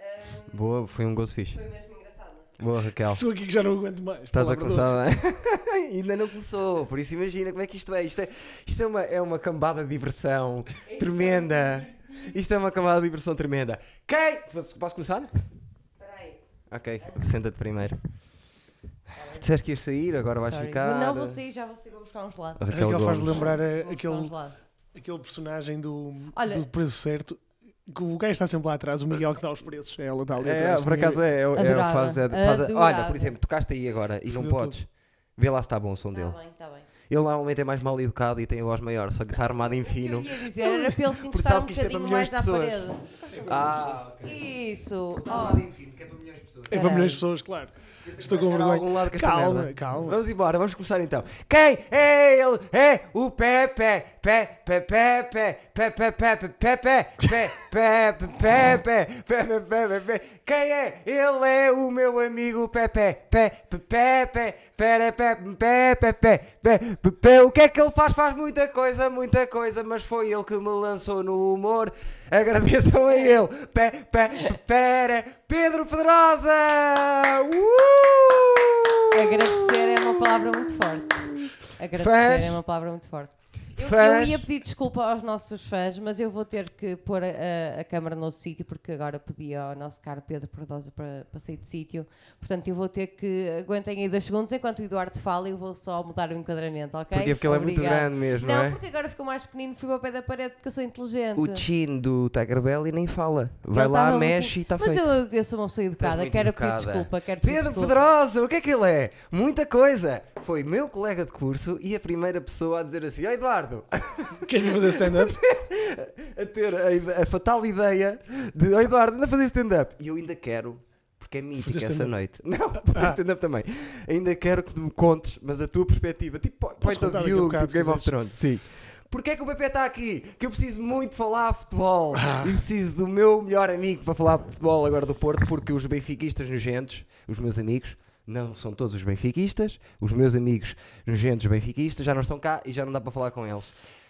Ahm, Boa, foi um gozo fixe. Foi mesmo engraçado. Boa, Raquel. Estou aqui que já não aguento mais. Estás a começar bem? Ainda não começou, por isso imagina como é que isto é. Isto é, isto é, uma, é uma cambada de diversão tremenda. Isto é uma cambada de diversão tremenda. Quem? Posso começar? Espera aí. Ok, senta-te primeiro. Disseste que ias sair, agora vais Sorry. ficar. Não, vou sair, já vou sair, vou buscar um gelado. A A Raquel Raquel faz-me lembrar eh, um aquele, aquele personagem do, Olha- do preço certo. Que o gajo está sempre lá atrás, o Miguel que dá os preços. É ela está ali É, atrás. por acaso é. é, é, faz, é, faz- olha, por exemplo, tocaste aí agora e não Fodeu podes. Vê lá se está bom o som Está dele. bem, está bem. Ele normalmente é mais mal educado e tem a voz maior, só que está armado em O que eu fino. ia dizer era para ele se Porque encostar um é bocadinho mais à pessoas. parede. Ah, Isso. Está armado em fino, que é para milhões de pessoas. É para milhões de pessoas, claro. Estou com vergonha. Calma, merda. calma. Vamos embora, vamos começar então. Quem é ele? É o Pepe, Pepe, Pepe, Pepe, Pepe, Pepe, Pepe, Pepe, Pepe, Pepe, Pepe, Pepe. Quem é? Ele é o meu amigo Pepe, Pepe, Pepe, Pepe, Pepe, Pepe, Pepe, Pepe. O que é que ele faz? Faz muita coisa, muita coisa, mas foi ele que me lançou no humor. Agradeçam a ele. Pepe, Pepe, Pedro Pedrosa! Uh! Agradecer é uma palavra muito forte. Agradecer é uma palavra muito forte. Eu, eu Fãs. ia pedir desculpa aos nossos fãs, mas eu vou ter que pôr a, a, câmara no sítio porque agora pedi ao nosso caro Pedro Perdosa para, para sair de sítio. Portanto, eu vou ter que. Aguentem aí dois segundos enquanto o Eduardo fala e eu vou só mudar o enquadramento, ok? Porquê? Porque ele é muito grande mesmo, Não, não é? porque agora ficou mais pequenino, fui para o pé da parede porque eu sou inteligente. O chin do Tiger Belly nem fala. Vai Ele lá, mexe muito- e está Mas feito. eu, eu sou uma pessoa educada, quero educada. pedir desculpa, quero pedir Pedro. Pedrosa, o que é que ele é? Muita coisa. Foi meu colega de curso e a primeira pessoa a dizer assim: Ó Eduardo, Queres-me fazer stand-up? a ter a, a fatal ideia de Ó Eduardo, anda a fazer stand-up. E eu ainda quero. Porque é mítica essa noite. Não, fazer Ah. stand-up também. Ainda quero que tu me contes, mas a tua perspectiva, tipo po- point of view do se Game of. Thrones. Sim. Porquê é que o Pepe está aqui? Que eu preciso muito falar futebol. Ah. E preciso do meu melhor amigo para falar futebol agora do Porto, porque os benfiquistas nojentos, os meus amigos, não são todos os benfiquistas, os meus amigos nojentos benfiquistas já não estão cá e já não dá para falar com eles.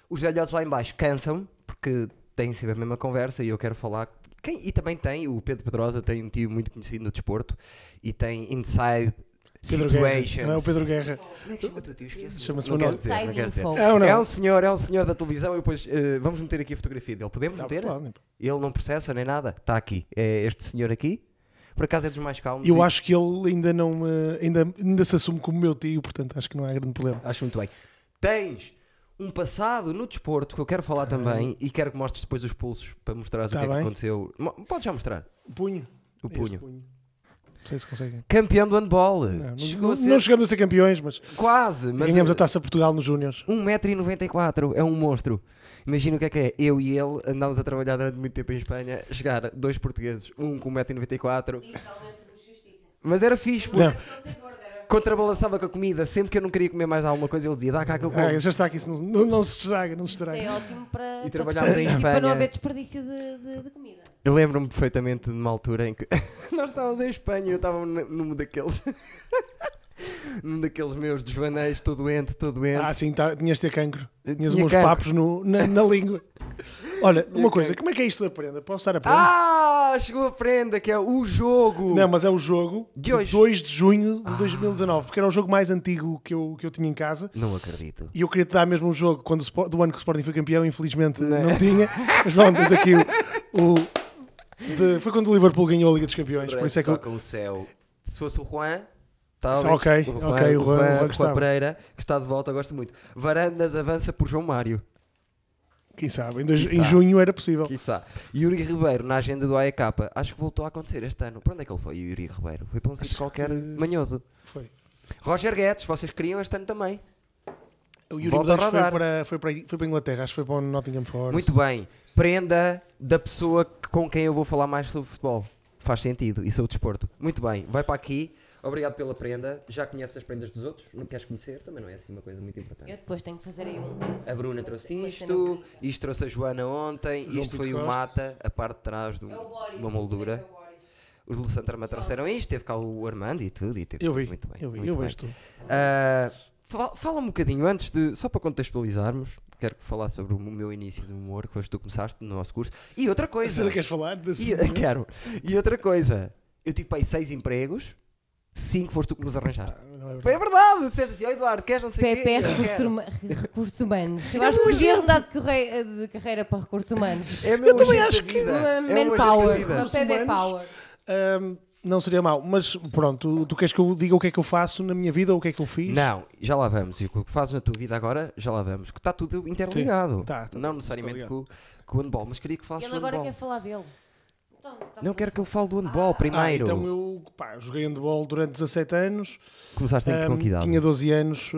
Os velhotes lá em baixo cansam, porque têm sempre a mesma conversa e eu quero falar. Quem, e também tem, o Pedro Pedrosa tem um tio muito conhecido no desporto e tem inside Pedro Guerra. situations. Não é o Pedro Guerra. Como é que chama o teu tio? Esquece. Chama-se Não dizer, dizer. É não? É um senhor, é um senhor da televisão e depois eh, vamos meter aqui a fotografia dele. Podemos Tá, meter? podem, pá. Ele não processa nem nada. Está aqui. É este senhor aqui. Por acaso é dos mais calmos. Eu e- acho que ele ainda não eh, ainda, ainda se assume como meu tio, portanto acho que não há grande problema. Acho muito bem. Tens um passado no desporto que eu quero falar também e quero que mostres depois os pulsos para mostrares Tá o que é que bem. aconteceu. Mo- Podes já mostrar Punho. o Este punho. Não sei se conseguem. Campeão do handball. Não, não, Chegou não, a ser não chegamos a ser campeões, mas, quase. Mas ganhamos a taça Portugal nos Júniores. 1,94m, é um monstro. Imagina o que é que é. Eu e ele andámos a trabalhar durante muito tempo em Espanha. Chegar dois portugueses, um com 1,94m. Mas era fixe, porque contrabalançava com a comida. Sempre que eu não queria comer mais alguma coisa, ele dizia: dá cá que eu como. Ah, já está aqui, isso não, não, não se estraga, não se Isso estraga. é ótimo para, E trabalhámos em desperdício, para não Espanha. haver desperdício de, de- de comida. Eu lembro-me perfeitamente de uma altura em que nós estávamos em Espanha e eu estava num daqueles. num daqueles meus desvaneios, estou doente, estou doente. Ah, sim, tá, tinhas de ter cancro. Tinhas Tinha uns cancro. papos no- na, na língua. Olha, Tinha uma coisa, cancro. como é que é isto da prenda? Posso estar a prenda? Ah, chegou a prenda, que é o jogo. Não, mas é o jogo De de, hoje. 2 de junho de 2019, porque era o jogo mais antigo que eu, que eu tinha em casa. Não acredito. E eu queria te dar mesmo um jogo quando o do ano que o Sporting foi campeão, infelizmente Não. tinha. Mas vamos, tens aqui o. o- de- foi quando o Liverpool ganhou a Liga dos Campeões. Por isso é que eu, Toca o céu. Se fosse o Juan. Tá Só bem. ok, ok, o Juan- o Juan gostava. Pereira, que está de volta, gosto muito. Varandas avança por João Mário. quem sabe, em, dois- Quiçá. em junho era possível. Quiçá. Yuri Ribeiro na agenda do AEK. Acho que voltou a acontecer este ano. Para onde é que ele foi, Yuri Ribeiro? Foi para um sítio qualquer que- manhoso. Foi. Roger Guedes, vocês queriam este ano também. O Yuri Volta foi para, foi, para, foi para a Inglaterra, acho que foi para o Nottingham Forest. Muito bem. Prenda da pessoa com quem eu vou falar mais sobre futebol. Faz sentido. E sobre desporto. Muito bem. Vai para aqui. Obrigado pela prenda. Já conheces as prendas dos outros? Não queres conhecer? Também não é assim uma coisa muito importante. Eu depois tenho que fazer aí um. A Bruna trouxe isto, isto trouxe a Joana ontem, João isto foi o Costa. Mata, a parte de trás de É Boris. uma moldura. É. Os do Santana trouxeram isto, teve cá o Armando e tudo. E teve Eu vi, Muito bem. eu vi, muito eu bem. vejo tudo. Ah, Fala- Fala-me um bocadinho antes de. Só para contextualizarmos, quero falar sobre o meu início no humor, que foste tu começaste no nosso curso. E outra coisa. Você queres falar desse E, quero. E outra coisa. Eu tive para aí seis empregos, cinco foste tu que nos arranjaste. Ah, não é Foi a verdade! Disseste assim, ó Eduardo, queres não sei o quê? PP Eu recursos, quero. huma- recursos humanos. Eu acho que podia mudar de carreira, de carreira para recursos humanos. É o meu também agente acho da que vida. Uma É o meu agente da manpower, vida. uma humanos. power. Ahm, não seria mau, mas pronto, tu, queres que eu diga o que é que eu faço na minha vida ou o que é que eu fiz? Não, já lá vamos. E o que fazes na tua vida agora, já lá vamos. Que está tudo interligado. Tá, tá não tudo necessariamente com, com o handball, mas queria que falasses Ele do agora handball. quer falar dele. Então, tá Não quero que ele fale do handball Ah, primeiro. então eu pá, joguei handball durante 17 anos. Começaste em com que idade? tinha 12 anos.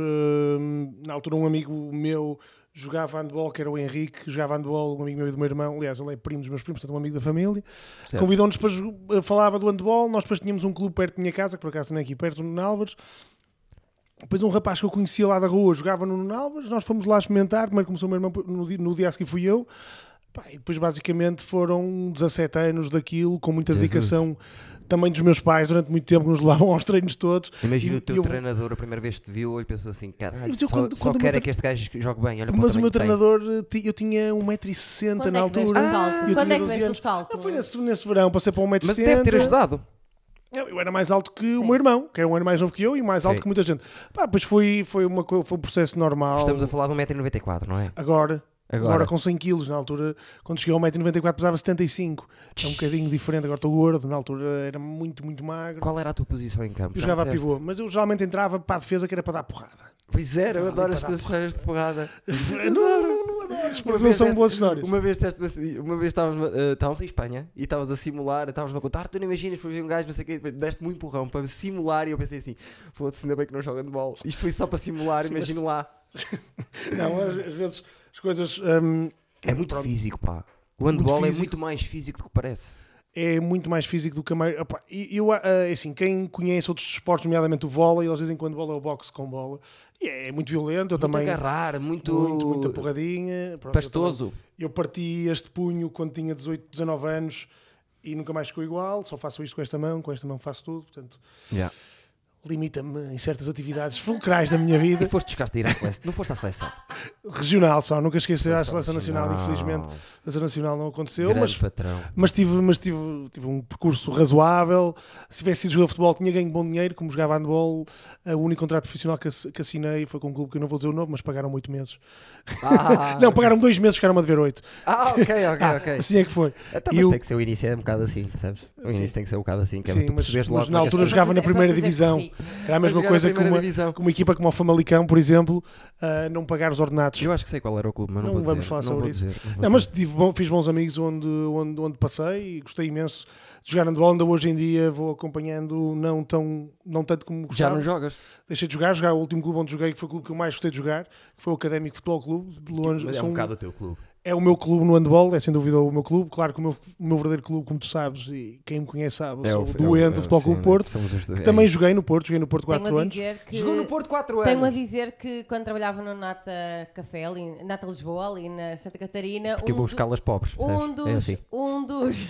na altura, um amigo meu jogava handball, que era o Henrique, jogava handball, um amigo meu e do meu irmão. Aliás, ele é primo dos meus primos, portanto, um amigo da família. Convidou-nos para jo- falava do handball. Nós depois tínhamos um clube perto da minha casa, que por acaso também é aqui perto, no Álvares. Depois um rapaz que eu conhecia lá da rua jogava no Nuno Álvares, nós fomos lá experimentar, primeiro começou o meu irmão, no dia, no dia a seguir fui eu, Pá, e depois basicamente foram 17 anos daquilo, com muita Jesus. dedicação também dos meus pais, durante muito tempo que nos levavam aos treinos todos. Imagina o teu eu- treinador, a primeira vez que te viu, ele pensou assim: caralho, só, quando- só quando o meu quero é tre- que este gajo jogue bem. Olha para Mas o meu que tem. treinador, eh, eu tinha 1,60m Quando na é altura. o Quando tinha é que 12 deste o anos. salto? Não, foi nesse, nesse verão, passei para 1,70m. Mas deve ter ajudado. Eu era mais alto que o Sim. meu irmão, que era um ano mais novo que eu e mais alto Sim. que muita gente. Pá, pois foi, foi, uma, foi um processo normal. Estamos a falar de 1,94m, não é? Agora, agora, Agora. com 100 kg, na altura, quando cheguei ao 1,94m pesava 75. É um bocadinho diferente, agora estou gordo, na altura era muito, muito magro. Qual era a tua posição em campo? Eu jogava a disseste? pivô, mas eu geralmente entrava para a defesa que era para dar porrada. Pois era, eu adoro as tuas histórias de porrada. não, não, não adoro, porque não são boas histórias. Uma vez, uma vez estávamos, eh, estávamos em Espanha e estavas a simular, estavas-me a contar, tu não imaginas, foi ver um gajo, não sei o quê, deste muito empurrão para simular e eu pensei assim, foda-se, ainda bem que não joga de bola. Isto foi só para simular, Sim, imagino mas- lá. Não, às vezes as coisas. hum, É muito pronto, físico, pá. O handball é físico. muito mais físico do que parece. é muito mais físico do que a maioria. E eu, ah, é assim, quem conhece outros esportes, nomeadamente o vôlei, eles dizem que quando bola é o boxe com bola. E é muito violento, eu Muito também. agarrar, muito, Muito, muita porradinha. Pronto, eu pastoso. também- Eu, parti este punho quando tinha 18, 19 anos e nunca mais ficou igual. Só faço isto com esta mão, com esta mão faço tudo. Portanto, Yeah. Limita-me em certas atividades fulcrais da minha E vida. foste descarte ir à seleção. Não foste à seleção. Regional só, nunca esqueci da seleção nacional, Nacional. infelizmente. A seleção nacional não aconteceu, Grande mas patrão. Mas tive, mas tive, tive um percurso razoável. Se tivesse sido jogador de futebol, tinha ganho bom dinheiro. Como jogava handball, o único contrato profissional que, ass- que assinei foi com um clube que eu não vou dizer o nome, mas pagaram-me 8 meses. Ah, Não, pagaram-me 2 meses, ficaram-me a dever 8. Ah, ok, ok, ok. Assim é que foi. Então, E mas o- tem que ser o início, é um bocado assim, percebes? O Sim. início tem que ser um bocado assim, que é Sim, tu mas- mas logo na é altura jogava É na primeira é divisão. Era a mesma coisa que uma, que uma equipa como o Famalicão, por exemplo, ah, não pagar os ordenados. Eu acho que sei qual era o clube, mas não, Não vou vamos dizer. falar não sobre vou isso. dizer, não Não, mas tive fiz bons amigos onde, onde, onde passei e gostei imenso de jogar handball. Ainda hoje em dia vou acompanhando, não, tão, não tanto como Já gostava. não jogas? Deixei de jogar, jogar o último clube onde joguei, que foi o clube que eu mais gostei de jogar, que foi o Académico Futebol Clube, de longe. Mas é um um- bocado o teu clube. É o meu clube no handball, é sem dúvida o meu clube. Claro que o meu, o meu verdadeiro clube, como tu sabes, e quem me conhece sabe, eu sou o doente do Futebol sim, Clube Porto. dois. também É joguei no Porto, joguei no Porto 4 Tenho a anos. que Jogou no Porto 4 anos. Tenho a dizer que quando trabalhava no Nata Café, ali, Nata Lisboa, ali na Santa Catarina, Porque eu um vou do- buscar las pobres. um percebes? dos, É assim. um dos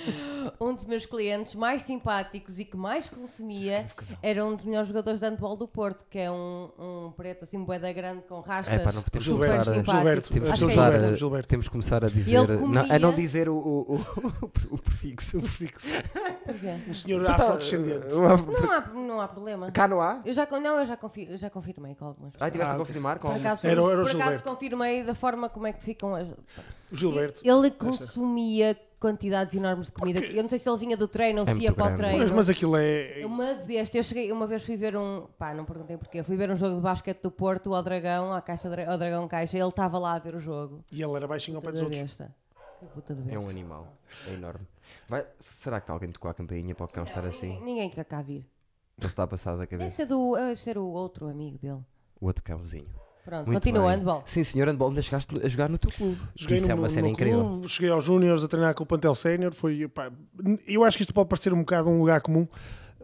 um dos meus clientes mais simpáticos e que mais consumia era um dos melhores jogadores de handball do Porto, que é um, um preto assim, boeda grande com rastas, É, pá, não super a- simpático. Gilberto, Temos Acho que, Gilberto. temos que começar a dizer. Não- a não dizer o, o, o, o prefixo. Fixo. Porquê? Um senhor Mas tá- afrodescendente. Não há, não há problema. Cá não há? Eu já, não, eu já, confi- eu já confirmei com algumas Ah, tiveste Ah, a confirmar com Por alguma- acaso, Era o- era o por acaso Gilberto. confirmei da forma como é que ficam as. O Gilberto. Ele consumia quantidades enormes de comida. Eu não sei se ele vinha do treino ou É se ia para o treino. Mas, mas aquilo é. É Uma besta, eu cheguei, uma vez fui ver um, pá, não perguntei porquê, fui ver um jogo de basquete do Porto, ao Dragão, à caixa, ao Dragão Caixa, ele estava lá a ver o jogo. E ele era baixinho ao pé dos outros. besta. Que puta de É besta. um animal. É enorme. Vai- será que alguém tocou a campainha para o cão estar assim? Ninguém, ninguém quer cá vir. Ele está a passar da Deve cabeça. ser, do, deve ser o outro amigo dele. O outro cãozinho. Pronto, Muito continua, bem. handball. Sim, senhor, handball, ainda chegaste a jogar no teu clube. Joguei Isso é no- uma no- cena incrível. clube, cheguei aos Júniores a treinar com o Plantel Sénior. Foi, pá, eu acho que isto pode parecer um bocado um lugar comum.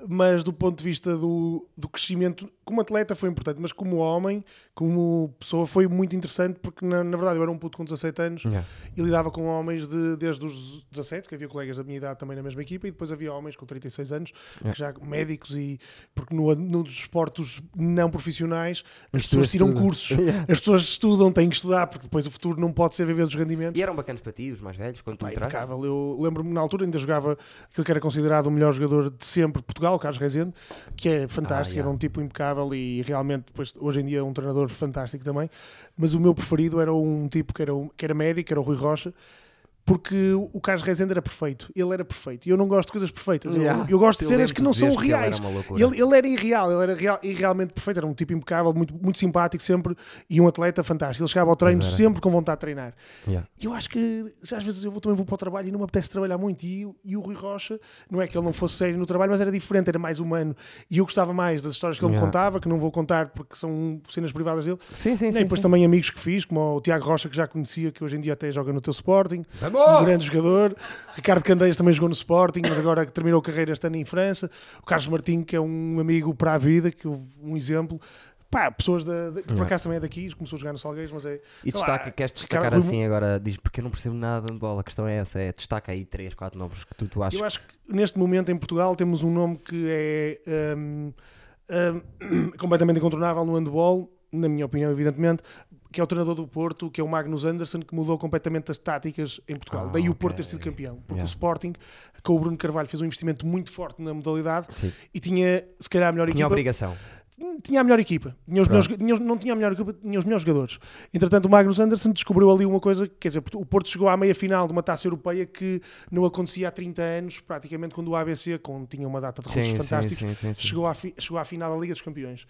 Mas do ponto de vista do, do crescimento, como atleta foi importante, mas como homem, como pessoa, foi muito interessante porque, na, na verdade, eu era um puto com 17 anos Yeah. e lidava com homens de, desde os 17, que havia colegas da minha idade também na mesma equipa, e depois havia homens com 36 anos, Yeah. que já médicos, e porque no, nos desportos não profissionais as pessoas tiram cursos, Yeah. as pessoas estudam, têm que estudar, porque depois o futuro não pode ser viver dos rendimentos. E eram bacanas para ti, os mais velhos, quando tu entraste? Eu lembro-me na altura ainda jogava aquele que era considerado o melhor jogador de sempre de Portugal, o Carlos Rezende, que é fantástico, Ah, yeah. era um tipo impecável e realmente depois, hoje em dia é um treinador fantástico também. Mas o meu preferido era um tipo que era, um- que era médico, era o Rui Rocha. Porque o Carlos Rezende era perfeito, ele era perfeito. E eu não gosto de coisas perfeitas, eu- Yeah. eu, gosto de Eu cenas que não são que ele reais. era. Ele, ele era irreal, ele era real, irrealmente perfeito, era um tipo impecável, muito, muito simpático sempre e um atleta fantástico. Ele chegava ao treino sempre com vontade de treinar. Yeah. E eu acho que às vezes eu vou, também vou para o trabalho e não me apetece trabalhar muito. E, o- e o Rui Rocha, não é que ele não fosse sério no trabalho, mas era diferente, era mais humano. E eu gostava mais das histórias que ele Yeah. me contava, que não vou contar porque são cenas privadas dele. Sim, sim, e sim. depois sim. também amigos que fiz, como o Tiago Rocha, que já conhecia, que hoje em dia até joga no teu Sporting. Um grande jogador. Ricardo Candeias também jogou no Sporting, mas agora que terminou a carreira este ano em França. O Carlos Martinho, que é um amigo para a vida, que um exemplo. Pá, pessoas da, da- que por acaso também é daqui, começou a jogar no Salgueiros, mas é. E sei lá, destaca, queres destacar Ricardo- assim agora? Diz, porque eu não percebo nada de bola. A questão é essa: é destaca aí 3, 4 nomes que tu, tu achas. Eu acho que neste momento em Portugal temos um nome que é hum, hum, completamente incontornável no handball, na minha opinião, evidentemente, que é o treinador do Porto, que é o Magnus Anderson, que mudou completamente as táticas em Portugal. Ah, Daí o ok. Porto ter sido campeão. Porque Yeah. o Sporting, com o Bruno Carvalho, fez um investimento muito forte na modalidade Sim. e tinha, se calhar, a melhor Tinha equipa. obrigação. Tinha a melhor equipa, tinha os melhores, tinha os- não tinha a melhor equipa, tinha os melhores jogadores. Entretanto, o Magnus Anderson descobriu ali uma coisa, quer dizer, o Porto chegou à meia final de uma taça europeia que não acontecia há 30 anos, praticamente, quando o ABC, com, tinha uma data de russos Sim, fantásticos, sim, sim. Chegou, à fi- chegou à final da Liga dos Campeões.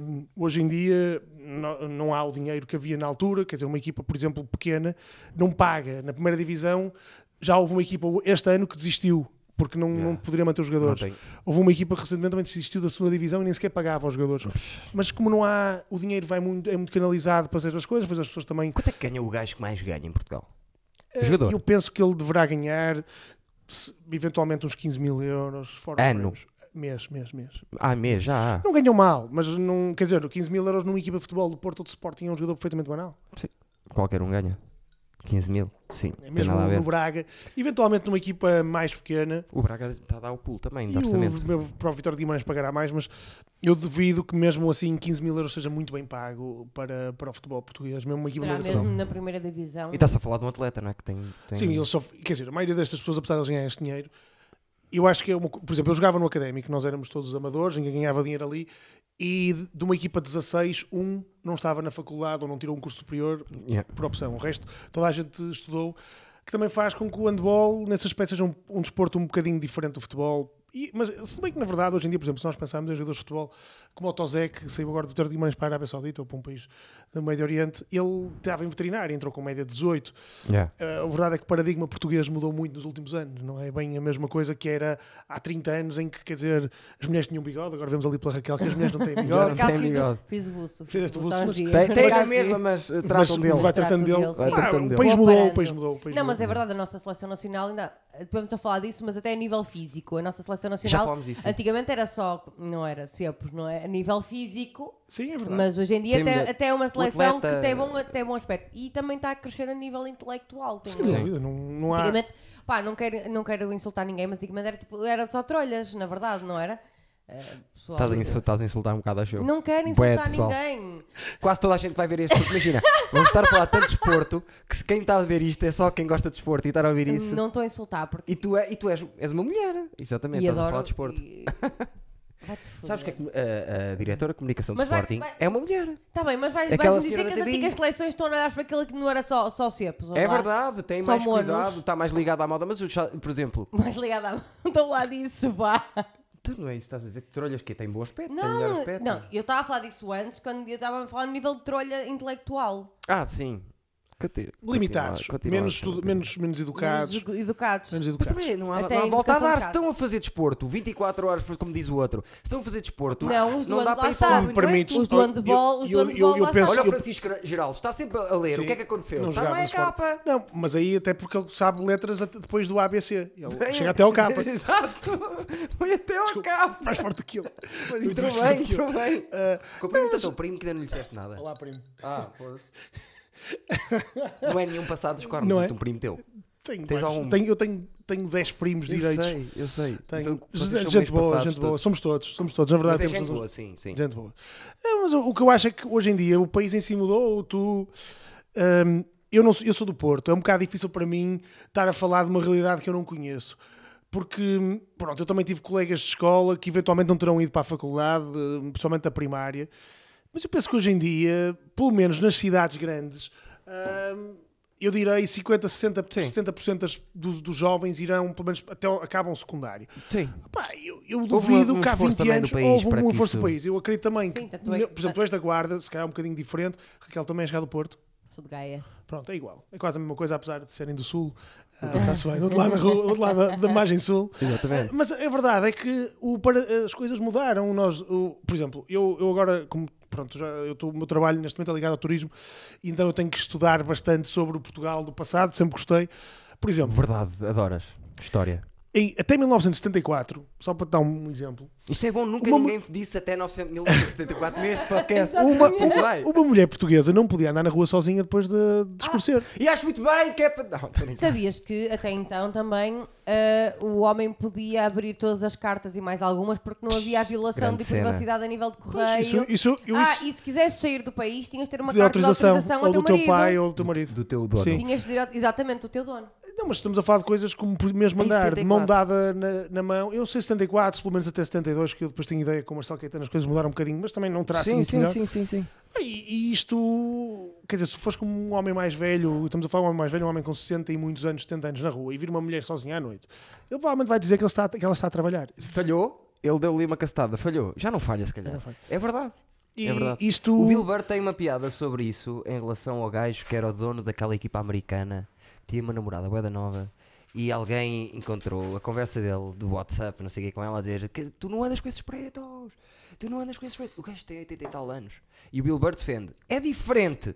Um, hoje em dia não, não há o dinheiro que havia na altura, quer dizer, uma equipa, por exemplo, pequena, não paga. Na primeira divisão já houve uma equipa este ano que desistiu. Porque não, Yeah. não poderia manter os jogadores. Houve uma equipa recentemente também que desistiu da segunda divisão e nem sequer pagava aos jogadores. Mas como não há, o dinheiro vai muito, é muito canalizado para certas coisas, depois as pessoas também. Quanto é que ganha o gajo que mais ganha em Portugal? Eh, Jogador. Eu penso que ele deverá ganhar eventualmente uns 15 mil euros fora Ano. Mês, mês, mês. Ah, mês, já. Não ganham mal, mas não, quer dizer, 15 mil euros numa equipa de futebol do Porto ou de Sporting é um jogador perfeitamente banal. Qualquer um ganha. 15 mil. Sim. É mesmo no Braga, eventualmente numa equipa mais pequena. O Braga está a dar o pulo também, E de orçamento. o meu próprio de Guimarães pagará mais, mas eu duvido que mesmo assim 15 mil euros seja muito bem pago para, para o futebol português. Mesmo uma equipa Será mesmo na primeira divisão? E está-se a falar de um atleta, não é? Que tem. tem... Sim, eles só, quer dizer, a maioria destas pessoas, apesar de eles ganharem este dinheiro, eu acho que é uma, por exemplo, eu jogava no académico, nós éramos todos amadores, ninguém ganhava dinheiro ali, e de- uma equipa de 16, um não estava na faculdade ou não tirou um curso superior Yeah. por opção. O resto, toda a gente estudou, que também faz com que o handball, nesse aspecto, seja um, um desporto um bocadinho diferente do futebol. E- mas se bem que, na verdade, hoje em dia, por exemplo, se nós pensarmos em jogadores de futebol como o Tozé, que saiu agora do Vitória de Guimarães para a Arábia Saudita ou para um país do Médio Oriente, ele estava em veterinário, entrou com média de 18. Yeah. Uh, a verdade é que o paradigma português mudou muito nos últimos anos, não é bem a mesma coisa que era há 30 anos em que, quer dizer, as mulheres tinham bigode, agora vemos ali pela Raquel que as mulheres não têm bigode, não fiz, bigode. o, fiz o buço. Fizeste o buço, mas. Tem, tem a mesma, fiz. mas mas tratam dele. vai tratando dele. Vai tratando o dele. país mudou, o país mudou. o país Não, mas mudou. é verdade, a nossa seleção nacional ainda. Podemos a falar disso, mas até a nível físico. A nossa seleção Já nacional. falámos disso. Antigamente era só, não era sempre, não é? A nível físico, Sim, é verdade. mas hoje em dia Tem até, até é uma seleção atleta- que tem bom, tem bom aspecto. E também está a crescer a nível intelectual. Tem Sem dúvida, não, não há. Antigamente, pá, não quero, não quero insultar ninguém, mas antigamente era, tipo, era só trolhas, na verdade, não era? Eh, Estás a, insul- estás a insultar um bocado, acho eu. Não quero insultar ninguém. Quase toda a gente vai ver este. porque Imagina, vamos estar a falar tanto de desporto que se quem está a ver isto é só quem gosta de desporto e estar a ouvir isso. Não estou a insultar porque E tu, é, e tu és, és uma mulher. Exatamente, e estás a adoro. falar de desporto. e-. Sabes que é que a, a diretora de comunicação do Mas vai- Sporting vai- é uma mulher. Tá bem, mas vais, Aquela vais-me dizer senhora que da as TV. antigas seleções estão a olhar para aquilo que não era só, só cepos. É lá. verdade, tem mais monos. cuidado, está mais ligado à moda. Mas, já- por exemplo, Mais ligada a... Estou lá disso, vá. tu não é isso, estás a dizer que trolhas que tem bom aspecto, tem melhor Não, aspecto. não, eu estava a falar disso antes, quando eu estava a falar a nível de trolha intelectual. Ah, sim. Continua, limitados, continua, menos, continua. estu- menos, menos educados. Menos educados. Menos Mas educados. também não há, Até não há a volta a dar. Se estão a fazer desporto 24 horas, como diz o outro, se estão a fazer desporto, Não, os do não dá para me permites, Os do eu- handball, os do eu- eu- eu lá penso-. Olha o eu- Francisco Geraldo, está sempre a ler. Sim. O que é que aconteceu? Não Está bem a capa. Não, mas aí até porque ele sabe letras depois do ABC. Ele chega até ao capa. Exato. Foi até ao capa. Mais forte que ele. Mas Muito entrou bem, que eu. entrou bem. Ah, Cumprimenta o teu primo que ainda não lhe disseste nada. Olá, primo. Ah, pois. Não é nenhum passado dos cornos, Não é é? um primo teu. Tenho, Tens algum? Tenho- eu tenho, tenho 10 primos direitos. sei, eu sei. Tenho- gente boa, gente boa. todos. Somos todos, somos todos. Na verdade, é temos gente todos- boa, sim, sim. Gente boa. É, mas o, o que eu acho é que hoje em dia o país em si mudou. Tu, hum, eu, não, sou- eu sou do Porto. É um bocado difícil para mim estar a falar de uma realidade que eu não conheço. Porque, pronto, eu também tive colegas de escola que eventualmente não terão ido para a faculdade, eh, principalmente a primária. Mas eu penso que hoje em dia, pelo menos nas cidades grandes, hum, eu direi 50, 60, Sim. 70% das, dos, dos jovens irão, pelo menos, até acabam o secundário. Sim. Pá, eu, eu duvido um que há esforço 20 também do anos país houve um esforço do isso- país. Eu acredito também Sim, que, é que- por exemplo, tu és da Guarda, se calhar é um bocadinho diferente. Raquel também é chegada do Porto. Sou de Gaia. Pronto, é igual. É quase a mesma coisa, apesar de serem do Sul. Ah, Está-se bem, do outro lado da, rua, do outro lado da, da margem sul. Exatamente. Mas a verdade é que o, para- as coisas mudaram. Nós, o- por exemplo, eu, eu agora, como pronto, já, eu tô, o meu trabalho neste momento é ligado ao turismo, então eu tenho que estudar bastante sobre o Portugal do passado, sempre gostei. Por exemplo, Verdade, adoras. História. até 1974, só para te dar um exemplo, Isto é bom, nunca Uma mu- ninguém disse até 900 1974 neste podcast. uma, Isso uma, uma mulher portuguesa não podia andar na rua sozinha depois de, de discurser. E acho muito bem que é para. Sabias que até então também ah, o homem podia abrir todas as cartas e mais algumas porque não havia a violação Grande de cena. privacidade a nível de correio. Isso, isso, eu, ah, isso e se quisesse sair do país, tinhas de ter uma de carta autorização, de autorização ou ao do teu teu pai ou do teu marido. Do teu dono. Sim. Tinhas de pedir, exatamente, do teu dono. Não, mas estamos a falar de coisas como mesmo andar, de mão 74. dada na, na mão. Eu sei 74, se pelo menos até 72, que eu depois tenho ideia com o Marcelo Caetano, as coisas mudaram um bocadinho, mas também não terá sido Sim, muito sim, melhor. sim, sim, sim. E, e isto, quer dizer, se fores como um homem mais velho, estamos a falar de um homem mais velho, um homem com 60 e muitos anos, 70 anos na rua, e vir uma mulher sozinha à noite, ele provavelmente vai dizer que, ele está, que ela está a trabalhar. Falhou, ele deu-lhe uma castada, falhou. Já não falha, se calhar. Falha. É verdade. E É verdade. isto. O Bill Burr tem uma piada sobre isso em relação ao gajo que era o dono daquela equipa americana, tinha uma namorada bué da nova e alguém encontrou a conversa dele do WhatsApp, não sei o que, com ela a dizer que tu não andas com esses pretos, tu não andas com esses pretos. O gajo tem 80 e tal anos. E o Bill Burr defende. É diferente.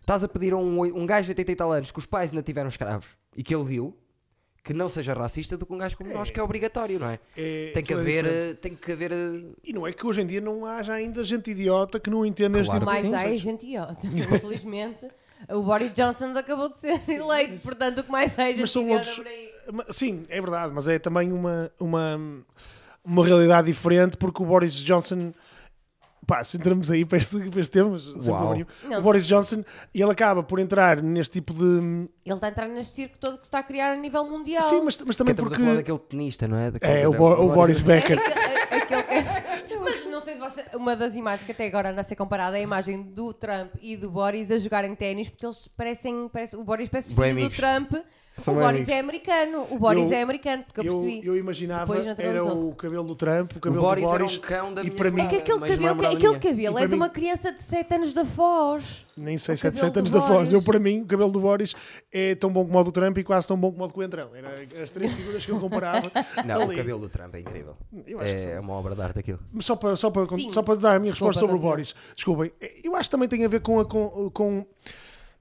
Estás a pedir a um, um gajo de 80 e tal anos que os pais ainda tiveram escravos e que ele viu que não seja racista do que um gajo como nós que é obrigatório, não é? é- Tem que é haver, tem que haver eh, E não é que hoje em dia não haja ainda gente idiota que não entenda este Claro tipo que de Mais há é gente idiota. Infelizmente, o Boris Johnson acabou de ser eleito, portanto, o que mais é gente Mas são idiota outros- Sim, é verdade, mas é também uma, uma, uma realidade diferente porque o Boris Johnson. Pá, se entramos aí para este, para este tema, mas o Boris Johnson, ele acaba por entrar neste tipo de. Ele está a entrar neste circo todo que se está a criar a nível mundial. Sim, mas, mas também estamos porque. a falar daquele tenista, não é? Daquele- É, o, Bo- o Boris Becker. É aquele- é- Mas não sei se você. Uma das imagens que até agora anda a ser comparada é a imagem do Trump e do Boris a jogarem ténis, porque eles parecem. parece- o Boris parece filho do. Trump. São o Boris amigos. é americano. O Boris Eu- é americano, porque eu Eu, percebi. eu imaginava era o cabelo do Trump, o O cabelo Boris, do era Boris. um cão da e para mim- É que aquele mas cabelo, namorada aquele cabelo é de mim- uma criança de 7 anos da Foz. Nem sei, O 7, cabelo 7 anos da Foz. Eu, para mim, o cabelo do Boris é tão bom como o do Trump e quase tão bom como o do Coentrão. Era as três figuras que eu comparava. Não, ali. o cabelo do Trump é incrível. Eu acho que sim. É uma obra de arte aquilo. Mas só para, só, para, Sim. só para dar a minha Desculpa, resposta sobre o. Boris. Desculpem. Eu acho que também tem a ver com. A, com, com-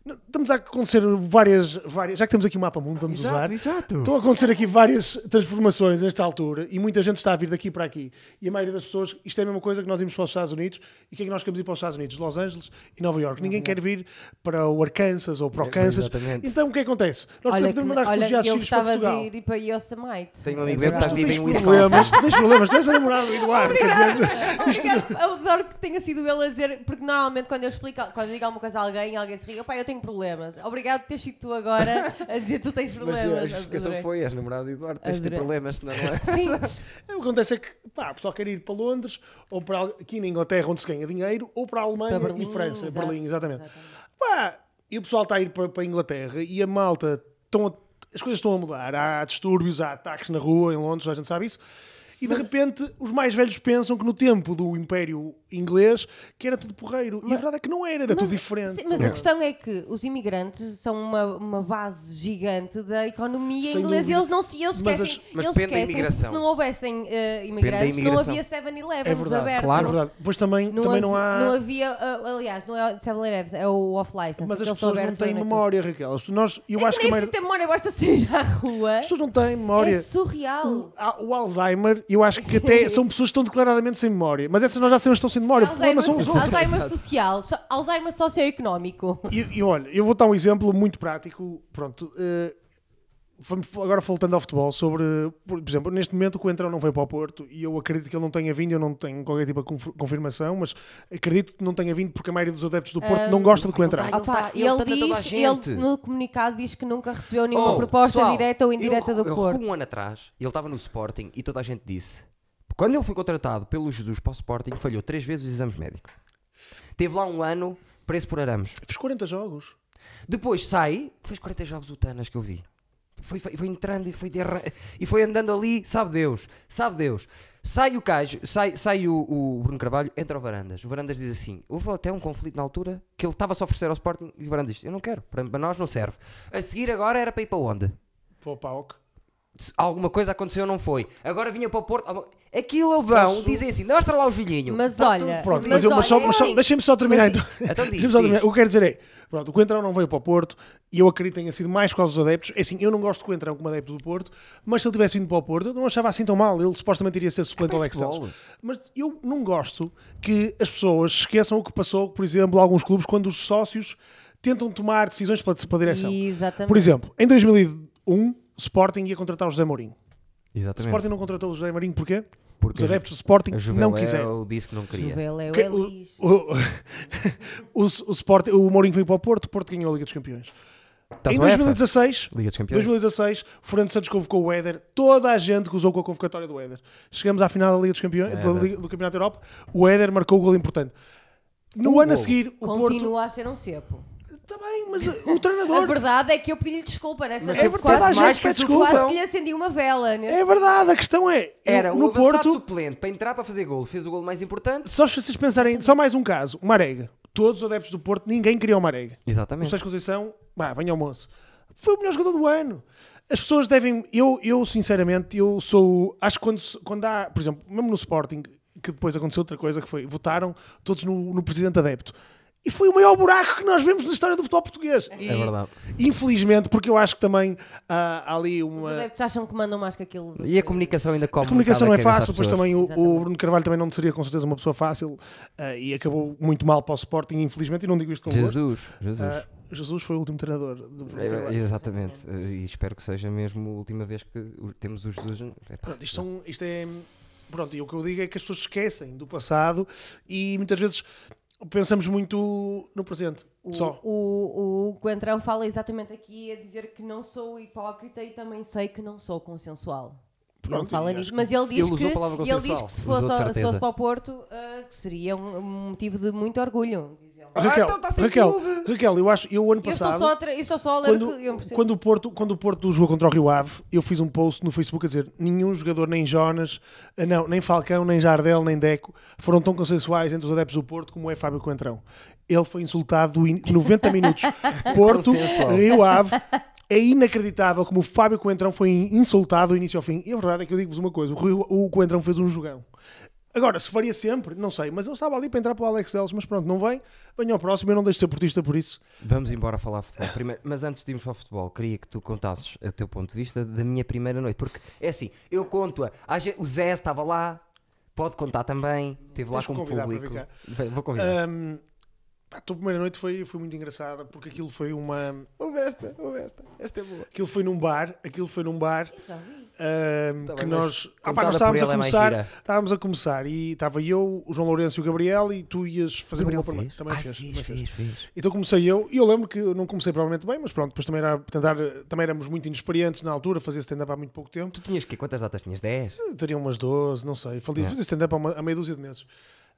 Estamos a acontecer várias, várias. Já que temos aqui o mapa mundo, vamos usar. exato. Estão a acontecer aqui várias transformações nesta altura e muita gente está a vir daqui para aqui. E a maioria das pessoas, isto é a mesma coisa que nós íamos para os Estados Unidos. E quem é que nós queremos ir para os Estados Unidos? Los Angeles e Nova York. Ninguém quer vir para o Arkansas ou para o É, Kansas. exatamente. Então o que é que acontece? Nós Olha, temos que, de mandar refugiados eu sírios para gostava Portugal. de ir para Yosemite. Tenho um amigo É meu que está Tu vive tens em Wisconsin. tu tens problemas, tu és a namorada do Eduardo, quer dizer, isto eu adoro que tenha sido ele a dizer, porque normalmente quando eu explico, quando eu digo alguma coisa a alguém, alguém se ri, eu tenho problemas. Obrigado por teres sido tu agora a dizer tu tens Mas problemas. a justificação Adorei. foi, és namorado de Eduardo, tens de ter problemas, senão não é? Sim, O que acontece é que pá, o pessoal quer ir para Londres, ou para aqui na Inglaterra, onde se ganha dinheiro, ou para a Alemanha Para Berlim, e França, exato, Berlim, exatamente. exatamente. Pá, e o pessoal está a ir para, para a Inglaterra e a malta, estão a- as coisas estão a mudar. Há distúrbios, há ataques na rua, em Londres, a gente sabe isso. E de repente os mais velhos pensam que no tempo do Império Inglês que era tudo porreiro. E a verdade é que não era, era tudo diferente. Sim, mas a questão é que os imigrantes são uma, uma base gigante da economia Sem inglesa e eles não se eles Mas esquecem. as- mas eles esquecem se não houvessem eh, imigrantes, não havia 7-Eleven É verdade, abertos. É verdade. Depois também Não, também havia, não há. não havia, ah, aliás, não é 7-Eleven, é o off-license. Mas que as pessoas não têm a memória, Raquel. As- Nós, eu toda. acho é que que a nem maioria- preciso ter memória, basta sair à rua. as pessoas não têm memória. É surreal. Ah, O Alzheimer, eu acho que até são pessoas que estão declaradamente sem memória. Mas essas nós já sabemos que estão sem memória. O problema Alzheimer, são os outros. Alzheimer social, so- Alzheimer socioeconómico. E, e olha, eu vou dar um exemplo muito prático. Pronto. vamos- agora faltando ao futebol, sobre, por por exemplo, neste momento o Coentrão não veio para o Porto e eu acredito que ele não tenha vindo, eu não tenho qualquer tipo de conf- confirmação, mas acredito que não tenha vindo porque a maioria dos adeptos do Porto não gosta de Coentrão. Ele Opa, tá- ele ele, diz, ele no comunicado diz que nunca recebeu nenhuma Oh, proposta pessoal, direta ou indireta eu, do eu Porto. um ano atrás, ele estava no Sporting e toda a gente disse. Quando ele foi contratado pelo Jesus para o Sporting, falhou três vezes os exames médicos. Teve lá um ano preso por arames. Fez 40 jogos. Depois sai, fez 40 jogos o Tanas que eu vi. Foi, foi, foi entrando e foi, e foi andando ali, sabe Deus, sabe Deus. Sai o Cajo, sai, sai o, o Bruno Carvalho, entra o Varandas. O Varandas diz assim: houve até um conflito na altura que ele estava a oferecer ao Sporting e o Varandas disse: Eu não quero, para, nós não serve. A seguir agora era para ir para onde? Para o PAOK. Se alguma coisa aconteceu, não foi. Agora vinha para o Porto. Aquilo eles vão, Posso- dizem assim: mostra lá o Julinho. Mas Tá olha, Pronto, fodido. mas, eu, mas só, olha, mas só- é- deixem-me só terminar mas- então. Então diz, só terminar. O que quero dizer é, pronto, o Coentrão não veio para o Porto e eu acredito que tenha sido mais por causa dos adeptos. É assim, eu não gosto de Coentrão como adepto do Porto, mas se ele tivesse vindo para o Porto, eu não achava assim tão mal. Ele supostamente iria ser suplente É ao Excel. Mas eu não gosto que as pessoas esqueçam o que passou, por exemplo, a alguns clubes, quando os sócios tentam tomar decisões para, para a direção. Exatamente. Por exemplo, em 2001, o Sporting ia contratar o José Mourinho. O Exatamente. Sporting não contratou o José Mourinho porquê? Porque Os adeptos do Sporting a não Juveléu quiseram. disse que não queria. É o Que- o, o, o, o, Sporting, o Mourinho veio para o Porto, o Porto ganhou a Liga dos Campeões. Taça em UEFA, 2016, Liga dos Campeões. 2016, o Fernando Santos convocou o Éder, toda a gente gozou com a convocatória do Éder. Chegamos à final da Liga dos Campeões, da Éder. Liga- do Campeonato da Europa, o Éder marcou o gol importante. No Um ano a golo. seguir, o Porto. Continua a ser um cepo. Está bem, mas o A treinador. verdade é que eu pedi-lhe desculpa nessa Mas teve toda a quase, gente pede a desculpa. quase que lhe acendi uma vela. né? É verdade, a questão é. Era no um Porto, suplente para entrar para fazer gol. Fez o gol mais importante. só se vocês pensarem, só mais um caso, o Marega. Todos os adeptos do Porto, ninguém queria o Marega. O Exatamente. Sérgio Conceição, vá, venha ao moço. Foi o melhor jogador do ano. As pessoas devem. Eu, eu sinceramente, eu sou. Acho que quando, quando há, por exemplo, mesmo no Sporting, que depois aconteceu outra coisa, que foi votaram todos no, no presidente adepto. E foi o maior buraco que nós vemos na história do futebol português. E, É verdade. Infelizmente, porque eu acho que também ah, há ali Os uma. adeptos acham que mandam mais que aquilo. E a comunicação ainda come A comunicação não é fácil, depois pessoas. também o, o. Bruno Carvalho também não seria com certeza uma pessoa fácil ah, e acabou muito mal para o Sporting, infelizmente, e não digo isto com gosto. Jesus, Jesus. Ah, Jesus foi o último treinador do Bruno É, Carvalho. exatamente. E espero que seja mesmo a última vez que temos o Jesus. Epá, Pronto, isto, são- isto é. Pronto, e o que eu digo é que as pessoas esquecem do passado e muitas vezes pensamos muito no presente. O, Só. o, o Coentrão fala exatamente aqui a dizer que não sou hipócrita e também sei que não sou consensual. ele Pronto, fala e nisso, mas ele diz, Ele que, ele diz que se fosse, ao- se fosse para o Porto, ah, que seria um, um motivo de muito orgulho. Ah, Raquel, então está sem Raquel, clube. Raquel, eu acho, eu ano Eu passado, só eu a quando, o que quando, o Porto, quando o Porto jogou contra o Rio Ave, eu fiz um post no Facebook a dizer nenhum jogador, nem Jonas, ah, não, nem Falcão, nem Jardel, nem Deco, foram tão consensuais entre os adeptos do Porto como é Fábio Coentrão. Ele foi insultado em 90 minutos. Porto. Rio Ave. É inacreditável como o Fábio Coentrão foi insultado do início ao fim. E a verdade é que eu digo-vos uma coisa: o Coentrão fez um jogão. Agora, se faria sempre, não sei, mas ele estava ali para entrar para o Alex Deles, mas pronto, não vem. Venha ao próximo, eu não deixo de ser portista por isso. Vamos embora falar futebol. Primeiro, mas antes de irmos para o futebol, queria que tu contasses o teu ponto de vista da minha primeira noite. Porque é assim, eu conto-a. O Zé estava lá, pode contar também. Esteve lá com o convidar para público. Vou convidar. Ahm, a tua primeira noite foi, foi muito engraçada porque aquilo foi uma. Ouve esta, ouve esta. Esta é boa. Aquilo foi num bar, aquilo foi num bar Já vi. Tá que bem, nós. Ah, pá, nós estávamos a é começar. gira. estávamos a começar e estava eu, o João Lourenço e o Gabriel e tu ias fazer primeiro. fez? Também Ai, fez. fez, também fez. fez, fez. Então comecei eu, e eu lembro que não comecei provavelmente bem, mas pronto, depois também era tentar, também éramos muito inexperientes na altura, fazia stand-up há muito pouco tempo. Tu tinhas que Quantas datas tinhas? 10? Teria umas 12, não sei. Falei, É. Fazia stand-up há, há meia dúzia de meses.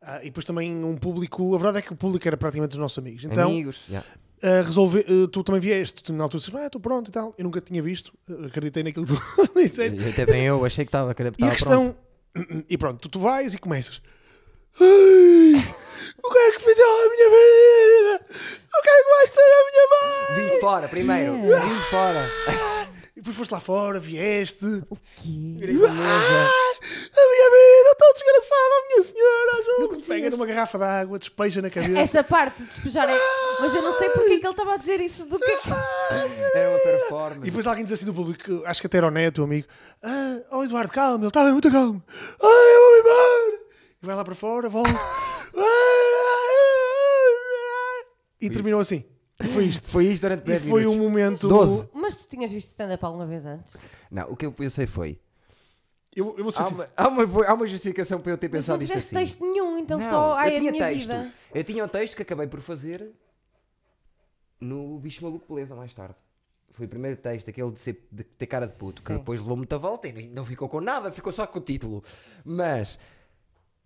Ah, e depois também um público, a verdade é que o público era praticamente os nossos amigos. Então, Amigos? já. Ah, resolve, ah, tu também vieste, tu na altura disseste, ah, estou pronto e tal. Eu nunca tinha visto, ah, acreditei naquilo que tu disseste. E Até bem eu, achei que estava que E estava a questão, E pronto, tu, tu vais e começas. Ai, o que é que fizeram à minha vida? O que é que vai ser a minha mãe? Vim fora primeiro. Yeah. Vim fora. E depois foste lá fora, vieste. Virei a mesa. Ah, a minha vida, estou desgraçada, a minha senhora, ajuda Pega numa garrafa de água, despeja na cabeça. Essa parte de despejar é. Mas eu não sei porque é que ele estava a dizer isso do que é que. Era uma performance. E depois alguém diz assim do público, acho que até era o Neto, o amigo. Ah, oh Eduardo, calma, ele bem muito calmo. Ai, eu vou embora. E vai lá para fora, volta. E terminou assim. E foi isto. Foi isto durante E 10 foi um momento. 12. Mas tu tinhas visto stand-up alguma vez antes? Não, o que eu pensei foi. Eu, eu vou ser Há sincero. uma, há, uma, há uma justificação para eu ter Mas não pensado isto fizeste assim. texto nenhum, então Não, só. eu Ai, a tinha minha texto. vida. Eu tinha um texto que acabei por fazer no Bicho Maluco Beleza mais tarde. Foi o primeiro texto, aquele de, ser, de ter cara de puto, que Sim. depois levou muita volta e não ficou com nada, ficou só com o título. Mas,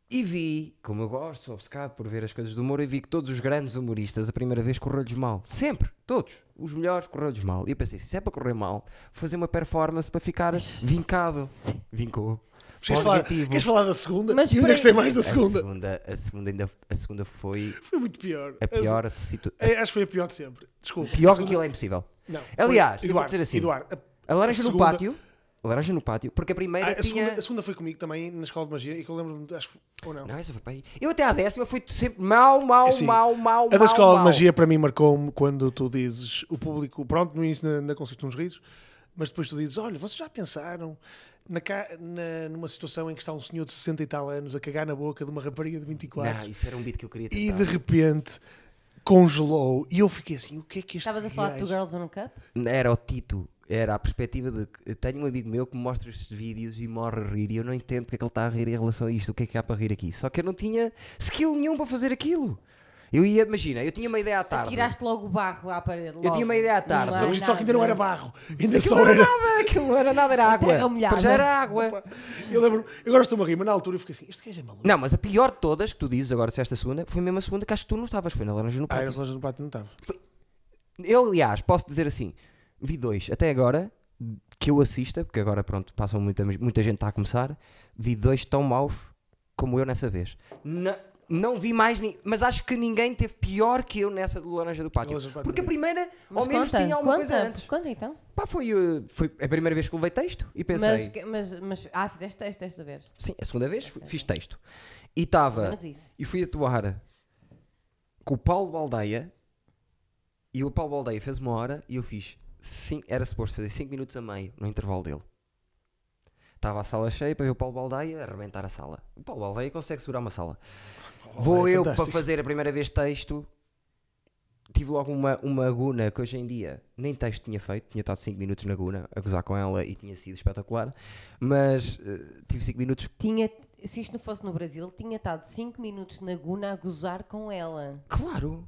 e vi, como eu gosto, sou obcecado por ver as coisas do humor, e vi que todos os grandes humoristas, a primeira vez correu-lhes mal. Sempre, todos. Os melhores correu-lhes mal. E eu pensei, se é para correr mal, vou fazer uma performance para ficar vincado. Vincou. Queres falar, queres falar da segunda? Mas ainda gostei mais da A segunda. segunda, a segunda, ainda, a segunda foi Foi muito pior. a pior situação. É, acho que foi a pior de sempre. Desculpa. Pior A que segunda- aquilo é impossível. Não, Aliás, foi- eu vou dizer assim, Eduardo, a, A laranja A no segunda- pátio. A laranja no pátio. Porque a primeira ah, a tinha. segunda, a segunda foi comigo também na escola de magia e que eu lembro-me, acho que ou não. Não, essa foi para aí. Eu até à décima fui sempre mau, mau, Assim, mau, mau, A da escola de mau. magia para mim marcou-me quando tu dizes o público, pronto, no início na, na Conceito uns risos, mas depois tu dizes: Olha, vocês já pensaram na, na- numa situação em que está um senhor de 60 e tal anos a cagar na boca de uma rapariga de 24 Não, isso era um beat que eu queria e tentar. de repente congelou e eu fiquei assim: O que é que este Estavas a falar de Two gajo- Girls on a Cup? Era o Tito. Era a perspectiva de que tenho um amigo meu que me mostra estes vídeos e morre a rir e eu não entendo porque é que ele está a rir em relação a isto. O que é que há para rir aqui? Só que eu não tinha skill nenhum para fazer aquilo. Eu ia, imagina, eu tinha uma ideia à tarde. Tiraste logo o barro à parede. tinha logo. uma ideia à tarde, Não só Isto só que ainda não era barro, ainda Aquilo só não era era. nada, aquilo não era nada, era água. Para já era água. Eu lembro, agora estou-me a rir, mas na altura eu fiquei assim: Este gajo é maluco. Não, mas a pior de todas que tu dizes agora, se esta segunda, foi mesmo a segunda que acho que tu não estavas, foi na Laranja no Ah, era Pátio. as lojas do pátio, não estava. Eu, aliás, posso dizer assim: vi dois, até agora, que eu assista, porque agora, pronto, passam muita, muita gente está a começar, vi dois tão maus como eu nessa vez. Não, não vi mais, ni- mas acho que ninguém teve pior que eu nessa do Laranja do Pátio. Porque a também. primeira, Mas ao menos, conta, tinha alguma conta, coisa antes. Conta então. Pá, foi, uh, foi a primeira vez que levei texto e pensei. Mas, mas, mas. Ah, fizeste texto esta vez. Sim, a segunda vez fui- fiz texto. E estava. e fui atuar com o Paulo Baldeia e o Paulo Baldeia fez uma hora e eu fiz cin- era suposto fazer 5 minutos a meio no intervalo dele estava a sala cheia para ver o Paulo Baldeia arrebentar a sala o Paulo Baldeia consegue segurar uma sala vou é eu para fantástico. fazer a primeira vez texto tive logo uma, uma guna que hoje em dia nem texto tinha feito tinha estado 5 minutos na guna a gozar com ela e tinha sido espetacular mas eh, tive 5 minutos Tinha, se isto não fosse no Brasil, tinha estado 5 minutos na Guna a gozar com ela. claro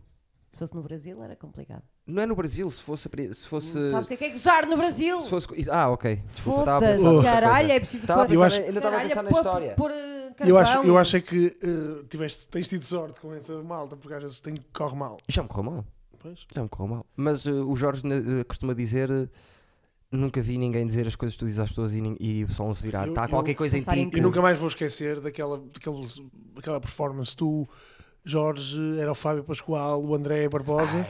Se fosse no Brasil, era complicado. Não é no Brasil se fosse se fosse Sabes o que é que é gozar no Brasil? Se fosse Ah, ok. Desculpa, estava a pensar noutra caralho, coisa. é preciso Estava a pôr. Eu pensar, acho- ainda estava a Caralho, pensar na pôr- história. pôr, uh, Eu acho, carvão. eu acho é que eh, tiveste, tens tido sorte com essa malta, porque às vezes tem, corre mal. Já me correu mal. Pois. Já me correu mal. Mas uh, o Jorge uh, costuma dizer. uh, nunca vi ninguém dizer as coisas que tu dizes às pessoas e, nin- e o pessoal não se virar. Eu- Está eu- qualquer coisa em Pensar ti. em que- E nunca mais vou esquecer daquela, daquele, daquela performance. Tu, Jorge, era o Fábio Pascoal, o André Barbosa.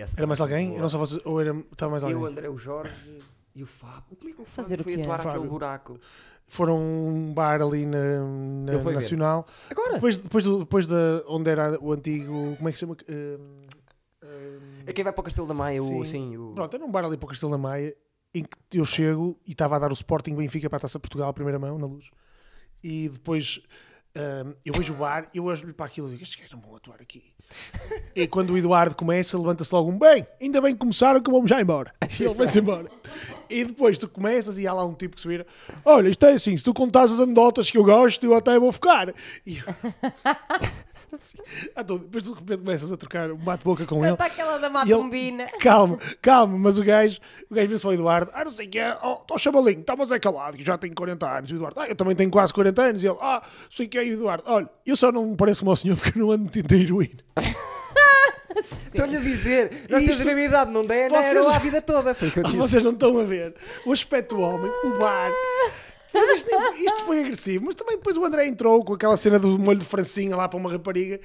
Essa Era mais também alguém? Eu não só fosse, ou era, estava mais Eu, alguém? André, o Jorge e o Fábio. Como é que o Fábio Fazer o foi quê? atuar Fábio. aquele buraco? Foram um bar ali na, na foi ver. Nacional. Agora? Depois, depois, do, depois da onde era o antigo. Como é que se chama? Hum, hum, É quem vai para o Castelo da Maia. O, Sim. sim, o... Pronto, era um bar ali para o Castelo da Maia em que eu chego e estava a dar o Sporting Benfica para a Taça Portugal, à primeira mão, na luz. E depois eu vejo o bar eu olho para aquilo e digo: Estes gajos não vão atuar aqui. e quando o Eduardo começa, levanta-se logo um bem, ainda bem que começaram que vamos já embora. E ele vai-se embora. E depois tu começas e há lá um tipo que se vira: Olha, isto é assim, se tu contares as anedotas que eu gosto, eu até vou ficar. E tô- depois de repente começas a trocar um bate-boca com ele. Está aquela da Matumbina. Calma, calma, mas o gajo, o gajo vê-se para o Eduardo, ah, não sei o que é, oh, tô chamalinho, está mas é calado, que já tenho 40 anos. E o Eduardo, ah, eu também tenho quase 40 anos. E ele, ah, sei o que é, e o Eduardo, olha, eu só não me pareço como ao senhor porque eu não ando metido em heroína. Estou-lhe a dizer. Nós temos a mesma idade, não der, não Vocês- era a vida toda. Foi o que eu Ah, disse. vocês não estão a ver o aspecto do homem, o bar. Mas isto, isto foi agressivo. Mas também depois o André entrou com aquela cena do molho de francinha lá para uma rapariga.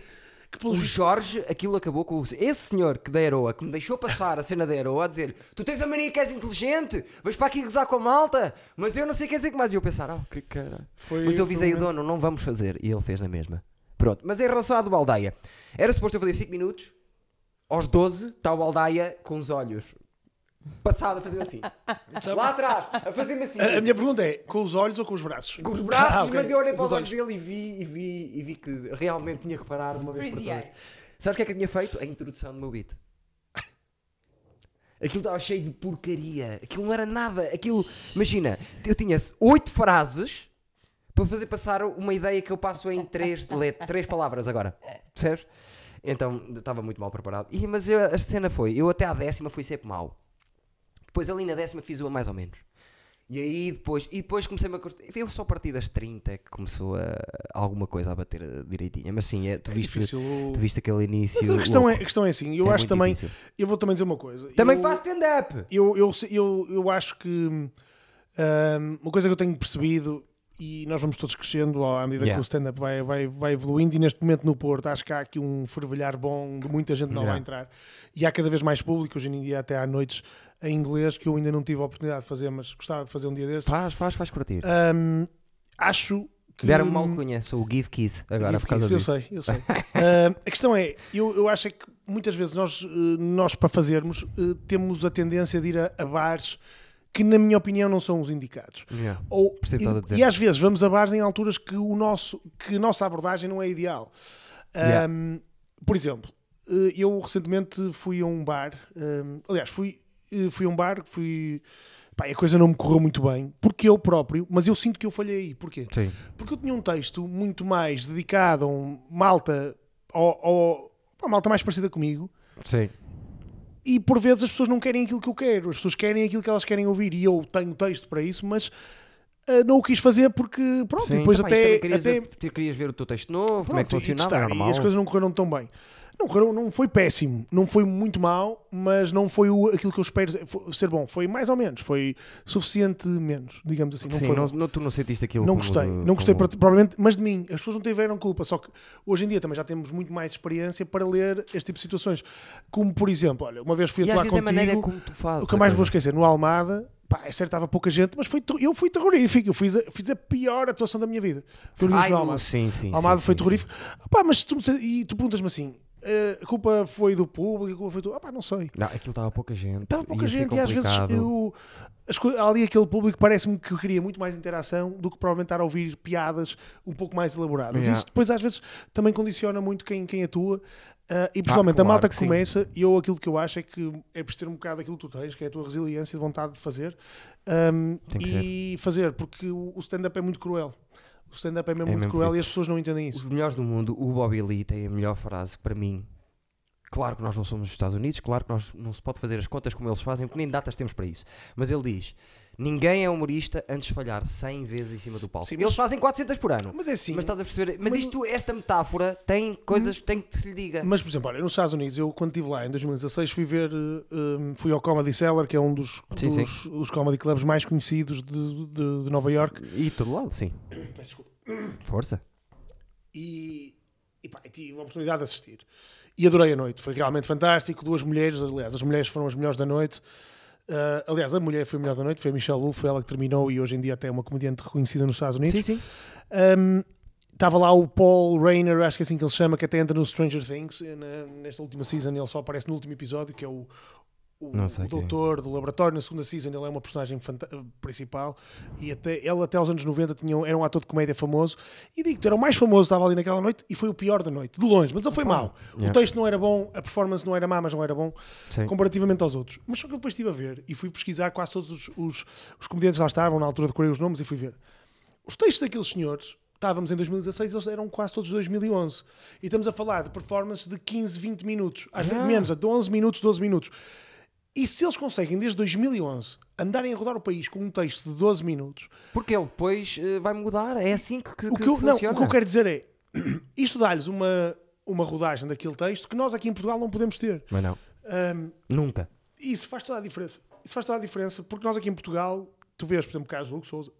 Que O pelos Jorge, aquilo acabou com o... esse senhor que da Aeroa, que me deixou passar a cena da Aeroa a dizer tu tens a mania que és inteligente, vais para aqui gozar com a malta, mas eu não sei o que dizer que mais. E eu pensar, oh, que cara. Foi- Mas eu visei o dono, não vamos fazer. E ele fez na mesma. Pronto, mas em relação à do Baldaia, era suposto eu fazer 5 minutos, aos 12 está o Baldaia com os olhos passado a fazer assim. Lá atrás, a fazer-me assim. A, a minha pergunta é: com os olhos ou com os braços? Com os braços, Ah, ok. mas eu olhei para os os olhos dele e vi, e vi, e vi que realmente tinha que parar de uma vez por Crazy todas. eye. Sabes o que é que eu tinha feito? A introdução do meu beat. Aquilo estava cheio de porcaria. Aquilo não era nada. Aquilo, imagina, eu tinha oito frases para fazer passar uma ideia que eu passo em três, de let- três palavras agora. Percebes? Então estava muito mal preparado. E, mas eu- a cena foi, eu até à décima fui sempre mal. Depois ali na décima fiz uma mais ou menos. E aí depois, e depois comecei-me a construir. Eu só a partir das 30 que começou a, alguma coisa a bater eh, direitinha. Mas sim, é, tu, É viste, difícil. tu viste aquele início. Mas a questão, é, a questão é assim: eu É acho também. difícil. Eu vou também dizer uma coisa. Também eu, faz stand-up! eu, eu, eu, eu acho que hum, uma coisa que eu tenho percebido, e nós vamos todos crescendo à medida Yeah. que o stand-up vai, vai, vai evoluindo, e neste momento no Porto acho que há aqui um fervilhar bom de muita gente nova Yeah. entrar. E há cada vez mais público, hoje em dia até há noites em inglês que eu ainda não tive a oportunidade de fazer, mas gostava de fazer um dia destes. Faz, faz, faz curtir. Hum, acho que. Deram-me uma alcunha, sou o Give Kiss agora por causa eu disso. sei, eu sei. Ah, a questão é, eu, eu acho é que muitas vezes nós, eh, nós para fazermos, eh, temos a tendência de ir a, a bares que, na minha opinião, não são os indicados. Yeah. Ou, e, e às vezes vamos a bares em alturas que, o nosso, que a nossa abordagem não é ideal. Yeah. Ahm, por exemplo, eh, eu recentemente fui a um bar, ahm, aliás, fui, fui a um bar, fui. Pá, a coisa não me correu muito bem, porque eu próprio, mas eu sinto que eu falhei aí. Porquê? Sim. Porque eu tinha um texto muito mais dedicado a um malta, ao, ao, a malta mais parecida comigo, Sim. e por vezes as pessoas não querem aquilo que eu quero, as pessoas querem aquilo que elas querem ouvir, e eu tenho texto para isso, mas ah, não o quis fazer porque, pronto, Sim. depois Epá, até. querias, até tu querias ver o teu texto novo, como é que pronto, funcionava, é testar, normal. e as coisas não correram tão bem. Não, não foi péssimo, não foi muito mal, mas não foi o, aquilo que eu espero ser bom. Foi mais ou menos, foi suficiente menos, digamos assim. Não Sim, foi não, não- tu não sentiste aquilo Não como gostei, não gostei como- pro- provavelmente, mas de mim. As pessoas não tiveram culpa, só que hoje em dia também já temos muito mais experiência para ler este tipo de situações. Como por exemplo, olha, uma vez fui E atuar vezes é a maneira contigo, como tu fazes. o que eu mais vou esquecer, no Almada, pá, é certo, estava pouca gente, mas foi, eu fui terrorífico, eu fiz a, fiz a pior atuação da minha vida. Foi no Ai, Almada. sim, sim, Almada sim, foi sim, terrorífico. Pá, mas tu, e tu perguntas-me assim, a culpa foi do público, a culpa foi do... Ah, pá, não sei. Não, aquilo estava pouca gente. Estava pouca ser gente e às vezes eu, as ali aquele público parece-me que queria muito mais interação do que provavelmente estar a ouvir piadas um pouco mais elaboradas. Yeah. Isso depois às vezes também condiciona muito quem, quem atua. ah, e principalmente a claro malta que sim. começa, e eu aquilo que eu acho é que é preciso ter um bocado aquilo que tu tens, que é a tua resiliência e vontade de fazer Tem que e fazer, porque o stand-up é muito cruel. O stand-up é mesmo É muito mesmo cruel e as pessoas não entendem Os isso. melhores do mundo, o Bobby Lee tem a melhor frase para mim. Claro que nós não somos os Estados Unidos, claro que nós não se pode fazer as contas como eles fazem, porque nem datas temos para isso. Mas ele diz: ninguém é humorista antes de falhar 100 vezes em cima do palco. Sim, eles mas- fazem 400 por ano. Mas é assim, Mas estás a perceber? Mas, mas- isto, esta metáfora tem coisas, tem que se lhe diga. Mas, por exemplo, olha, nos Estados Unidos, eu quando estive lá em 2016 fui ver, um, fui ao Comedy Cellar, que é um dos, Sim, dos, dos comedy clubs mais conhecidos de, de- de Nova York. E todo lado, sim. Peço desculpa. Força. E, e pá, tive a oportunidade de assistir. E adorei a noite, foi realmente fantástico. Duas mulheres, aliás, as mulheres foram as melhores da noite. Ah, aliás, a mulher foi a melhor da noite, foi a Michelle Wolf, foi ela que terminou e hoje em dia até é uma comediante reconhecida nos Estados Unidos. Sim, sim. Um, Estava lá o Paul Rayner, acho que é assim que ele se chama, que até entra no Stranger Things. na- nesta última season ele só aparece no último episódio, que é o, o, Não sei o doutor do laboratório. Na segunda season ele é uma personagem principal. E até, ele até aos anos 90 tinha, era um ator de comédia famoso. E digo-te, era o mais famoso, estava ali naquela noite e foi o pior da noite, de longe. Mas ele foi mau. Yeah. O texto não era bom, a performance não era má, mas não era bom Sim. comparativamente aos outros. Mas só que eu depois estive a ver e fui pesquisar quase todos os, os, os comediantes lá estavam, na altura decorei os nomes e fui ver. Os textos daqueles senhores, estávamos em 2016, eles eram quase todos de 2011. E estamos a falar de performance de 15, 20 minutos, às vezes menos, de 11 minutos, 12 minutos. E se eles conseguem, desde 2011, andarem a rodar o país com um texto de 12 minutos, Porque ele depois eh, vai mudar. É assim que, que, o que, eu, não, funciona. o que eu quero dizer é, isto dá-lhes uma, uma rodagem daquele texto que nós aqui em Portugal não podemos ter. Mas não. Ahm, Nunca. Isso faz toda a diferença. Isso faz toda a diferença, porque nós aqui em Portugal, tu vês, por exemplo, o caso do Hugo Souza.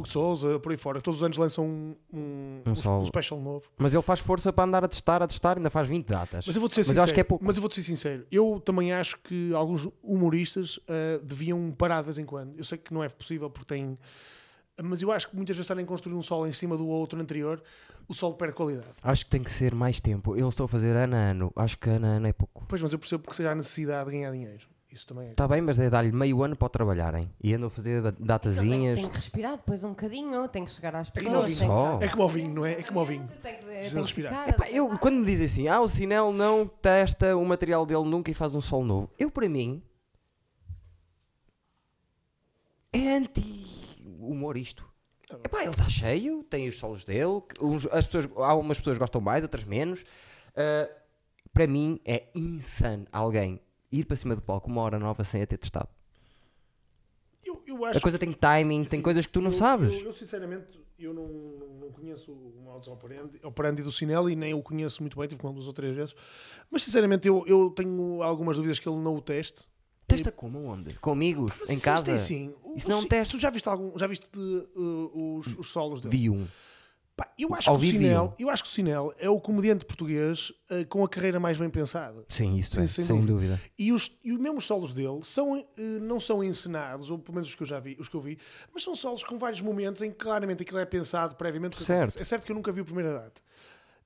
O Souza, por aí fora. Todos os anos lançam um, um, Um um, um special novo. Mas ele faz força para andar a testar, a testar, ainda faz 20 datas. Mas eu vou-te ser Mas eu sincero. é pouco. Mas eu vou-te ser sincero. Eu também acho que alguns humoristas ah, deviam parar de vez em quando. Eu sei que não é possível porque tem. Mas eu acho que muitas vezes estarem a construir um solo em cima do outro anterior, o solo perde qualidade. Acho que tem que ser mais tempo. Eu estou a fazer ano a ano. Acho que ano a ano é pouco. Pois, mas eu percebo que seja a necessidade de ganhar dinheiro. Isso também é. Está bem, mas é dar-lhe meio ano para trabalharem. E andam a fazer tem, datazinhas. tem que respirar depois um bocadinho, tem que chegar às que não pessoas. tem só. É como o vinho, não é? É como o vinho. Tem que, tem Precisa que respirar. ficar, Epá, eu, quando me dizem assim, ah, o Sinel não testa o material dele nunca e faz um sol novo. Eu, para mim, é anti-humor isto. Epá, ele está cheio, tem os solos dele, que uns- as pessoas, algumas pessoas gostam mais, outras menos. Ah, para mim, é insano alguém ir para cima do palco uma hora nova sem a ter testado. Eu, eu A coisa tem timing, tem Sim, coisas que tu não eu- sabes. Eu, sinceramente, eu não, não, conheço o modus operandi, operandi do Sinel e nem o conheço muito bem, tive com ele duas ou três vezes. Mas sinceramente, eu, eu tenho algumas dúvidas que ele não o teste. Testa como? Onde? Com amigos? Mas em casa? assim, o- Isso não é um teste. Tu já viste, algum, já viste uh, os, os solos dele? Vi um. Pá, eu, acho Ao que o Sinel, um. eu acho que o Sinel é o comediante português uh, com a carreira mais bem pensada. Sim, isso Sim, é, sem sem, dúvida. E os, e os mesmos solos dele são, eh, não são encenados, ou pelo menos os que eu já vi, os que eu vi, mas são solos com vários momentos em que claramente aquilo é pensado previamente. Certo. É certo que eu nunca vi a primeira data.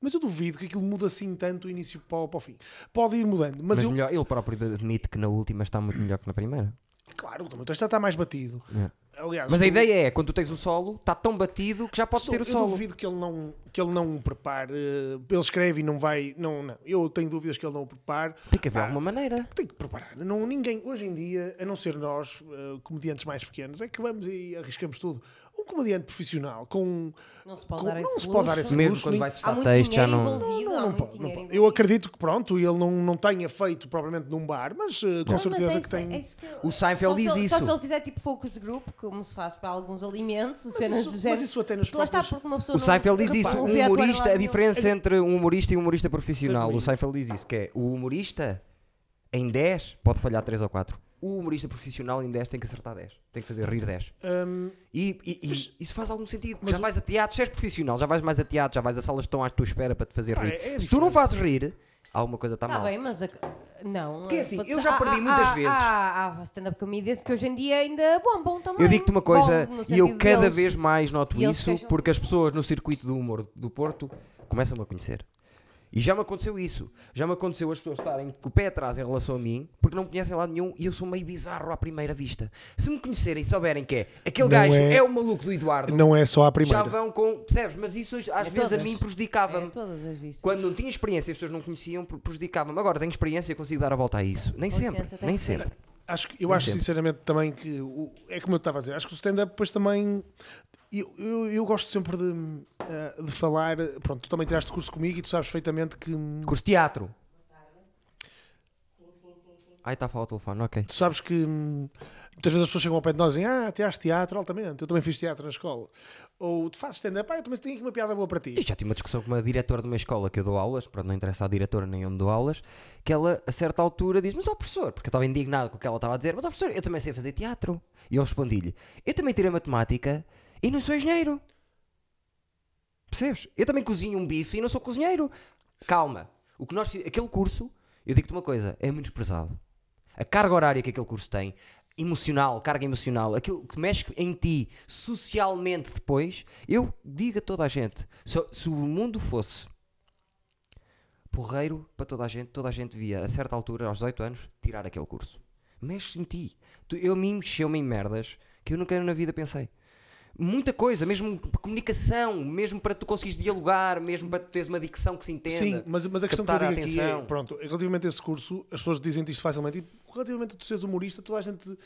Mas eu duvido que aquilo muda assim tanto do início para, o- para o fim. Pode ir mudando, mas, Mas, eu, melhor, ele próprio admite que na última está muito melhor que na primeira. Claro, o já está mais batido. É. Aliás, Mas a eu- ideia é, quando tu tens o solo, está tão batido que já podes eu, ter o eu solo. duvido que ele não que ele não prepare. eh, Ele escreve e não vai. Não, não. Eu tenho dúvidas que ele não o prepare. Tem que haver Pá, alguma maneira. Tem que preparar. Não, ninguém, hoje em dia, a não ser nós, eh, comediantes mais pequenos, é que vamos e arriscamos tudo. Um comediante profissional com. Não se pode com- dar não esse se pode dar esse Mesmo luxo, quando nem- vai Há testar muito texto, já dinheiro não. envolvido, há não muito pode, não pode. envolvido. Eu acredito que pronto, ele não, não tenha feito provavelmente num bar, mas eh, com Não, certeza mas é que tem. é isso que eu- O Seinfeld só se diz ele- isso. Só se ele fizer tipo focus group, como se faz para alguns alimentos, Mas cenas isso, de mas género. isso até nos está, próprios. porque uma pessoa O não- Seinfeld diz isso. não em humorista, a diferença entre um humorista e um humorista profissional. Certo. O Seinfeld diz isso, que é o humorista em 10 pode falhar 3 ou 4. O humorista profissional em 10 tem que acertar 10. Tem que fazer rir 10. Hum, E, e- e isso faz algum sentido. porque mas já vais a teatro, se és profissional, já vais mais a teatro, já vais a salas que estão à tua espera para te fazer Pá, rir. é- é se tu não fazes rir, alguma coisa está Está mal. bem, mas a- não. Porque eh, assim, eu já perdi há- muitas há- vezes. Há, há stand-up comedians que hoje em dia ainda bombam também. Eu digo-te uma coisa, e eu cada deles- vez mais noto isso porque as pessoas no circuito do humor do Porto começam-me a conhecer. E já me aconteceu isso. Já me aconteceu as pessoas estarem com o pé atrás em relação a mim porque não me conhecem lado nenhum e eu sou meio bizarro à primeira vista. Se me conhecerem e souberem que é aquele Não gajo é- é... o maluco do Eduardo, não é só a já primeira. vão com. Percebes? Mas isso às É vezes a todas. mim É, prejudicava-me. todas as vistas. Quando não tinha experiência e as pessoas não conheciam, pre- prejudicava-me. Agora tenho experiência e consigo dar a volta a isso. Nem sempre. Nem sempre. Acho que, eu acho sinceramente também que o- é como eu estava a dizer, acho que o stand-up depois também eu, eu, eu gosto sempre de, eh, de falar, pronto, tu também tiraste curso comigo e tu sabes perfeitamente que Curso de teatro. Ai, está a falar o telefone, ok. tu sabes que hum, muitas vezes as pessoas chegam ao pé de nós e dizem, ah, tiraste teatro altamente, eu também fiz teatro na escola. Ou tu fazes stand-up, ah, eu também tenho aqui uma piada boa para ti. Eu já tive uma discussão com uma diretora de uma escola que eu dou aulas, para não interessa a diretora nem onde dou aulas, que ela a certa altura diz: Mas ó professor, porque eu estava indignado com o que ela estava a dizer, mas ó professor, eu também sei fazer teatro. E eu respondi-lhe: Eu também tirei matemática e não sou engenheiro. Percebes? Eu também cozinho um bife e não sou cozinheiro. Calma. O que nós, aquele curso, eu digo-te uma coisa, é menosprezado. A carga horária que aquele curso tem, emocional, carga emocional, aquilo que mexe em ti socialmente depois, eu digo a toda a gente, se, se o mundo fosse porreiro para toda a gente, toda a gente devia, a certa altura, aos 18 anos, tirar aquele curso. Mexe em ti. Tu, eu mim mexeu-me em merdas que eu nunca na vida pensei. Muita coisa, mesmo para comunicação, mesmo para tu conseguires dialogar, mesmo para tu teres uma dicção que se entenda. Sim, mas, mas a questão que eu digo aqui é, pronto, relativamente a esse curso, as pessoas dizem-te isto facilmente, e relativamente a tu seres humorista, toda a gente.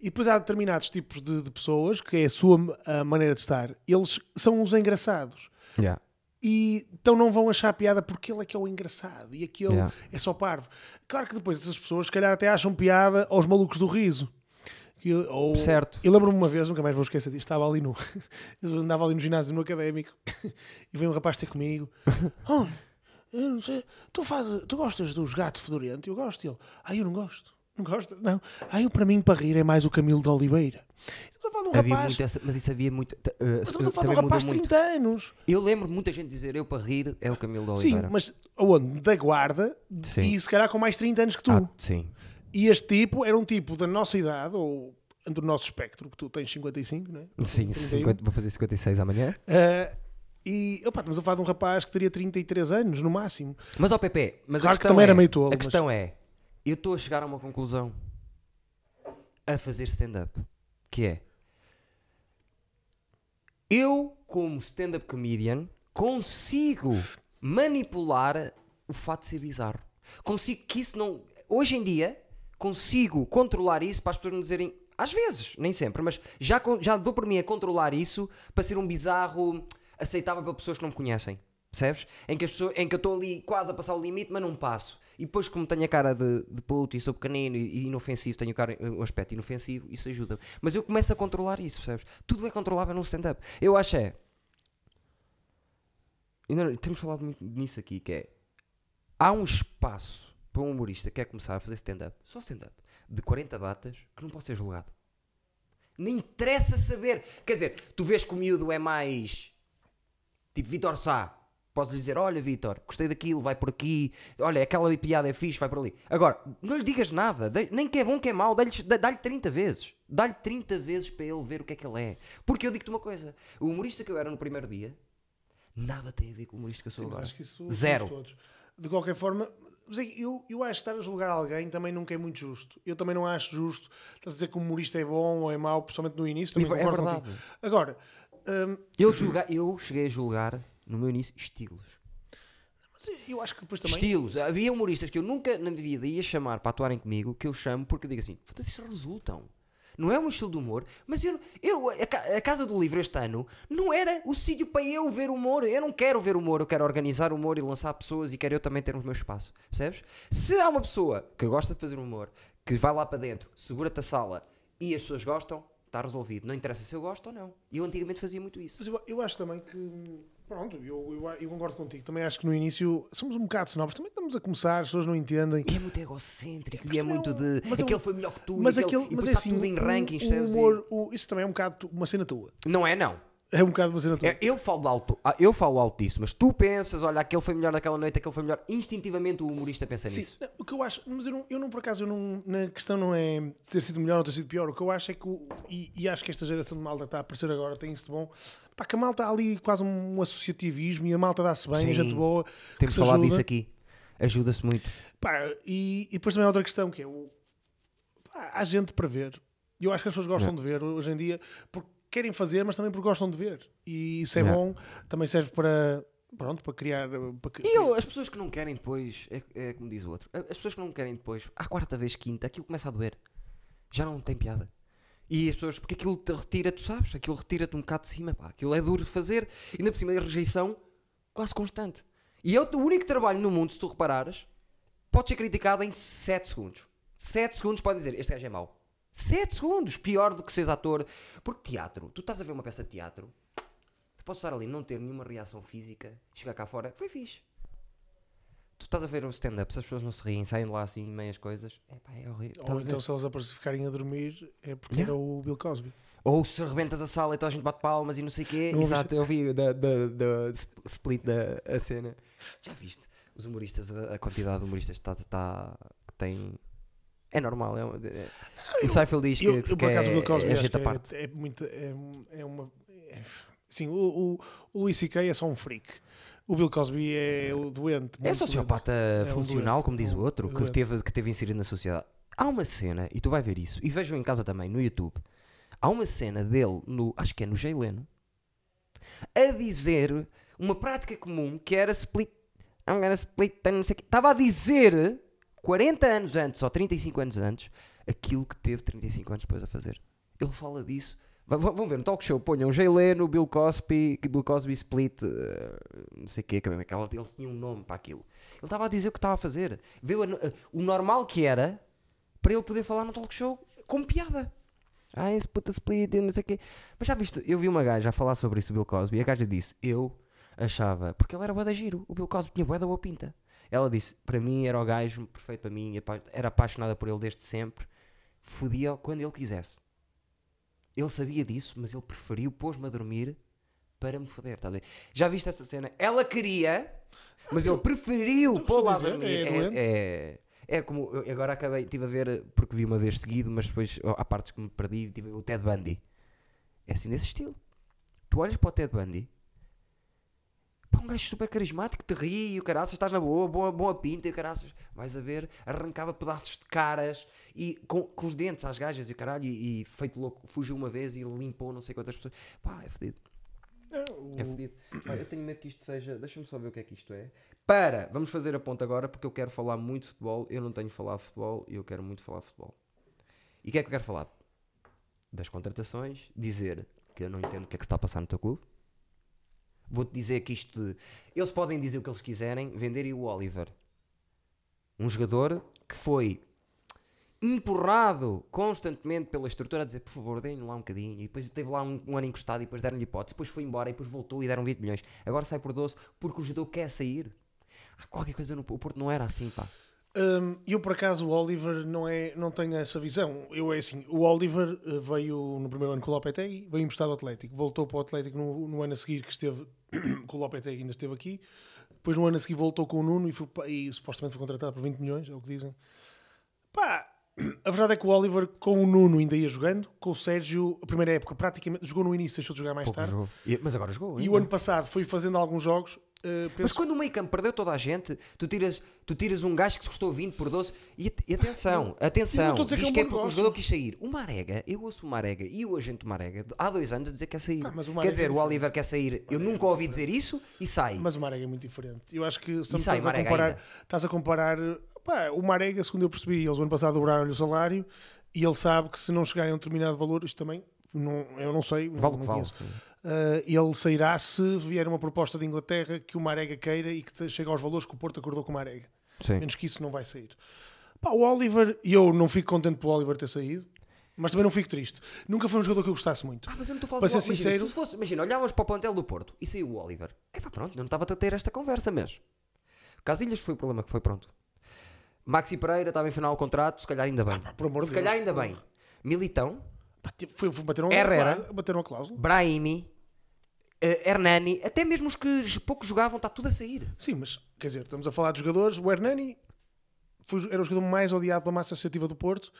E depois há determinados tipos de, de pessoas, que é a sua a maneira de estar, eles são os engraçados. Yeah. E então não vão achar piada porque ele é que é o engraçado e aquele Yeah. é só parvo. Claro que depois essas pessoas, se calhar, até acham piada aos malucos do riso. Que eu- ou- Certo. Eu lembro-me uma vez, nunca mais vou esquecer disto, estava ali no. eu andava ali no ginásio no académico e veio um rapaz ter comigo. Oh, eu não sei, tu, fazes, tu gostas dos gatos fedorento? Eu gosto. E ele, ah, eu não gosto. Não gosta? Não. Ah, eu para mim, para rir, é mais o Camilo de Oliveira. Estamos a falar de um Havia rapaz. muito essa- mas isso havia muito. uh, Mas Estamos a falar de um rapaz de mudou muito. 30 anos. Eu lembro muita gente dizer eu para rir é o Camilo de Sim, Oliveira. mas aonde? Da guarda Sim. e se calhar com mais 30 anos que tu. Ah, sim. E este tipo era um tipo da nossa idade, ou do nosso espectro, que tu tens 55, não é? Sim, 31. 50 vou fazer 56 amanhã. Ah, e opa, estamos a falar de um rapaz que teria 33 anos no máximo. Mas ao PP, mas Claro a que também era é- meio tolo, A mas- questão é, eu estou a chegar a uma conclusão a fazer stand-up, que é eu, como stand-up comedian, consigo manipular o fato de ser bizarro. Consigo que isso não. Hoje em dia, consigo controlar isso para as pessoas não dizerem. Às vezes, nem sempre, mas já, já dou por mim a controlar isso para ser um bizarro aceitável para pessoas que não me conhecem. Percebes? Em que, as pessoas, em que eu estou ali quase a passar o limite, mas não passo. E depois, como tenho a cara de, de puto e sou pequenino e, e inofensivo, tenho o cara, aspecto inofensivo, isso ajuda. Mas eu começo a controlar isso, percebes? Tudo é controlável no stand-up. Eu acho é. Não- temos falado muito nisso aqui, que é. Há um espaço para um humorista que quer começar a fazer stand-up, só stand-up, de 40 batas, que não pode ser julgado. Nem interessa saber. Quer dizer, tu vês que o miúdo é mais. Tipo Vitor Sá. Podes lhe dizer: Olha, Vitor, gostei daquilo, vai por aqui. Olha, aquela piada é fixe, vai por ali. Agora, não lhe digas nada, nem que é bom, que é mau, dá-lhe dá- dá-lhe 30 vezes. Dá-lhe 30 vezes para ele ver o que é que ele é. Porque eu digo-te uma coisa: o humorista que eu era no primeiro dia, nada tem a ver com o humorista que eu sou Sim, agora. acho que isso Zero. todos. De qualquer forma, é eu, eu acho que estar a julgar alguém também nunca é muito justo. Eu também não acho justo. Estás a dizer que o humorista é bom ou é mau, principalmente no início, também É concordo verdade. contigo. Agora, hum, Eu, julga- eu cheguei a julgar, no meu início, estilos. mas eu acho que depois também. Estilos. Havia humoristas que eu nunca na minha vida ia chamar para atuarem comigo, que eu chamo porque digo assim, "Foda-se, isso resultam. Não é um estilo de humor, mas eu, eu a, ca- a Casa do Livro este ano não era o sítio para eu ver humor. Eu não quero ver humor, eu quero organizar humor e lançar pessoas e quero eu também ter o meu espaço. Percebes? Se há uma pessoa que gosta de fazer humor, que vai lá para dentro, segura-te a sala e as pessoas gostam, está resolvido. Não interessa se eu gosto ou não. E eu antigamente fazia muito isso. Mas eu, eu acho também que. Pronto, eu, eu, eu concordo contigo. Também acho que no início somos um bocado snobs. Também estamos a começar, as pessoas não entendem. E é muito egocêntrico e é muito é um- de mas é um- aquele foi melhor que tu Mas aquele, aquele, mas é assim, tudo em o- rankings, o? E- humor, o- isso também é um bocado uma cena tua. Não é não. É um bocado uma cena tua. É, Eu falo alto, ah, eu falo alto disso, mas tu pensas, olha, aquele foi melhor naquela noite, aquele foi melhor. Instintivamente o humorista pensa Sim, nisso. não, o que eu acho, mas eu não, eu não por acaso, eu não, na questão não é ter sido melhor ou ter sido pior. O que eu acho é que, o- e, e acho que esta geração de malta está a aparecer agora, tem isso de bom, pá, que a malta há ali quase um associativismo e a malta dá-se bem, Sim. gente boa. que Temos falado ajuda. disso aqui. Ajuda-se muito. Pá, e, e depois também há outra questão que é o. Pá, há gente para ver. E eu acho que as pessoas gostam de ver hoje em dia porque querem fazer, mas também porque gostam de ver. E isso é Yeah. bom, também serve para. Pronto, para criar. Para, E eu, as pessoas que não querem depois, é, é como diz o outro, as pessoas que não querem depois, à quarta vez, quinta, aquilo começa a doer. Já não tem piada. E as pessoas, porque aquilo te retira, tu sabes, aquilo retira-te um bocado de cima, pá, aquilo é duro de fazer, e ainda por cima é rejeição quase constante. E é o único trabalho no mundo, se tu reparares, pode ser criticado em 7 segundos. 7 segundos podem dizer, este gajo é mau. 7 segundos, pior do que seres ator. Porque teatro, tu estás a ver uma peça de teatro, tu podes estar ali, não ter nenhuma reação física, chegar cá fora, foi fixe. Tu estás a ver um stand-up, se as pessoas não se riem, saem de lá assim, meias coisas, é pá, é horrível. Ou então se eles aparecerem ficarem a dormir é porque Yeah. era o Bill Cosby. Ou se rebentas a sala e toda a gente bate palmas e não sei o quê. Não Exato, eu vi da, da, da sp- split da a cena. Já viste? Os humoristas, a, a quantidade de humoristas está, está, que tem. É normal. É, um- é- o Seifeld diz que, Eu, que eu, por acaso, o é, Cosby é acho gente que parte. é, é muito. É, é uma. É, sim, o, o, o Louis C.K. é só um freak. O Bill Cosby é o doente. É sociopata um funcional, doente, como diz é o outro, que doente. teve, que teve inserido na sociedade. Há uma cena, e tu vai ver isso, e vejam em casa também, no YouTube. Há uma cena dele, no, acho que é no Jay Leno, a dizer uma prática comum que era split. I'm gonna split, não sei o quê. Estava a dizer 40 anos antes, ou 35 anos antes, aquilo que teve 35 anos depois a fazer. Ele fala disso. Va- Vão ver no talk show, ponham Jay Bill Cosby, Bill Cosby Split, eh, não sei o quê, que aquela, eles tinham um nome para aquilo. Ele estava a dizer o que estava a fazer. Viu a a- o normal que era para ele poder falar no talk show com piada. Ah, esse puta split, não sei o quê. Mas já viste, eu vi uma gaja a falar sobre isso, Bill Cosby, e a gaja disse: Eu achava, porque ele era bué da giro, o Bill Cosby tinha bué da boa pinta. Ela disse: para mim era o gajo perfeito para mim, era apaixonada por ele desde sempre, fodia quando ele quisesse. Ele sabia disso, mas ele preferiu pôs-me a dormir para me foder. ver? Já viste essa cena? Ela queria, mas ele preferiu a pô-la a dormir. é doente. é, é como eu agora acabei, estive a ver, porque vi uma vez seguido, mas depois oh, há partes que me perdi, tive o Ted Bundy. É assim desse estilo. Tu olhas para o Ted Bundy, pá, um gajo super carismático, te ri, e o caraças, estás na boa, boa, boa pinta, e o caraças, vais a ver, arrancava pedaços de caras e com, com os dentes às gajas e o caralho, e, e feito louco, fugiu uma vez e limpou não sei quantas pessoas. Pá, é fedido. É, É fedido. Eu tenho medo que isto seja. Deixa-me só ver o que é que isto é. Para! Vamos fazer a ponta agora porque eu quero falar muito de futebol. Eu não tenho falado de futebol e eu quero muito falar de futebol. E o que é que eu quero falar? Das contratações, dizer que eu não entendo o que é que se está a passar no teu clube. Vou-te dizer que isto. de- Eles podem dizer o que eles quiserem, vender o Oliver. Um jogador que foi empurrado constantemente pela estrutura a dizer por favor, deem-lhe lá um bocadinho. E depois teve lá um, um ano encostado e depois deram-lhe hipótese. Depois foi embora e depois voltou e deram 20 milhões. Agora sai por 12 porque o jogador quer sair. Há qualquer coisa no o Porto não era assim, pá. Hum, eu, por acaso, o Oliver não, é, não tenho essa visão. Eu é assim: o Oliver eh, veio no primeiro ano com o Lopetegui, veio emprestado ao Atlético, voltou para o Atlético no, no ano a seguir que esteve com o Lopetegui, ainda esteve aqui. Depois, no ano a seguir, voltou com o Nuno e, foi e supostamente foi contratado por 20 milhões, é o que dizem. Pá, a verdade é que o Oliver com o Nuno ainda ia jogando, com o Sérgio, a primeira época praticamente jogou no início, deixou de jogar mais Pouco tarde. E- mas agora jogou. E ainda. o ano passado foi fazendo alguns jogos. Eh, Mas penso- quando o meio campo perdeu toda a gente, tu tiras, tu tiras um gajo que se custou 20 por 12 e, e atenção, atenção, não estou a dizer diz que é um que é porque o jogador quis sair. O Marega, eu ouço o Marega e o agente do Marega há dois anos a dizer que quer sair. Ah, mas quer dizer, é o. Oliver quer sair. Eu nunca ouvi dizer isso e sai. Mas o Marega é muito diferente. Eu acho que se estás a comparar, estás a comparar pá, o Marega, segundo eu percebi, eles o ano passado dobraram-lhe o salário e ele sabe que se não chegarem a um determinado valor, isto também não, eu não sei, vale não que vale. Uh, ele sairá se vier uma proposta de Inglaterra que o Marega queira e que chegue aos valores que o Porto acordou com o Marega. Sim. Menos que isso não vai sair. Pá, o Oliver, e eu não fico contente por o Oliver ter saído, mas também não fico triste. Nunca foi um jogador que eu gostasse muito. Ah, mas eu não estou a falar Para ser Oliver. Imagina, sincero- se fosse, imagina, olhávamos para o plantel do Porto e saiu o Oliver. É pá, pronto, não estava a ter esta conversa mesmo. Casilhas foi o problema que foi pronto. Maxi Pereira estava em final do contrato, se calhar ainda bem. pá, por amor de se calhar Deus. ainda bem. Militão, Pá, foi, foi, bateram, Herrera. cláusula- bateram a cláusula. Brahimi, Hernani, até mesmo os que pouco jogavam, está tudo a sair. Sim, mas quer dizer, estamos a falar de jogadores. O Hernani foi, era o jogador mais odiado pela massa associativa do Porto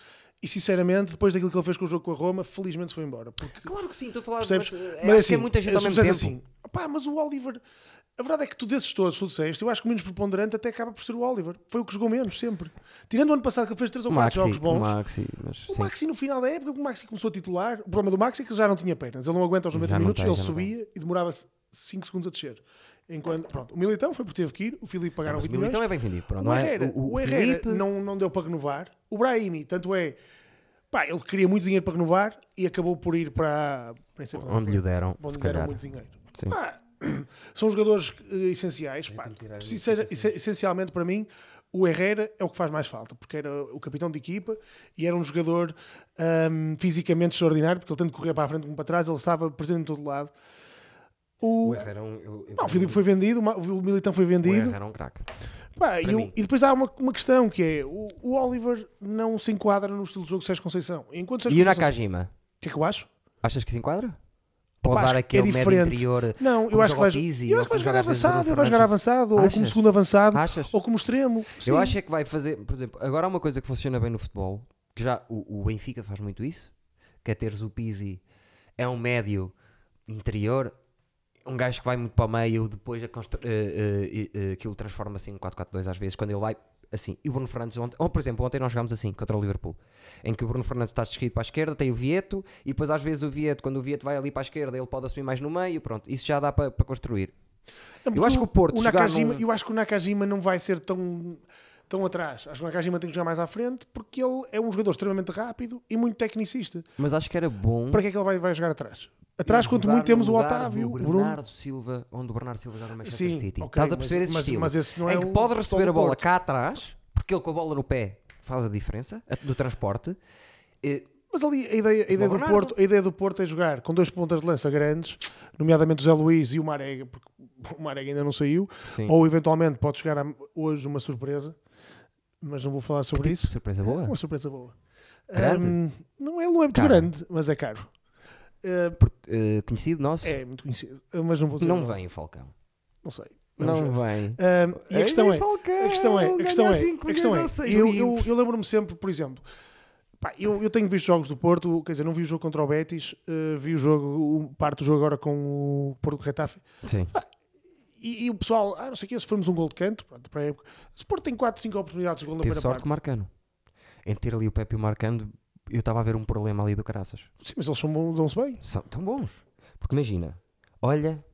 e, sinceramente, depois daquilo que ele fez com o jogo com a Roma, felizmente se foi embora. Porque, Claro que sim, estou a falar percebes? mas, eh, Mas, acho assim, que é muita gente ao mesmo tempo. assim, pá, mas o Oliver. A verdade é que tu desses todos, tu disseste, eu acho que o menos preponderante até acaba por ser o Oliver. Foi o que jogou menos, sempre. Tirando o ano passado que ele fez 3 ou 4 jogos bons. Maxi, mas O. Maxi no final da época, o Maxi começou a titular. O problema do Maxi é que ele já não tinha pernas. Ele não aguenta aos 90 Já não minutos, tem, ele subia e demorava 5 segundos a descer. Enquanto, pronto, o Militão foi porque teve que ir, o Filipe pagaram Mas 20 o milhões. Militão é bem vendido. Pronto, O não é? Herrera, o, o Herrera Filipe- não, não deu para renovar. O Brahimi, tanto é. Pá, ele queria muito dinheiro para renovar e acabou por ir para. Onde lhe deram, onde lhe deram muito dinheiro. Sim. Pá, são jogadores eh, essenciais. Pá, essencialmente para mim, o Herrera é o que faz mais falta, porque era o capitão de equipa e era um jogador ahm, fisicamente extraordinário, porque ele tanto corria para a frente como para trás, ele estava presente em todo lado. O, O Herrera é um- eu- eu- Não, o Filipe foi vendido, o o Militão foi O vendido. Herrera é um craque. E, e depois há uma, uma questão que é: o, o Oliver não se enquadra no estilo de jogo de Sérgio Conceição. Enquanto Sérgio E o Conceição- Nakajima? O que é que eu acho? Achas que se enquadra? Pode dar é aquele médio diferente. interior. Não, eu acho que joga vai, o Pizzi, eu acho que vai jogar avançado, vai jogar avançado, ou como segundo avançado, Achas? ou como extremo. Sim. Eu acho é que vai fazer, por exemplo, agora há uma coisa que funciona bem no futebol, que já o, o Benfica faz muito isso, que é teres o Pizzi, é um médio interior, um gajo que vai muito para o meio, depois a eh, eh, eh, aquilo transforma-se em 4-4-2 às vezes, quando ele vai assim. E o Bruno Fernandes, ontem, ou por exemplo, ontem nós jogámos assim contra o Liverpool, em que o Bruno Fernandes está descrito para a esquerda, tem o Vieto, e depois às vezes o Vieto, quando o Vieto vai ali para a esquerda, ele pode assumir mais no meio, pronto, isso já dá para, para construir. Não, eu acho que o Porto o Nakajima, num- Eu acho que o Nakajima não vai ser tão, tão atrás. Acho que o Nakajima tem que jogar mais à frente porque ele é um jogador extremamente rápido e muito tecnicista. Mas acho que era bom. Para que é que ele vai, vai jogar atrás? Atrás, quanto muito, temos o Otávio, o Bruno. Bernardo Silva, onde o Bernardo Silva joga no Manchester Sim, City. ok, Estás a mas- perceber esse mas- estilo? mas esse não é em que o pode receber a bola cá atrás, porque ele com a bola no pé faz a diferença, a- do transporte. Eh, Mas ali a ideia, a ideia do Bernardo. Porto, a ideia do Porto é jogar com dois pontas de lança grandes, nomeadamente o Zé Luís e o Marega, porque o Marega ainda não saiu, Sim. ou eventualmente pode chegar a- hoje uma surpresa, mas não vou falar sobre isso. Surpresa É boa. uma surpresa boa. Hum, não, é, não é muito grande, mas é caro. Uh, eh, conhecido nosso? é muito conhecido, mas não vou dizer. não vem o Falcão. Não sei. Não, ver. vem. Hum, e a questão é, a questão é, a questão é, a questão é, eu, eu, eu lembro-me sempre, por exemplo, pá, eu, eu tenho visto jogos do Porto, quer dizer, não vi o jogo contra o Betis, eh, vi o jogo, o- parte do jogo agora com o Porto de Retafe, Sim. e, e o pessoal, ah, não sei o que, se formos um gol de canto, pronto, para a época, se o Porto tem 4, 5 oportunidades de gol na Teve primeira sorte parte. com o Marcano. Em ter ali o Pepe e o Marcano, eu estava a ver um problema ali do caraças. Sim, mas eles são bons, dão-se bem. São tão bons. Porque imagina, olha,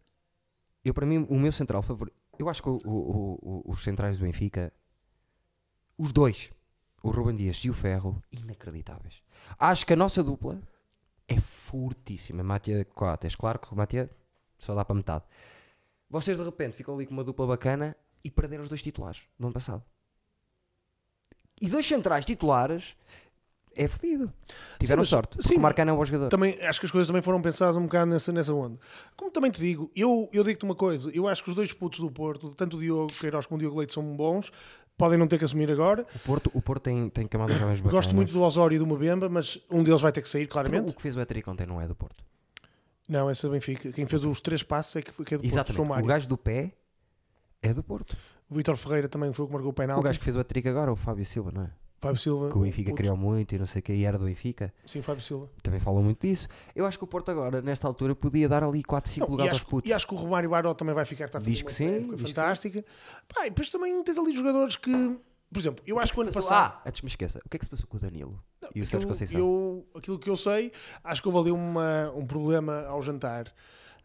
eu para mim, o meu central favorito, eu acho que o- o- o- os centrais do Benfica, os dois, o Ruben Dias e o Ferro, inacreditáveis. Acho que a nossa dupla é fortíssima. Matia Coates, claro que o Matia só dá para metade. Vocês de repente ficam ali com uma dupla bacana e perderam os dois titulares do ano passado. E dois centrais titulares é fedido. Tiveram mas- sorte. Sim, o Marcano é um bom jogador. Também, acho que as coisas também foram pensadas um bocado nessa, nessa onda. Como também te digo, eu, eu digo-te uma coisa, eu acho que os dois putos do Porto, tanto o Diogo Queiroz como o Diogo Leite são bons, podem não ter que assumir agora. O Porto, o Porto tem, tem camadas jovens bacanas. Gosto muito do Osório e do Mbemba, mas um deles vai ter que sair, O claramente. que fez o Etric ontem não é do Porto. Não, esse é Benfica. Quem fez os três passos é que, que é do Porto, Exatamente. Mário. O gajo do pé é do Porto. O Vitor Ferreira também foi o que marcou o O penalti. gajo que fez o Etric agora, o Fábio Silva, não é? Fábio Silva. Que o Benfica criou muito e não sei o que, e era do Benfica. Sim, Fábio Silva. Também falam muito disso. Eu acho que o Porto agora, nesta altura, podia dar ali 4, 5 Não, e, lugares aos putos. e acho que o Romário Baró também vai ficar. Está a Diz que sim, época diz que fantástica. Pá, e depois também tens ali jogadores que. Por exemplo, eu que acho é que o ano passou- passado. Ah, antes me esqueça. O que é que se passou com o Danilo? Não, E o aquilo- Conceição? Eu, aquilo que eu sei, acho que houve ali uma, um problema ao jantar.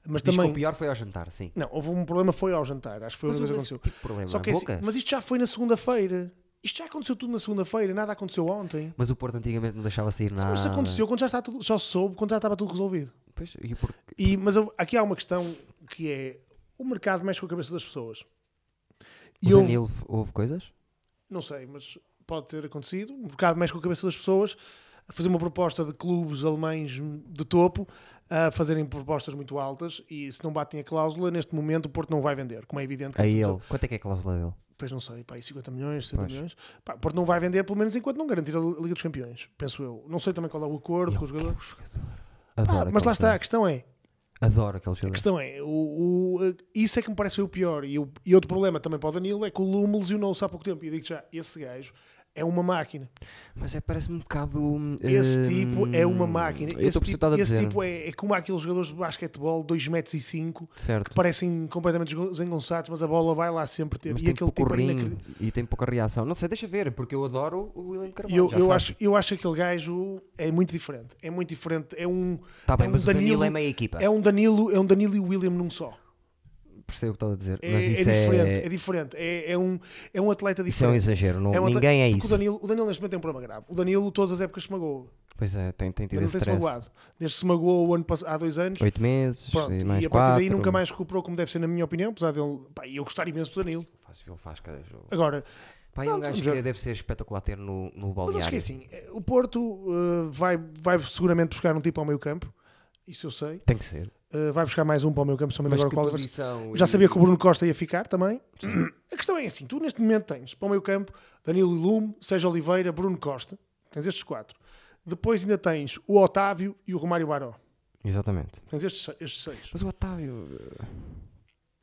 Mas Diz que também. o pior foi ao jantar, sim. Não, houve um problema, foi ao jantar. Acho que foi Mas o coisa que aconteceu. tipo problema? Só que é assim, mas isto já foi na segunda-feira. Isto já aconteceu tudo na segunda-feira, nada aconteceu ontem. Mas o Porto antigamente não deixava sair nada. Mas isso aconteceu quando já está tudo, só soube quando já estava tudo resolvido. Pois, e E, mas eu- aqui há uma questão que é o mercado mexe com a cabeça das pessoas. E houve, Danilo houve coisas? não sei, mas pode ter acontecido. O mercado mexe com a cabeça das pessoas a fazer uma proposta de clubes alemães de topo a fazerem propostas muito altas e se não batem a cláusula, neste momento o Porto não vai vender, como é evidente. A ele. Quanto é que é a cláusula dele? Pois não sei, pá, aí 50 milhões, 60 Pois. milhões. Pá, Porto não vai vender, pelo menos enquanto não garantir a Liga dos Campeões, penso eu. Não sei também qual é o acordo com o jogador. Adoro Pá, mas aquele lá está, a jogador. questão é, Adoro aquele A jogador. questão é, o, o- isso é que me parece o pior. E, o- e outro problema também para o Danilo é que o Lume lesionou-se há pouco tempo. E eu digo já, esse gajo é uma máquina. Mas é, parece-me um bocado. hum, Esse tipo é uma máquina. Esse, tipo, esse tipo é, é como aqueles jogadores de basquetebol, 2 metros e 5, Certo. que parecem completamente desengonçados, mas a bola vai lá sempre ter. Mas e tem aquele pouco tipo é inacreditável. e tem pouca reação. Não sei, deixa ver, porque eu adoro o William Carvalho. Eu, eu, acho, eu acho que aquele gajo é muito diferente. É muito diferente. É um, Tá bem, é um mas o Danilo Danilo- é meia equipa. é um Danilo, é um Danilo e o William num só. Percebo o que estás a dizer. É, mas é isso diferente, é, é, diferente. É, é um, é um atleta isso é um diferente. exagero. Não, É um atleta- ninguém é isso. O Danilo, o Danilo neste momento tem um problema grave. O Danilo, todas as épocas se magoou. Pois é, tem, tem tido esse tem-se stress. magoado. Desde que se magoou o ano há dois anos. Oito meses Pronto, e mais e a partir daí quatro. nunca mais recuperou como deve ser, na minha opinião. Apesar dele. Pá, eu gostar imenso do Danilo. Faz, ele faz cada jogo. Agora, Pá, é um gajo que deve ser espetacular ter no, no mas balneário. acho que é assim. eh, O Porto eh, vai, vai seguramente buscar um tipo ao meio campo. Isso eu sei. Tem que ser. Eh, vai buscar mais um para o meio campo, somente agora Oliver. posição Já e- sabia que o Bruno Costa ia ficar também. A questão é assim: tu neste momento tens para o meio campo Danilo Lume, Sérgio Oliveira, Bruno Costa. Tens estes quatro. Depois ainda tens o Otávio e o Romário Baró. Exatamente. Tens estes, estes seis. Mas o Otávio...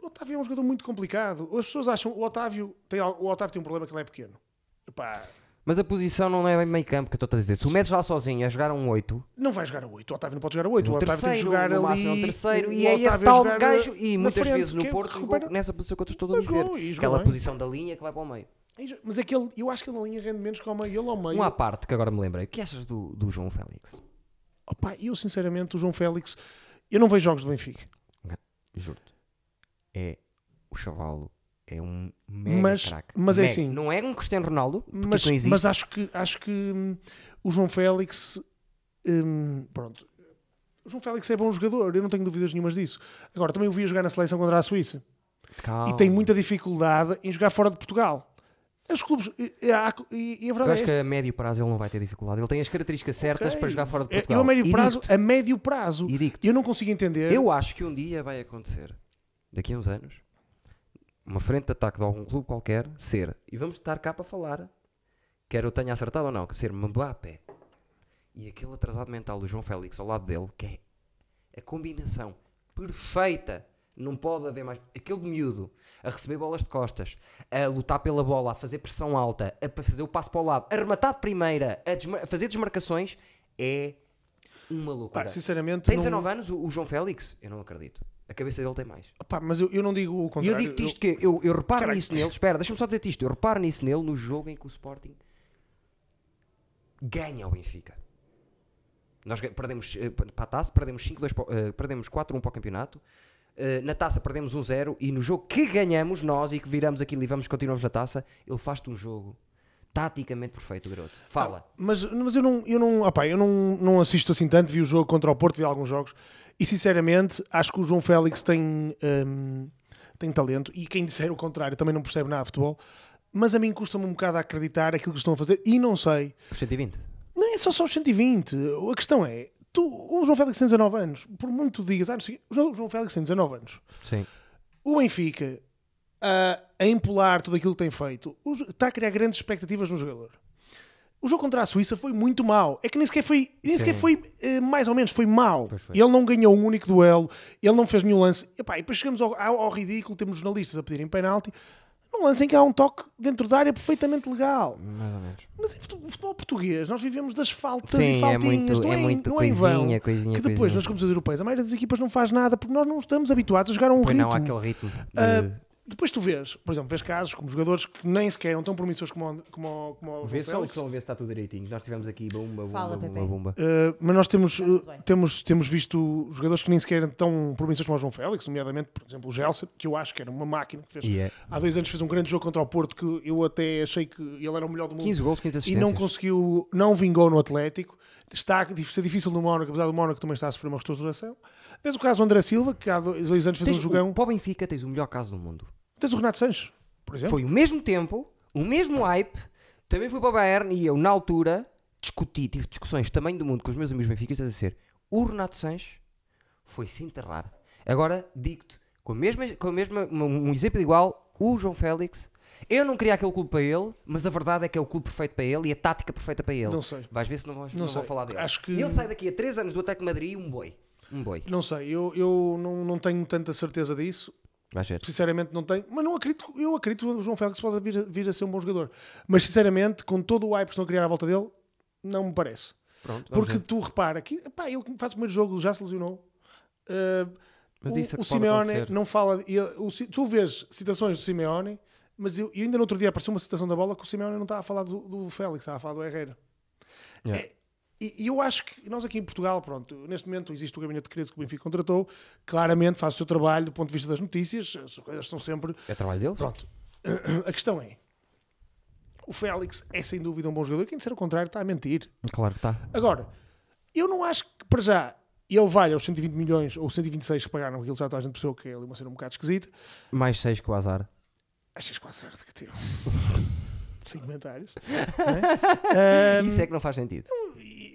O Otávio é um jogador muito complicado. As pessoas acham o Otávio tem, o Otávio tem um problema que ele é pequeno. Epá, Mas a posição não é bem meio campo que eu estou a dizer. Se o metes lá sozinho a jogar um 8, não vai jogar a 8. O Otávio não pode jogar a 8. O Otávio tem que terceiro, jogar no ali. é um terceiro, o e é esse tal gajo, e muitas frente, vezes no é- Porto recupera- nessa posição que eu estou a dizer. jogou, Aquela bem. posição da linha que vai para o meio. Mas é que ele, eu acho que ele na linha rende menos que ao meio. Ele ao meio. Um à parte que agora me lembrei. O que achas do, do João Félix? Opa, eu sinceramente, o João Félix, eu não vejo jogos do Benfica. Juro-te. É o chavalo. É um mega Mas- craque. mas é Mega. assim- Não é um Cristiano Ronaldo, Mas, isso não existe. mas acho que, acho que hum, o João Félix, hum, pronto. O João Félix é bom jogador, eu não tenho dúvidas nenhumas disso. Agora, também o vi jogar na seleção contra a Suíça. Calma. E tem muita dificuldade em jogar fora de Portugal. Os clubes. E, e, a Eu verdade acho é que a médio prazo ele não vai ter dificuldade. Ele tem as características certas Ok. para jogar fora de É, Portugal. Eu a médio prazo, a médio prazo, E eu não consigo entender. Eu acho que um dia vai acontecer, daqui a uns anos, uma frente de ataque de algum clube qualquer ser, e vamos estar cá para falar, quer eu tenha acertado ou não, ser Mbappé e aquele atrasado mental do João Félix ao lado dele, que é a combinação perfeita. Não pode haver mais. Aquele miúdo a receber bolas de costas, a lutar pela bola, a fazer pressão alta, a fazer o passo para o lado, a rematar de primeira, a, desma- a fazer desmarcações, é uma loucura. Pá, sinceramente, Tem não- 19 anos o, o João Félix? Eu não acredito. A cabeça dele tem mais. Pá, mas eu, eu não digo o E eu contrário. digo-te isto que eu, eu reparo Caralho. nisso nele. Espera, deixa-me só dizer isto. Eu reparo nisso nele no jogo em que o Sporting ganha ao Benfica. Nós perdemos eh, para a taça, perdemos 5-2 para o- eh, perdemos 4-1 para o campeonato. Eh, na taça perdemos 1-0 e no jogo que ganhamos nós e que viramos aquilo e vamos continuamos na taça, ele faz-te um jogo taticamente perfeito, garoto. Fala. Mas, mas eu não, eu não, opá, eu não, não assisto assim tanto, vi o jogo contra o Porto, vi alguns jogos, e sinceramente acho que o João Félix tem, hum, tem talento, e quem disser o contrário também não percebe nada de futebol, mas a mim custa-me um bocado a acreditar aquilo que estão a fazer, e não sei, Os 120. não é só só os 120, a questão é, tu, o João Félix tem 19 anos, por muito digas, ah, sei, o João- Félix tem 19 anos, Sim. o Benfica a, a empolar tudo aquilo que tem feito está a criar grandes expectativas no jogador. O jogo contra a Suíça foi muito mau. É que nem sequer foi, nem sequer foi eh, mais ou menos, foi mau. Foi. Ele não ganhou um único duelo, ele não fez nenhum lance. E, pá, e depois chegamos ao, ao- ao ridículo, temos jornalistas a pedirem penalti. Num lance em que há um toque dentro da área perfeitamente legal. Mais ou menos. Mas em fute- futebol português, nós vivemos das faltas Sim, e é faltinhas. muito- não é em- muito não é em vão. coisinha, coisinha, que depois, coisinha. nas competições europeias, a maioria das equipas não faz nada porque nós não estamos habituados a jogar a um Pois ritmo. não há aquele ritmo. de- Ah, depois tu vês, por exemplo, vês casos como jogadores que nem sequer eram tão promissores como, o- como, o- como o Vê João só o Félix. som, vê se está tudo direitinho. Nós tivemos aqui bomba, bomba, Fala, bomba, bomba. Uh, mas nós temos, uh, temos, temos visto jogadores que nem sequer eram tão promissores como o João Félix, nomeadamente, por exemplo, o Gelson, que eu acho que era uma máquina. Que fez, E é Há dois anos fez um grande jogo contra o Porto que eu até achei que ele era o melhor do mundo 15 gols, 15 e assistências. não conseguiu, não vingou no Atlético. Está a ser difícil no Mónaco, apesar do Mónaco também está a sofrer uma reestruturação. Vês o caso do André Silva, que há dois anos fez Tens um o- jogão. Para o Benfica tens o melhor caso do mundo. Tens o Renato Sanches, por exemplo. Foi o mesmo tempo, o mesmo hype. Também fui para o Bayern e eu, na altura, discuti, tive discussões também do mundo com os meus amigos benfiquistas a dizer o Renato Sanches foi-se enterrar. Agora, digo-te, com a mesma, com a mesma, um exemplo igual, o João Félix. Eu não queria aquele clube para ele, mas a verdade é que é o clube perfeito para ele e a tática perfeita para ele. Não sei. Vais ver se não, vais, Não não, vou falar dele. Acho que- Ele sai daqui a 3 anos do Atlético de Madrid um boi. Um boi. Não sei, eu, eu não, não tenho tanta certeza disso. Vais ver. Sinceramente não tenho, mas não acredito, eu acredito que o João Félix pode vir a, vir a ser um bom jogador. Mas sinceramente, com todo o hype que estão a criar à volta dele, não me parece. Pronto, Porque ver. tu repara que ele faz o primeiro jogo, já se lesionou. Uh, Mas o, isso é o pode Simeone acontecer. não fala. ele- o tu vês citações do Simeone, mas eu, eu ainda no outro dia apareceu uma citação da bola que o Simeone não estava a falar do, do Félix, estava a falar do Herrera. Yeah. É, e, e eu acho que nós aqui em Portugal, pronto, neste momento existe o gabinete de crise que o Benfica contratou, claramente faz o seu trabalho do ponto de vista das notícias, as coisas estão sempre É trabalho dele? Pronto. A questão é: o Félix é sem dúvida um bom jogador. Quem disser o contrário está a mentir. Claro que está. Agora, eu não acho que para já ele vale aos 120 milhões ou 126 que pagaram, aquilo já toda a gente percebeu que é ali uma cena um bocado esquisita. Mais 6 que o azar. Achas quase certo que teve. Sem comentários. é? Ahm, Isso é que não faz sentido.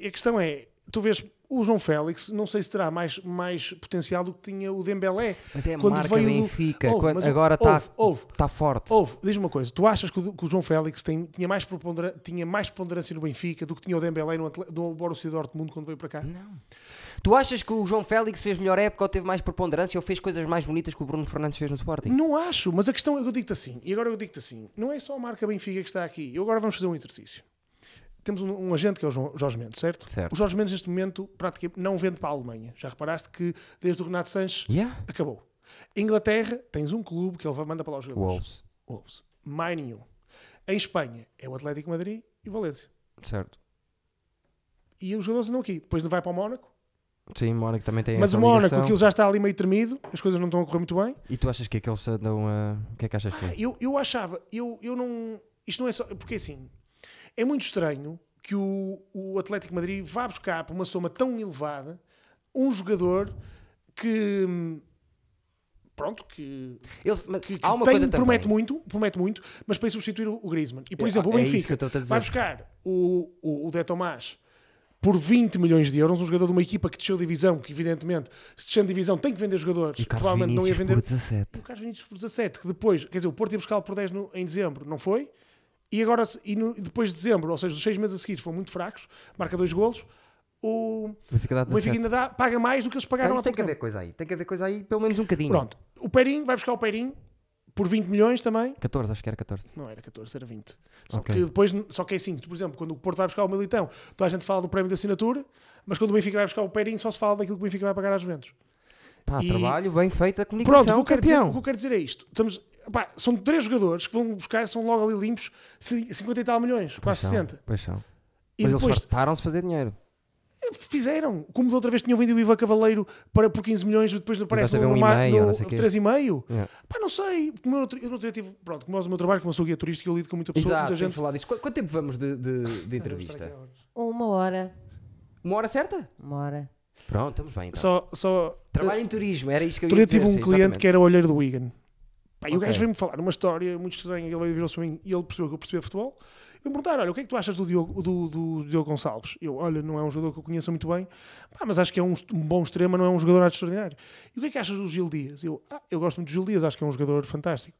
E a questão é: tu vês o João Félix, não sei se terá mais, mais potencial do que tinha o Dembélé. Mas é a Quando marca veio do- Benfica. Ouve, quando- mas o- agora está ouve, ouve. tá forte. Ouve, diz-me uma coisa, tu achas que o, que o João Félix tem- tinha, mais prepondera- tinha mais preponderância no Benfica do que tinha o Dembélé no, Atle- no Borussia Dortmund quando veio para cá? Não. Tu achas que o João Félix fez melhor época ou teve mais preponderância ou fez coisas mais bonitas que o Bruno Fernandes fez no Sporting? Não acho, mas a questão é que eu digo-te assim, e agora eu digo-te assim, não é só a marca Benfica que está aqui, eu agora vamos fazer um exercício. Temos um, um agente que é o João- Jorge Mendes, certo? Certo. O Jorge Mendes neste momento praticamente não vende para a Alemanha. Já reparaste que desde o Renato Sanches Yeah. acabou. Inglaterra, tens um clube que ele vai mandar para lá os jogadores. Wolves. Wolves. Mais nenhum. Em Espanha é o Atlético Madrid e o Valência. Certo. E os jogadores andam aqui. Depois vai para o Mónaco. Sim, o Mónaco também tem Mas o Mónaco, aquilo já está ali meio tremido, as coisas não estão a correr muito bem. E tu achas que é que eles andam a... O que é que achas que é? Eu, eu achava, eu, eu não. Isto não é só. Porque assim, é muito estranho que o, o Atlético Madrid vá buscar por uma soma tão elevada um jogador que. pronto, que, Eles, que, que há uma tem- coisa promete também. muito, promete muito, mas para ir substituir o, o Griezmann. E por É, exemplo, o é Benfica dizer. vai buscar o, o, o De Tomás por 20 milhões de euros, um jogador de uma equipa que desceu divisão, que evidentemente, se desceu de divisão, tem que vender jogadores. E Provavelmente não ia Vinícius vender por 17. E o Carlos Vinícius por 17, que depois, quer dizer, o Porto ia buscá-lo por 10 no- em dezembro, não foi? E agora, e no- depois de dezembro, ou seja, os seis meses a seguir foram muito fracos, marca dois golos, o, Benfica o Benfica 17. ainda dá, paga mais do que eles pagaram há tem que haver coisa aí. Tem que haver coisa aí, pelo menos um bocadinho. Pronto, o Peirinho, vai buscar o Peirinho por 20 milhões também. 14, acho que era 14. Não era 14, era 20. Só Ok. que depois, só que é assim, por exemplo, quando o Porto vai buscar o Militão, toda a gente fala do prémio de assinatura, mas quando o Benfica vai buscar o Peirinho, só se fala daquilo que o Benfica vai pagar às Juventus. Pá, E- trabalho bem feito Pronto, comunicação, o que, eu quero dizer, o que eu quero dizer é isto. Estamos, pá, são três jogadores que vão buscar, são logo ali limpos, ci- 50 e tal milhões, quase Pois são, 60. Pois são. E Mas depois eles fartaram-se fazer dinheiro. fizeram, como da outra vez tinham vendido o Ivan Cavaleiro para, por 15 milhões, depois aparece no, um no, mar- e-mail, no não sei o quê. 3,5. Yeah. Pá, não sei. Como eu, eu, tive, pronto, como é o meu trabalho, como eu sou guia turístico, eu lido com muita pessoa, Exato, muita gente. falado disto. Qu- Quanto tempo vamos de, de- de entrevista? Uma hora. Uma hora certa? Uma hora. Pronto, estamos bem. Então. Só, só, Trabalho em turismo, era isto que eu ia dizer. tive um sim, cliente exatamente. que era o olheiro do Wigan. Pá, e o gajo veio-me falar uma história muito estranha. Ele virou-se para mim e ele percebeu que eu percebia futebol. E me perguntar: olha, o que é que tu achas do Diogo, do, do Diogo Gonçalves? Eu, olha, não é um jogador que eu conheça muito bem, pá, mas acho que é um, um bom extremo, não é um jogador nada extraordinário. E o que é que achas do Gil Dias? Eu, ah, eu gosto muito do Gil Dias, acho que é um jogador fantástico.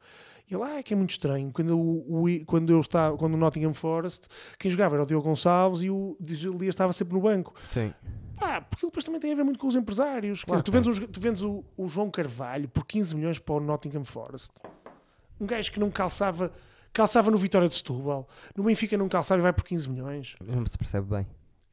Ele, ah, é que é muito estranho. Quando, o, o- quando eu estava, quando o Nottingham Forest, quem jogava era o Diogo Gonçalves e o Gil Dias estava sempre no banco. Sim. Pá, porque ele depois também tem a ver muito com os empresários. Claro tu vendes, um- tu vendes o, o João Carvalho por 15 milhões para o Nottingham Forest. Um gajo que não calçava, calçava no Vitória de Setúbal, no Benfica não calçava e vai por 15 milhões. Não se percebe bem.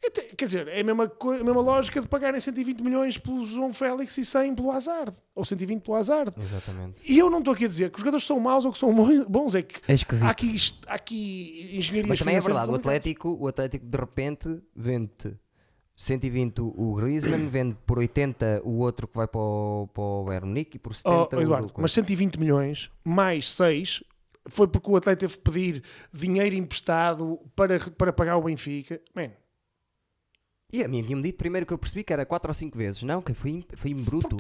É Quer dizer, é a mesma, a mesma lógica de pagarem 120 milhões pelo João Félix e 100 pelo Hazard. Ou 120 pelo Hazard. Exatamente. E eu não estou aqui a dizer que os jogadores são maus ou que são bons, é que É há aqui, há aqui engenharia Mas também é verdade, o Atlético, o Atlético de repente vende 120 o Griezmann, vende por 80 o outro que vai para o, para o Bayern Munique e por 70 Oh, o Eduardo, do- mas 120 milhões mais 6 foi porque o Atlético teve que pedir dinheiro emprestado para, para pagar o Benfica. Man, E a mim tinha-me dito primeiro que eu percebi que era 4 ou 5 vezes. Não, que foi, foi em bruto.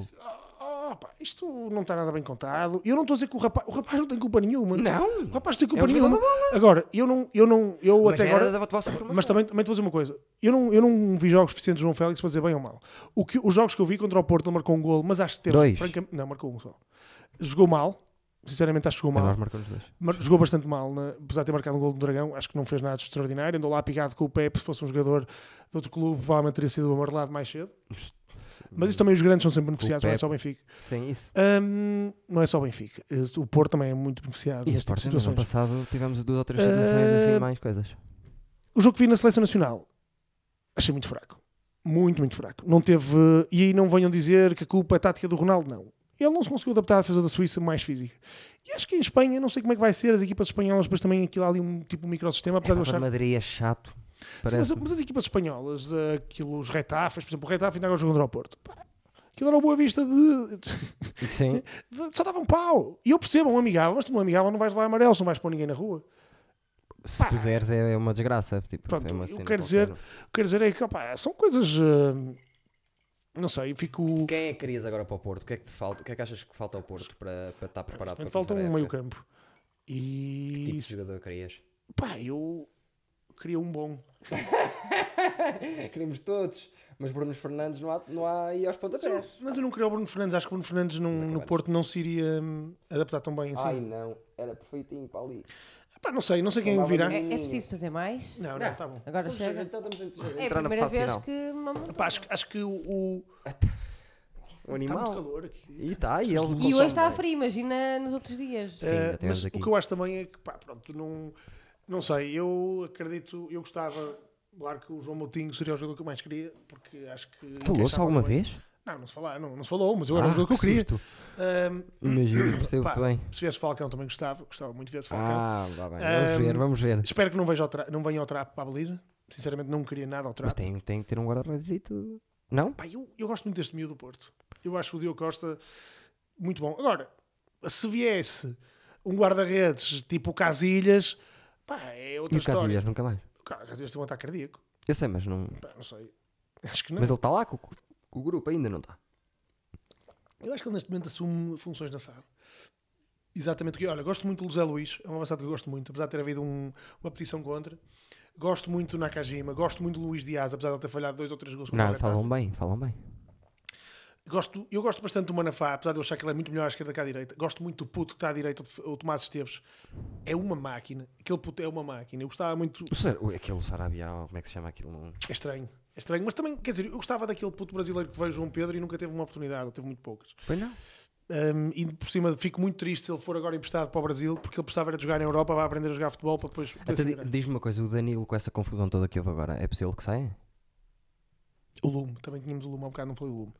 oh, pá, isto não está nada bem contado. Eu não estou a dizer que o rapaz, o rapaz não tem culpa nenhuma. Não! O rapaz não tem É culpa jogador nenhuma. Agora, eu não, eu não, eu Mas até agora. Mas também, também te vou dizer uma coisa. Eu não, eu não vi jogos suficientes de João Félix para dizer bem ou mal. O que, os jogos que eu vi contra o Porto, ele marcou um gol, mas acho que teve. Dois. francamente- não, marcou um só. Jogou mal. Sinceramente, acho que jogou É, mal. Mar- Jogou bastante mal, né? apesar de ter marcado um gol do Dragão, acho que não fez nada de extraordinário. Andou lá picado com o Pepe, se fosse um jogador de outro clube, provavelmente teria sido amarelado mais cedo. Mas isso também os grandes são sempre beneficiados, não é só o Benfica. Sim, isso. Hum, não é só o Benfica. O Porto também é muito beneficiado E a neste tipo ano passado, tivemos duas ou três situações Eh, assim, mais coisas. O jogo que vi na Seleção Nacional, achei muito fraco. Muito, muito fraco. Não teve... E aí não venham dizer que a culpa é tática do Ronaldo, não. Ele não se conseguiu adaptar à defesa da Suíça mais física. E acho que em Espanha, não sei como é que vai ser, as equipas espanholas, depois também aquilo ali um tipo um microsistema, apesar de eu Epá, achar... Madrid é chato. Sim, mas, mas as equipas espanholas, aquilo, os retafas, por exemplo, o Retafe ainda agora jogou contra o Porto. Pá, aquilo era uma boa vista de, Sim. de- Só dava um pau. E eu percebo, um amigável, mas tu num amigável não vais lá amarelo, não vais pôr ninguém na rua. Se puseres é uma desgraça. Tipo, Pronto, foi uma eu quero dizer- quero dizer é que, opá, são coisas. hum, não sei, fico. Quem é que querias agora para o Porto? O que é que te falta? O que é que achas que falta ao Porto para, para estar preparado para Falta um meio campo. Que E. tipo de jogador querias? Pá, eu queria um bom. Queríamos todos, mas Bruno Fernandes não há, não há aí aos pontapés. Mas eu não queria o Bruno Fernandes, acho que o Bruno Fernandes num- no. Porto não se iria hum, adaptar tão bem assim. Ai não, era perfeitinho para ali. Pá, não sei, não sei quem virá. É, é preciso fazer mais? Não, não, Não. tá bom. Agora Então, chega. então estamos a É a entrar na primeira fase vez final. que mamam. Pá, acho, acho que o. o O está muito animal. calor aqui. E está, e ele E hoje está frio, imagina nos outros dias. Sim, Eh, já tivemos mas aqui. o que eu acho também é que, pá, pronto, não, não sei, eu acredito, eu gostava, claro que o João Moutinho seria o jogador que eu mais queria, porque acho que. Falou-se alguma bem. vez? Não, não se, fala, não, não se falou, mas eu era Ah, o jogador que eu queria. Ahm, Imagino, percebo-te pá, bem. Se viesse Falcão também gostava, gostava muito de ver Falcão. Ah, vá bem. Vamos Ahm, ver, vamos ver. Espero que não, veja não venha ao trapo para a baliza. Sinceramente, não queria nada ao Mas trapo. tem, tem que ter um guarda-redes Não? Pá, eu, eu gosto muito deste miúdo do Porto. Eu acho o Diogo Costa muito bom. Agora, se viesse um guarda-redes tipo Casilhas, pá, é E outra o história. Casilhas nunca mais. O Casilhas tem um ataque cardíaco. Eu sei, mas não. Pá, não sei. Acho que não. Mas ele está lá com o grupo, ainda não está. Eu acho que ele neste momento assume funções na SAD. Exatamente o que. Olha, gosto muito do José Luís, é um avançado que eu gosto muito, apesar de ter havido um- uma petição contra. Gosto muito do Nakajima, gosto muito do Luís Dias, apesar de ele ter falhado dois ou três gols Não, falam bem, falam bem. Gosto, eu gosto bastante do Manafá, apesar de eu achar que ele é muito melhor à esquerda que à direita. Gosto muito do puto que está à direita, o Tomás Esteves. É uma máquina. Aquele puto é uma máquina. Eu gostava muito. O Sar- aquele Sarabia, como é que se chama aquilo? É estranho. É estranho. Mas também, quer dizer, eu gostava daquele puto brasileiro que veio João Pedro e nunca teve uma oportunidade, ou teve muito poucas. Pois não. Um, e por cima fico muito triste se ele for agora emprestado para o Brasil, porque ele precisava era de jogar na Europa, vai aprender a jogar futebol para depois grande. Diz-me uma coisa, o Danilo com essa confusão toda que houve agora, é possível que saia? O Lume, também tínhamos o Lume há um bocado, não foi o Lume.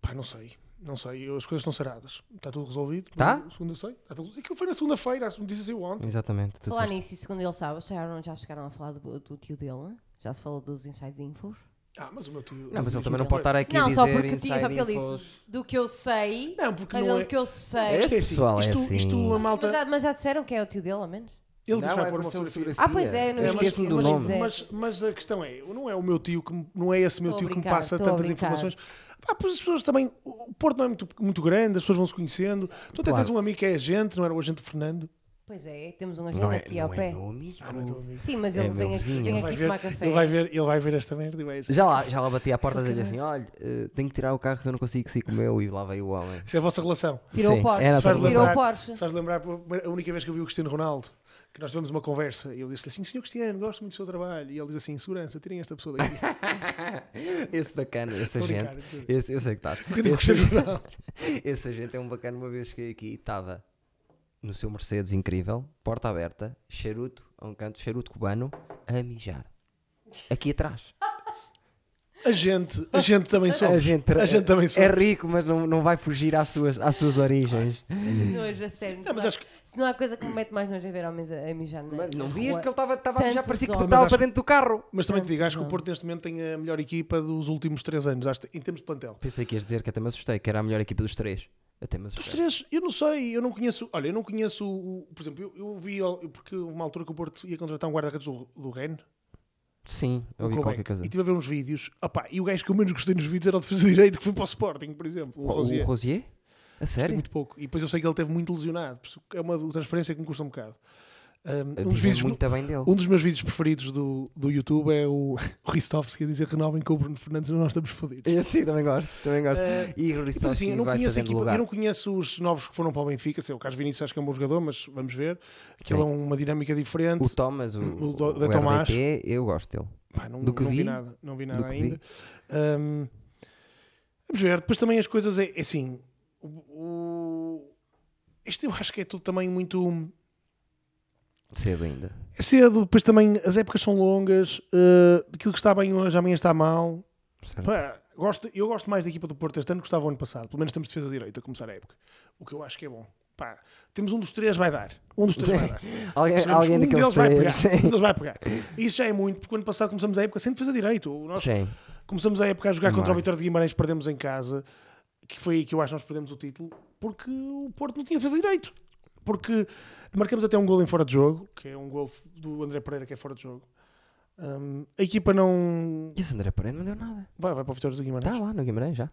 Pá, não sei. Não sei, as coisas estão saradas. Está tudo resolvido. Tá? Segundo eu sei. Está tudo... Aquilo foi na segunda-feira, a notícia saiu ontem. Exatamente. Falar nisso, e segundo ele sabe, chegaram, já chegaram a falar do, do tio dele, né? Já se falou dos inside infos. Ah, mas o meu tio. Não, mas ele também não pode estar aqui a não, dizer só porque tinha, só porque ele disse do que eu sei, Não, porque mas não ele é. do que eu sei. Isto é assim, pessoal é isto, assim. isto a malta. Mas, já, mas já disseram que é o tio dele, ao menos? Ele disse vai é pôr uma fotografia. Ah, pois é, não É, mas, do mas nome. é. mas, mas a questão é, não é o meu tio que me- não é esse meu a tio que me passa a tantas informações. Pá, pois as pessoas também, o Porto não é muito, muito grande, as pessoas vão se conhecendo. Tu até Claro. tens um amigo que é agente, não era o agente Fernando. Pois é, temos um agente Não é, aqui ao não pé. é meu amigo. Ah, não é teu amigo. Sim, mas É ele meu vem aqui, vem Ele vai, aqui ver, tomar café. ele, vai ver, ele vai ver esta merda e vai dizer. Já lá, já lá bati à porta a dizer assim: olha, eh, tenho que tirar o carro que eu não consigo sair com o meu. E lá veio o homem. Isso é a vossa relação. Tirou Sim, o Porsche. era Faz Tirou lembrar- o Porsche. Faz lembrar a única vez que eu vi o Cristiano Ronaldo, que nós tivemos uma conversa e eu disse assim: Senhor Cristiano, gosto muito do seu trabalho. E ele diz assim: Segurança, tirem esta pessoa daqui. esse bacana, esse agente. Esse, eu sei que está. Esse, esse agente é um bacana. Uma vez cheguei aqui estava no seu Mercedes incrível, porta aberta, charuto a um canto, charuto cubano, a mijar. Aqui atrás. A gente, a gente também somos. A gente, A gente também é somos. rico, mas não, não vai fugir às suas, às suas origens. Nojo, a sério. Não, mas acho que Se não há coisa que me mete mais nojo a ver homens a, a mijar na Mas não vias que ele estava estava a mijar, parecia que estava para dentro do carro. Mas também te digo, acho que o. Porto neste momento tem a melhor equipa dos últimos três anos, acho, em termos de plantel. Pensei que ias dizer que até me assustei, que era a melhor equipa dos três. Até me Dos três, eu não sei, eu não conheço. Olha, eu não conheço. O, por exemplo, eu, eu vi, porque uma altura que o Porto ia contratar um guarda-redes do, do Ren, Sim, eu ouvi Kovac, qualquer coisa. e estive a ver uns vídeos. Opá, e o gajo que eu menos gostei nos vídeos era o defesa direito que foi para o Sporting, por exemplo, o, Rosier. o Rosier? A Gostei sério? muito pouco. E depois eu sei que ele teve muito lesionado, é uma transferência que me custa um bocado. Um, um, vídeos, um dos meus vídeos preferidos do, do YouTube é o, o Ristovski a dizer renovem com o Bruno Fernandes, nós estamos fodidos. Eu sim, também gosto. Também gosto. Eh, e o Ristovski assim, eu não conheço equipa, lugar. eu não conheço os novos que foram para o Benfica, sei, o Carlos Vinícius acho que é um bom jogador, mas vamos ver. Aquilo é uma dinâmica diferente. O Thomas, o, O o, da o Tomás. RDT, eu gosto dele. Pá, não, do que não vi, vi, nada, não vi nada ainda. Ahm, vamos ver, depois também as coisas é, é assim. O, o- isto eu acho que é tudo também muito Cedo ainda. é cedo, depois também as épocas são longas, eh, aquilo que está bem hoje, amanhã está mal. Certo? Pá, gosto, eu gosto mais da equipa do Porto este ano que gostava o ano passado. Pelo menos temos defesa direita a começar a época. O que eu acho que é bom. Pá, temos um dos três vai dar. Um dos três vai dar. Alguém, alguém um daqueles deles vai pegar. três. Um deles vai pegar. Isso já é muito, porque o ano passado começamos a época sem defesa direito. Sim. começamos a época a jogar contra o. Vitória de Guimarães, perdemos em casa, que foi aí que eu acho que nós perdemos o título, porque o Porto não tinha defesa direito. Porque marcamos até um gol em fora de jogo, que é um gol do André Pereira que é fora de jogo. Hum, a equipa não E esse André Pereira não deu nada. vai, vai para o Vitória de Guimarães. Está lá no Guimarães já.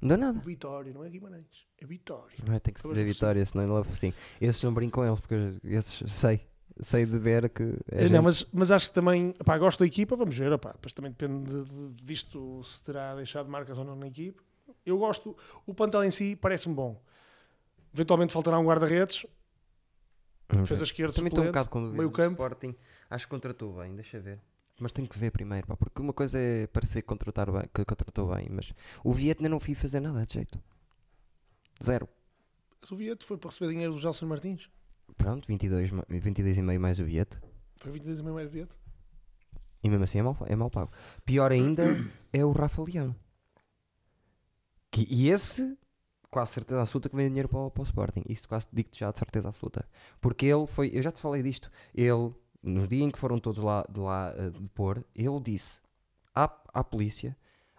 Não deu nada. Vitória, não é Guimarães, é Vitória. Não é, tem que se dizer não vitória, senão ele leva focinho. Esses não brinco com eles, porque eu- esses sei. Sei de ver que. é não, gente- mas, mas acho que também, pá, gosto da equipa, vamos ver, opá, depois também depende de, de- disto, se terá deixado marcas ou não na equipa. Eu gosto, o plantel em si parece-me bom. Eventualmente faltará um guarda-redes, defesa ver. esquerda, Também estou um bocado com meio O campo. Sporting, acho que contratou bem, deixa ver. Mas tenho que ver primeiro, pá, porque uma coisa é parecer que, contratar bem, que contratou bem, mas o Vietnã não fui fazer nada de jeito. Zero. O Vieto foi para receber dinheiro do Gelson Martins. Pronto, 22, ma- 22 e meio mais o Vieto. Foi 22 e meio mais Vieto. E mesmo assim é mal, é mal pago. Pior ainda é o Rafa Leão. Que, e esse, quase certeza absoluta que vem dinheiro para, o- para o Sporting. Isso quase digo-te já de certeza absoluta. Porque ele foi, eu já te falei disto, ele, no dia em que foram todos lá de lá eh, ele disse à, à polícia: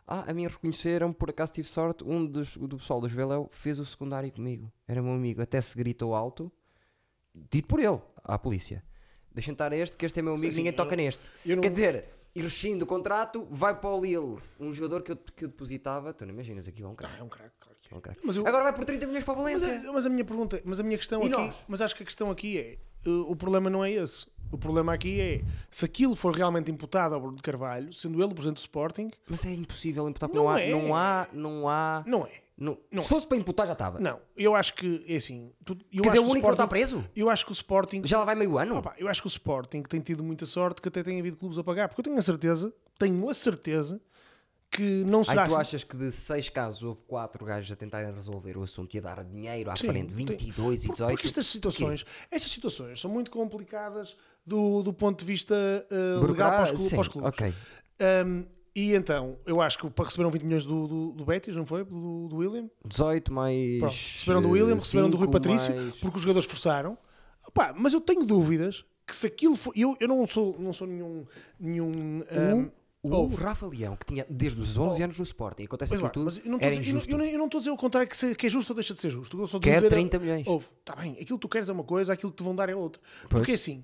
Ah, a mim reconheceram, por acaso tive sorte, um dos, do pessoal dos Veléu fez o secundário comigo. Era meu amigo, até se gritou alto, dito por ele, à polícia. Deixem estar este, que este é meu amigo, Sim, ninguém eu toca neste. Eu não, Quer dizer, ele rescinde o contrato, vai para o Lille, um jogador que eu, que eu depositava. Tu não imaginas aquilo, é um Ah, cara. é um craque, claro que Ok. Mas eu- Agora vai por 30 milhões para Mas, Valência. a- mas a minha pergunta, mas a minha questão E aqui, nós? mas acho que a questão aqui é, uh, o problema não é esse. O problema aqui é, se aquilo for realmente imputado ao Bruno de Carvalho, sendo ele o presidente do Sporting, Mas é impossível imputar porque Não não, há, é. não há. Não há. não é. não- Não se é. fosse para imputar, já estava. Não, eu acho que é assim. tu- eu Quer dizer, o único que não está preso? eu acho que o Sporting, Já lá vai meio ano? Opa, eu acho que o Sporting tem tido muita sorte que até tem havido clubes a pagar, porque eu tenho a certeza, tenho a certeza que não será Ai, tu assim. achas que de 6 casos houve 4 gajos a tentarem resolver o assunto e a dar dinheiro à Sim, frente, tem- 22 e Por- 18? Porque estas situações, estas situações são muito complicadas do, do ponto de vista uh, legal para os, clu- Sim, para os clubes. Ok. Um, e então, eu acho que para receberam 20 milhões do, do, do Betis, não foi? Do, do William? 18 mais. Pronto, receberam do William, receberam do Rui Patrício, mais- porque os jogadores forçaram. Opa, mas eu tenho dúvidas que se aquilo for. Eu, eu não, sou, não sou nenhum. nenhum um, O. Rafa Leão, que tinha desde os 11 anos no Sporting, acontece aquilo tudo, mas eu não estou a dizer- eu não- eu não- dizer o contrário, que, se- que é justo ou deixa de ser justo. Eu só Quer dizer, 30 milhões. Ouve, está bem, aquilo que tu queres é uma coisa, aquilo que te vão dar é outra. Pois. Porque assim,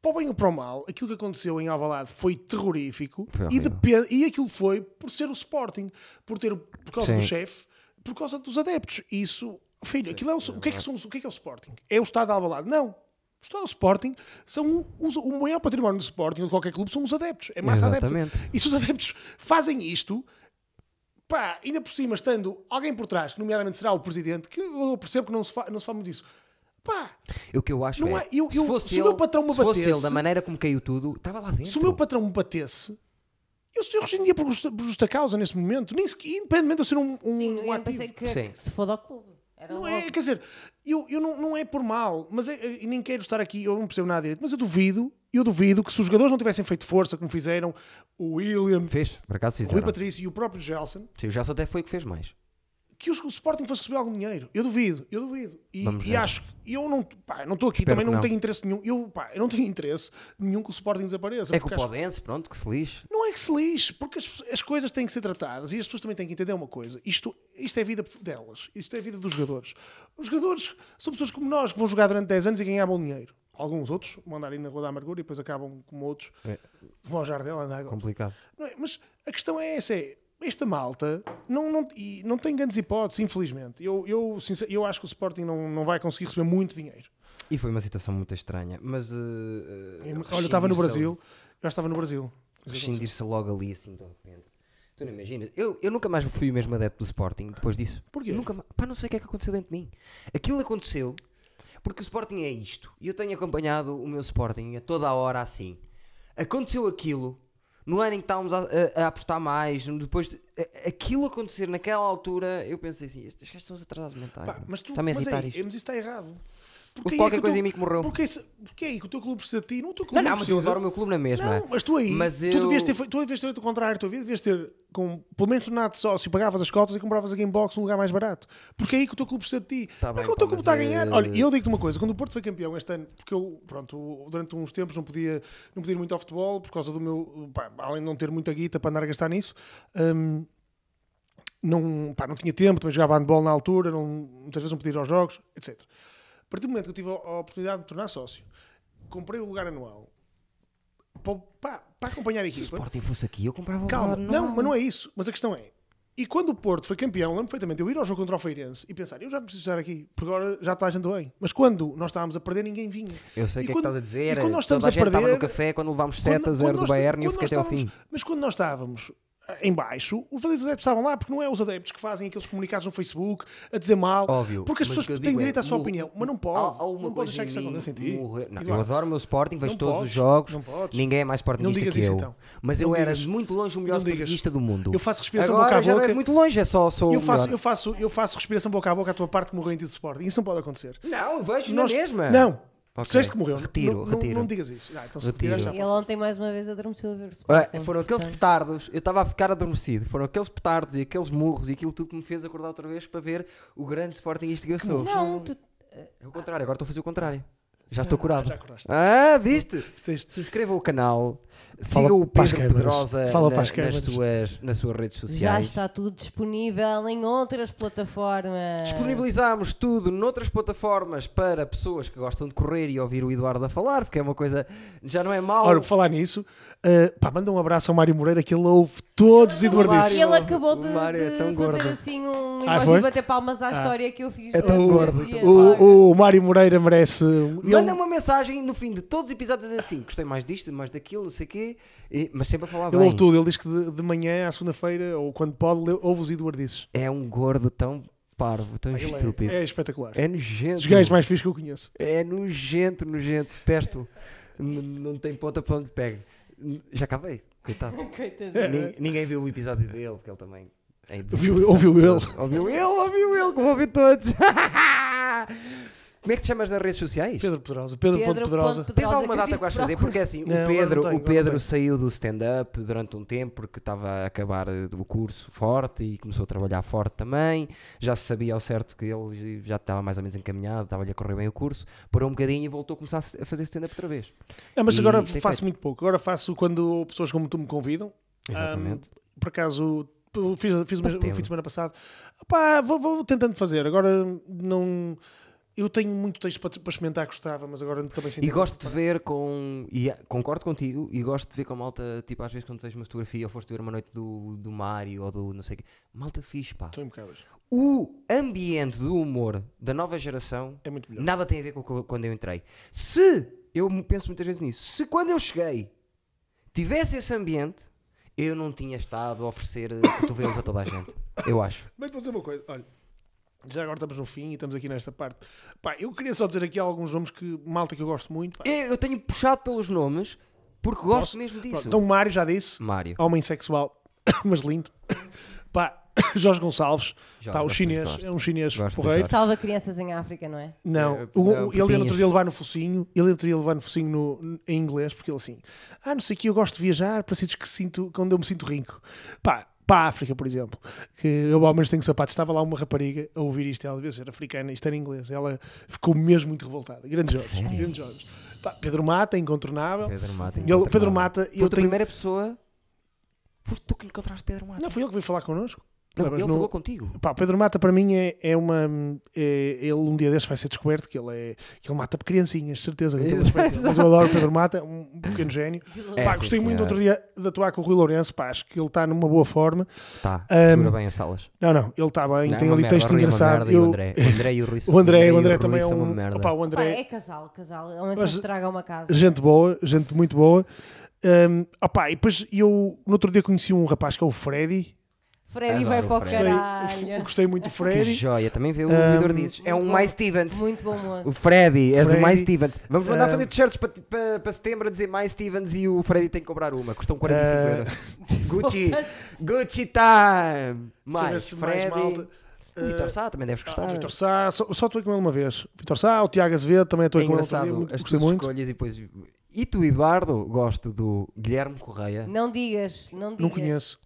para o bem ou para o mal, aquilo que aconteceu em Alvalade foi terrorífico Foi e, depende, e aquilo foi por ser o Sporting, por ter por causa Sim. do chefe, por causa dos adeptos. Isso, filho, aquilo é o, o, que é que são, o que é que é o Sporting? É o Estado de Alvalade? Não. O do Sporting são os, o maior património do Sporting ou de qualquer clube são os adeptos. É massa adepta. Exatamente. E se os adeptos fazem isto, pá, ainda por cima, estando alguém por trás, que nomeadamente será o presidente, que eu percebo que não se, fa, não se fala muito disso, pá, O que eu acho Não é, é- eu- se eu- fosse se o ele, meu patrão me se fosse ele, batesse- da maneira como caiu tudo, estava lá dentro. se o meu patrão me batesse, eu, eu rescindia por justa, por justa causa nesse momento, nem sequer, independentemente de eu ser um, um, Sim, um eu ativo. pensei que, Sim. que se foda ao clube. Era Não é, quer dizer, eu, eu não, não é por mal, mas é, é- e nem quero estar aqui, eu não percebo nada direito, mas eu duvido, eu duvido que se os jogadores não tivessem feito força como fizeram o William, Fez, por acaso o Rui fizeram. Patrício e o próprio Gelson, Sim, o Gelson até foi o que fez mais. Que o Sporting fosse receber algum dinheiro. Eu duvido, eu duvido. E, e acho que eu não, pá, não estou aqui, Espero também não, não. tenho interesse nenhum. Eu, pá, eu não tenho interesse nenhum que o Sporting desapareça. É que o acho- Podense, pronto, que se lixe. Não é que se lixe, porque as, as coisas têm que ser tratadas e as pessoas também têm que entender uma coisa. Isto, isto é a vida delas, isto é a vida dos jogadores. Os jogadores são pessoas como nós que vão jogar durante 10 anos e ganhar bom dinheiro. Alguns outros vão andar aí na Rua da Amargura e depois acabam como outros, É. vão ao Jardel andar agora. Complicado. É? Mas a questão é essa: é, esta malta não, não, e não tem grandes hipóteses, infelizmente. Eu, eu, sincer- eu acho que o Sporting não, não vai conseguir receber muito dinheiro. E foi uma situação muito estranha, mas. uh, uh, Olha, eu estava no Brasil, eu estava no Brasil. Rescindir-se logo ali, assim, de repente. Tu não imaginas? Eu, eu nunca mais fui o mesmo adepto do Sporting depois disso. Porquê? Nunca mais. Pá, não sei o que é que aconteceu dentro de mim. Aquilo aconteceu porque o Sporting é isto. E eu tenho acompanhado o meu Sporting a toda a hora assim. Aconteceu aquilo. No ano em que estávamos a, a- a apostar mais, depois de, a- aquilo acontecer naquela altura, eu pensei assim: estes gajos são os atrasados mentais. Pá, mas tu, Está-me a mas, é, mas isso está errado. Houve aí qualquer que o coisa teu- em mim que morreu. Porque, isso- porque é aí que o teu clube precisa de ti, não o teu Não, clube não, mas eu adoro o meu clube na mesma. Não, mas tu aí, Mas tu eu- devias ter tu devias ter feito o contrário, tu devias ter, com, pelo menos tornado sócio, pagavas as cotas e compravas a Gamebox num lugar mais barato. Porque é aí que o teu clube precisa de ti. Tá não bem, é que o teu clube está a ganhar. é- Olha, eu digo-te uma coisa, quando o Porto foi campeão este ano, porque eu, pronto, durante uns tempos não podia, não podia ir muito ao futebol, por causa do meu, pá, além de não ter muita guita para andar a gastar nisso, hum, não, pá, não tinha tempo, também jogava handball na altura, não, muitas vezes não podia ir aos jogos, etc. A partir do momento que eu tive a, oportunidade de me tornar sócio, comprei o lugar anual para, acompanhar a Se o equipa. Sporting fosse aqui, eu comprava o Calma, lugar, não, mas não é isso. Mas a questão é, e quando o Porto foi campeão, lembro perfeitamente, eu ir ao jogo contra o Feirense e pensar, eu já preciso estar aqui, porque agora já está a gente bem. Mas quando nós estávamos a perder, ninguém vinha. Eu sei E o que é que quando- estás a e dizer. quando nós estamos a a perder- no café quando levámos Quando- 7 a 0 quando do Bayern e eu quando fiquei até ao fim. Mas quando nós estávamos em baixo, os adeptos estavam lá, porque não é os adeptos que fazem aqueles comunicados no Facebook a dizer mal. Óbvio. Porque as pessoas têm é, direito à sua morre- opinião, mas não pode. Há- há não pode deixar que isso aconteça em ti. morrer- Não, eu adoro o meu Sporting, vejo Não todos podes, os jogos. não. Ninguém é mais Sportingista digas que isso, eu. então. Mas Não eu era digas. de muito longe o melhor Não. Sportingista do mundo. Eu faço respiração Agora boca a já não boca. é muito longe, é só sou Eu faço, eu, faço, eu faço respiração boca a boca à tua parte que morreu em ti de Sporting. Isso não pode acontecer. Não, eu vejo Nós- na mesma. Não. Ok. Disseste que morreu. Retiro, não, não- retiro. Não, digas isso. Ah, então se Retiro. já Ele ontem mais uma vez adormeceu a ver o Sporting. foram aqueles portanto. petardos, eu estava a ficar adormecido. Foram aqueles petardos e aqueles murros e aquilo tudo que me fez acordar outra vez para ver o grande Sportingista que eu sou. Não, tu, É o contrário, agora estou a fazer o contrário. Já estou curado. Já curaste. Ah, viste? É isto. Subscrevam o canal, Fala Siga o Pedro. Pedrosa Fala na- nas, suas, nas suas redes Já sociais. está tudo disponível em outras plataformas. Disponibilizamos tudo noutras plataformas para pessoas que gostam de correr e ouvir o Eduardo a falar, porque é uma coisa. Já não é mau. Ora, por falar nisso, uh, pá, manda um abraço ao Mário Moreira que ele ouve todos os E eduardices. ele acabou de, O Mário é de tão fazer gordo. assim um Ah, emoji foi? de bater palmas à Ah. história que eu fiz. É tão do gordo. O, o Mário Moreira merece. ele- Manda uma mensagem no fim de todos os episódios assim: gostei mais disto, mais daquilo, não sei o quê, e- mas sempre a falar Ele bem. ouve tudo, ele diz que de, de manhã à segunda-feira, ou quando pode, lê- ouve os eduardices. É um gordo tão parvo, tão Ele é- estúpido. É, espetacular. É, nojento. Os gajos mais fixos que eu conheço. É nojento, nojento. Testo. N- não tem ponta para onde pega. N- Já acabei, coitado. Nin- Ninguém viu o episódio dele, porque ele também. É Ouviu- ouviu ele. Ouviu ele, ouviu ele, como ouviu todos. Como é que te chamas nas redes sociais? Pedro Pedrosa. Pedro, Pedro Ponto Pedrosa. Tens alguma data que vais fazer? Porque é assim, Não, o Pedro, tenho, o Pedro saiu do stand-up durante um tempo porque estava a acabar o curso forte e começou a trabalhar forte também. Já se sabia ao certo que ele já estava mais ou menos encaminhado, estava-lhe a correr bem o curso. Parou um bocadinho e voltou a começar a fazer stand-up outra vez. Não, mas E agora faço feito. muito pouco. Agora faço quando pessoas como tu me convidam. Exatamente. Ahm, por acaso, fiz, fiz o setembro. fim de semana passado. Pá, vou, vou tentando fazer. Agora não. Eu tenho muito texto para, para experimentar, gostava, mas agora também sinto. E gosto de ver com. E concordo contigo. E gosto de ver com malta, tipo, às vezes quando vejo uma fotografia ou foste ver uma noite do, do Mário ou do não sei o quê. Malta fixe, pá. Estou impecáveis. O ambiente do humor da nova geração É muito melhor. nada tem a ver com quando eu entrei. Se, eu penso muitas vezes nisso, se quando eu cheguei tivesse esse ambiente, eu não tinha estado a oferecer cotovelos a toda a gente. Eu acho. Mas vou dizer uma coisa, olha. Já agora estamos no fim e estamos aqui nesta parte. Pá, eu queria só dizer aqui alguns nomes que malta que eu gosto muito. Pá. Eu, eu tenho puxado pelos nomes porque gosto Posso? mesmo disso. Pronto, então o Mário já disse, Mário. homem sexual, mas lindo. Pá, Jorge Gonçalves, Jorge, pá, o chinês, gosto. é um chinês porreiro. Salva crianças em África, não é? Não, É, o- o- ele ia no outro dia levar no focinho, ele outro dia levar no focinho no, em inglês, porque ele assim, ah, não sei o que, eu gosto de viajar para sítios que sinto, quando eu me sinto rico. Pá, para a África, por exemplo, que eu ao menos tenho sapatos, estava lá uma rapariga a ouvir isto, ela devia ser africana, isto era em inglês, ela ficou mesmo muito revoltada. Grande Jorge, sério? grande Jorge. Pá, Pedro Mata, incontornável. Pedro Mata. Ele- Pedro incontornável. Mata, eu tenho... primeira pessoa. Foste tu que encontraste Pedro Mata. Não, foi ele que veio falar connosco. Não, ele No- falou contigo. Pá, o Pedro Mata para mim é, é uma. é- ele um dia destes vai ser descoberto que ele, é, que ele mata criancinhas, certeza. respeito. Mas eu adoro o Pedro Mata, um pequeno gênio. É, pá, sim, gostei muito senhor. outro dia de atuar com o Rui Lourenço. Pá, acho que ele está numa boa forma. Tá, Ahm, segura bem as salas. Não, não, ele está bem, Não, tem é ali merda, texto é engraçado. merda e o Eu- André, o André e o Rui o André, o André também é um. o André, é casal, casal. Mas- estraga uma casa. gente boa, gente muito boa. Um, opá, e depois eu no outro dia conheci um rapaz que é o Freddy. Freddy Adoro vai para o Freddy. Caralho. gostei muito do Que Freddy. joia, também vê o Vidor dizes. É um Mais. Stevens. Muito bom moço. O Freddy, és o. Mais Stevens. Vamos mandar fazer t-shirts para, para, para setembro a dizer Mais Stevens e o Freddy tem que comprar uma. Custam 45 Ah, euros. Gucci, Gucci time. Mais mais Freddy. O Vitor Sá também deves Ah, gostar. o Vitor Sá, só, só atuei com ele uma vez. Vitor Sá, o Tiago Azevedo, também é atuei com ele muito, as gostei tuas muito. escolhas e depois... E tu, Eduardo, gosto do Guilherme Correia. Não digas, não digas. Não conheço.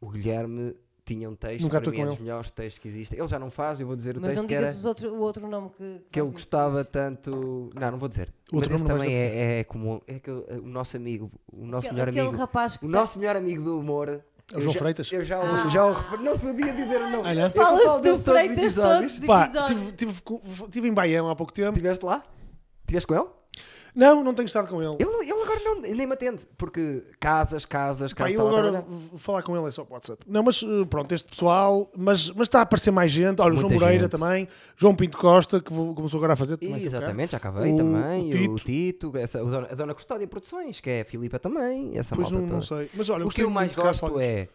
O Guilherme tinha um texto, Nunca para mim é dos melhores textos que existem. Ele já não faz, eu vou dizer o Mas texto não que era... digas os outro, o outro nome que. que ele gostava tanto. Não, não vou dizer. Outro Mas esse não também é, é como. É que o nosso amigo, o nosso Aquele, melhor aquele amigo. rapaz que O tá- nosso melhor amigo do humor. É o João já- Freitas? Eu já, o- Ah. já o refer- não se podia dizer o nome. Olha. Fala-se do Freitas todos os episódios. tive, tive, co- tive em Baião há pouco tempo. Estiveste lá? Estiveste com ele? Não, não tenho estado com ele. ele? não- Ele agora não, nem me atende. Porque casas, casas, Pá, casas. eu a agora falar com ele é só por WhatsApp. Não, mas eh, pronto, este pessoal, mas, mas está a aparecer mais gente. Olha, o João Moreira gente. também, João Pinto Costa, que vou- começou agora a fazer. também, cá. exatamente, já acabei O- também. o O Tito. Tito, essa, o dona- a Dona Custódia Produções, que é a Filipa também. Essa Pois malta não, não toda. sei. Mas olha, o que eu mais gosto é.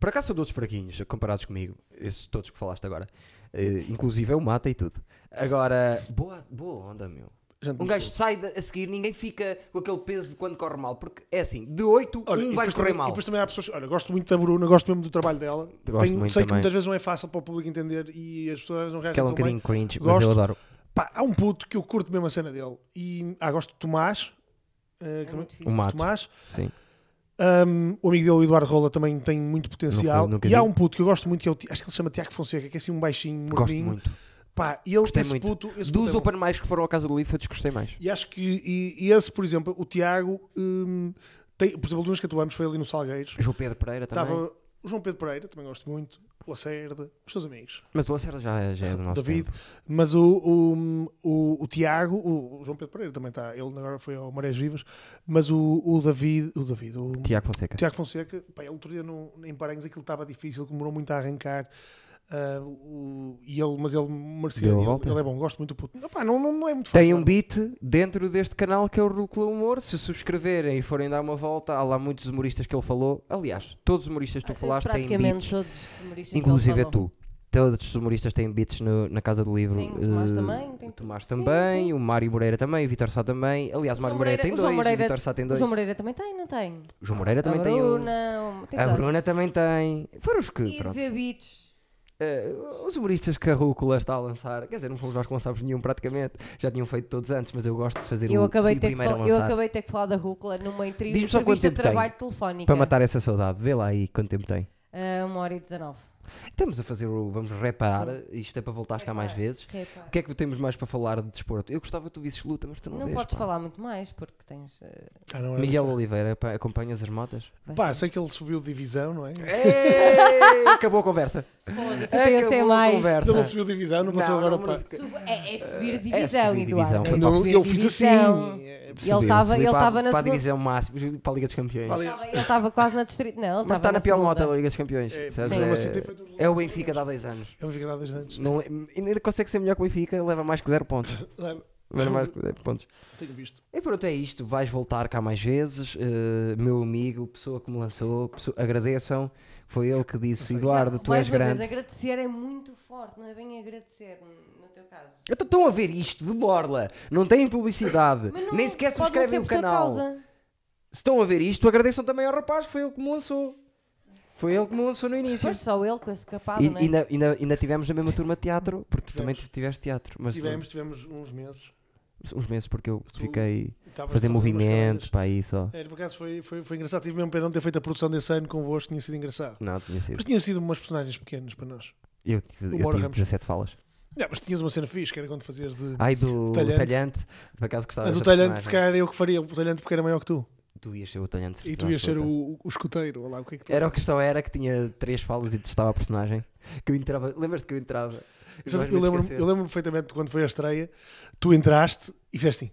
Por acaso são todos fraquinhos, comparados comigo. Esses todos que falaste agora. Eh, inclusive eu mata e tudo. Agora, boa, boa onda, meu. Gente, Um gajo sai de- a seguir, ninguém fica com aquele peso de quando corre mal. Porque é assim, de 8, Olha, um vai correr também, mal. E depois também há pessoas. Olha, gosto muito da Bruna, gosto mesmo do trabalho dela. Gosto Tenho- muito sei que também. muitas vezes não é fácil para o público entender e as pessoas não reagem Aquela um tão bem. bocadinho cringe, mas Gosto. eu adoro. Pá, há um puto que eu curto mesmo a cena dele. E ah, gosto de Tomás. que É também- muito O. Mato. Tomás. Sim. Um, o amigo dele, o Eduardo Rola, também tem muito potencial. Nunca- nunca e há um puto que eu gosto muito, que é o, acho que ele se chama Tiago Fonseca, que é assim um baixinho, Gosto morninho. muito. Pá, e ele, Gostei esse muito. puto, esse puto Dos é bom. open mics que foram à casa do eu desgostei mais. E acho que e, e esse, por exemplo, o Tiago hum, Tem, por exemplo, duas que atuamos foi ali no Salgueiros. João Pedro Pereira também. Estava o João Pedro Pereira, também gosto muito. O Lacerda, os seus amigos. Mas o Lacerda já, é- já é do nosso David. tempo. Mas o, o, o, o Tiago, o, o João Pedro Pereira também está. Ele agora foi ao Marés Vivas. Mas o, o David, o David, o Tiago Fonseca. Tiago Fonseca, pá, ele outro dia no, em Paranhos aquilo estava difícil, demorou muito a arrancar. Ah, o- e ele, mas ele merecia. Ele, volta. ele é bom, gosto muito do puto. Epá, não, não, não é muito fácil. Tem um beat dentro deste canal que é o Rúcula Humor. Se subscreverem e forem dar uma volta, há lá muitos humoristas que ele falou. Aliás, todos os humoristas que tu falaste têm Praticamente beats, todos os humoristas que inclusive é tu. Todos os humoristas têm beats no- na Casa do Livro. Sim, o Tomás Eh, também, tem O Tomás. Sim, também, sim. o Mário Moreira também, o Vitor Sá também. Aliás, o O Mário Moreira tem Moreira- o João dois, o Moreira- Vitor Sá tem O dois. João Moreira também tem, não tem? O João Moreira também a tem um. Tem A. Bruna também tem. Foram os que. E de pronto. ver beats. Eh, os humoristas que a Rúcula está a lançar, quer dizer, não fomos nós que lançámos nenhum praticamente, já tinham feito todos antes, mas eu gosto de fazer Eu o, acabei, o de ter que primeiro a eu acabei de ter que falar da Rúcula numa entrevista, de trabalho telefónica. Para matar essa saudade, vê lá aí quanto tempo tem. Ah, uma hora e dezenove. Estamos a fazer o. Vamos reparar, isto é para voltar cá mais vezes. Repara. O que é que temos mais para falar de desporto? Eu gostava que tu visses luta, mas tu não, Não vês. podes pá. falar muito mais porque tens. eh, Ah, era- Miguel Oliveira, pá, acompanhas as motas? Pá, sei que ele subiu de divisão, não é? Ei, acabou a conversa. Foda-se, então eu sei mais. conversa. Ele não subiu de divisão, não passou Não, agora não, para. mas- Sub- É, é subir É divisão, subir Eduardo. divisão, é foi Não, subir eu fiz assim. divisão. é, ele estava ele para, estava na para a divisão máxima, para a Liga dos Campeões. Ele estava quase na distrito. Não, ele Mas estava está na pior segunda. moto da Liga dos Campeões. É, sabes? mas É- assim É o Benfica de há dois anos. É uma fica desde antes. Não, é- ainda consegue ser melhor que o Benfica, leva mais que 0 pontos. Leva. Leva mais que 0 pontos. Tenho visto. E pronto, é isto. Vais voltar cá mais vezes. eh, meu amigo, pessoa que me lançou, pessoa- agradeçam. Foi ele que disse: sei. Eduardo, tu és grande. agradecer é muito forte, não é bem agradecer no teu caso. Então estão a ver isto de borla. Não têm publicidade. Mas não- Nem sequer não subscrevem o canal. causa. Se estão a ver isto, agradeçam também ao rapaz. Foi ele que me lançou. Foi ele que me lançou no início. Pois só ele com esse capado, E não é? ainda, ainda, ainda tivemos na mesma turma de teatro, porque tu também Tivemos. tiveste teatro. Mas Tivemos, tivemos uns meses. Uns meses, porque eu Tu- fiquei a fazer carreiras. para aí só. É, por acaso foi, foi, foi engraçado. Tive mesmo pena não ter feito a produção desse ano convosco, tinha sido engraçado. Não, tinha sido. Mas tinha sido umas personagens pequenas para nós. Eu tive, eu tive Ramos. 17 falas. Não, mas tinhas uma cena fixe, que era quando fazias de. Ai, do Talhante. talhante. Por acaso gostava mas o talhante, se personagem. calhar, eu que faria. O talhante porque era maior que tu. Tu ias ser o talhante. E tu ias ser o, o escuteiro. Lá, o que é que tu Era o que só era, que tinha três falas e testava a personagem. Que eu entrava. Lembras-te que eu entrava? Eu lembro-me lembro perfeitamente de quando foi a estreia, tu entraste e fizeste assim.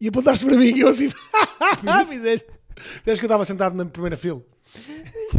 E apontaste para mim e eu assim. fizeste. Fizeste que eu estava sentado na primeira fila.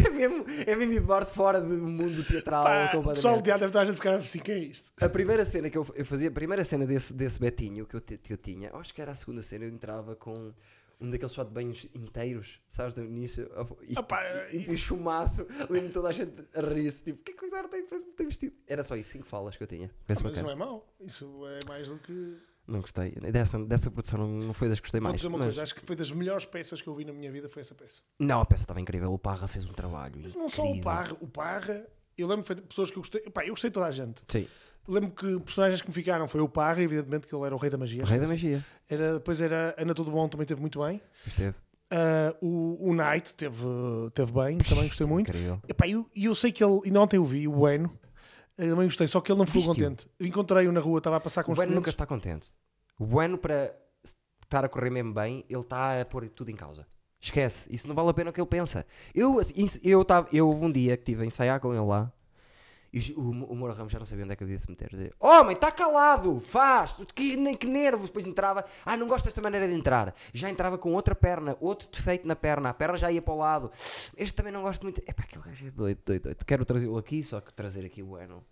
É mesmo, é mesmo Eduardo fora do mundo teatral. Pá, o pessoal teatro deve estar a ficar assim: que é isto? A primeira cena que eu, eu fazia, a primeira cena desse, desse Betinho que eu, te- que eu tinha, acho que era a segunda cena, eu entrava com um daqueles shot de banhos inteiros, sabes, do início, e, Opa, e, e, chumaço, lembro toda a gente a rir-se, tipo, que coisa tem para ter vestido? Era só isso, cinco falas que eu tinha. Pensa Mas bacana. não é mau. Isso é mais do que. Não gostei, dessa, dessa produção não, não foi das que gostei Vou mais. dizer uma mas- coisa: acho que foi das melhores peças que eu vi na minha vida. Foi essa peça. Não, a peça estava incrível, o Parra fez um trabalho não só o incrível. Parra. O Parra, eu lembro de pessoas que eu gostei. Pá, eu gostei de toda a gente. Sim, Lembro que personagens que me ficaram foi o Parra, evidentemente que ele era o rei da magia. o Rei da Magia, Era, depois era Ana Tudo Bom, também teve muito bem. esteve Ah, o, o Knight teve, teve bem, também gostei muito. E eu, e eu sei que ele, ainda ontem o vi, o Bueno, eh, também gostei, só que ele não ficou contente. Eu Encontrei-o na rua, estava a passar com O os Bueno nunca está contente. O Bueno, para estar a correr mesmo bem, ele está a pôr tudo em causa. Esquece, isso não vale a pena o que ele pensa. Eu, assim, eu, tava, eu houve um dia que estive a ensaiar com ele lá e o, o Moura Ramos já não sabia onde é que eu devia se meter. Dizia, Homem, está calado, faz, que, nem que nervos. Depois entrava, ah, não gosto desta maneira de entrar. Já entrava com outra perna, outro defeito na perna, a perna já ia para o lado. Este também não gosto muito. Epá, aquele gajo é doido, doido, doido. Quero trazê-lo aqui, só que trazer aqui o Bueno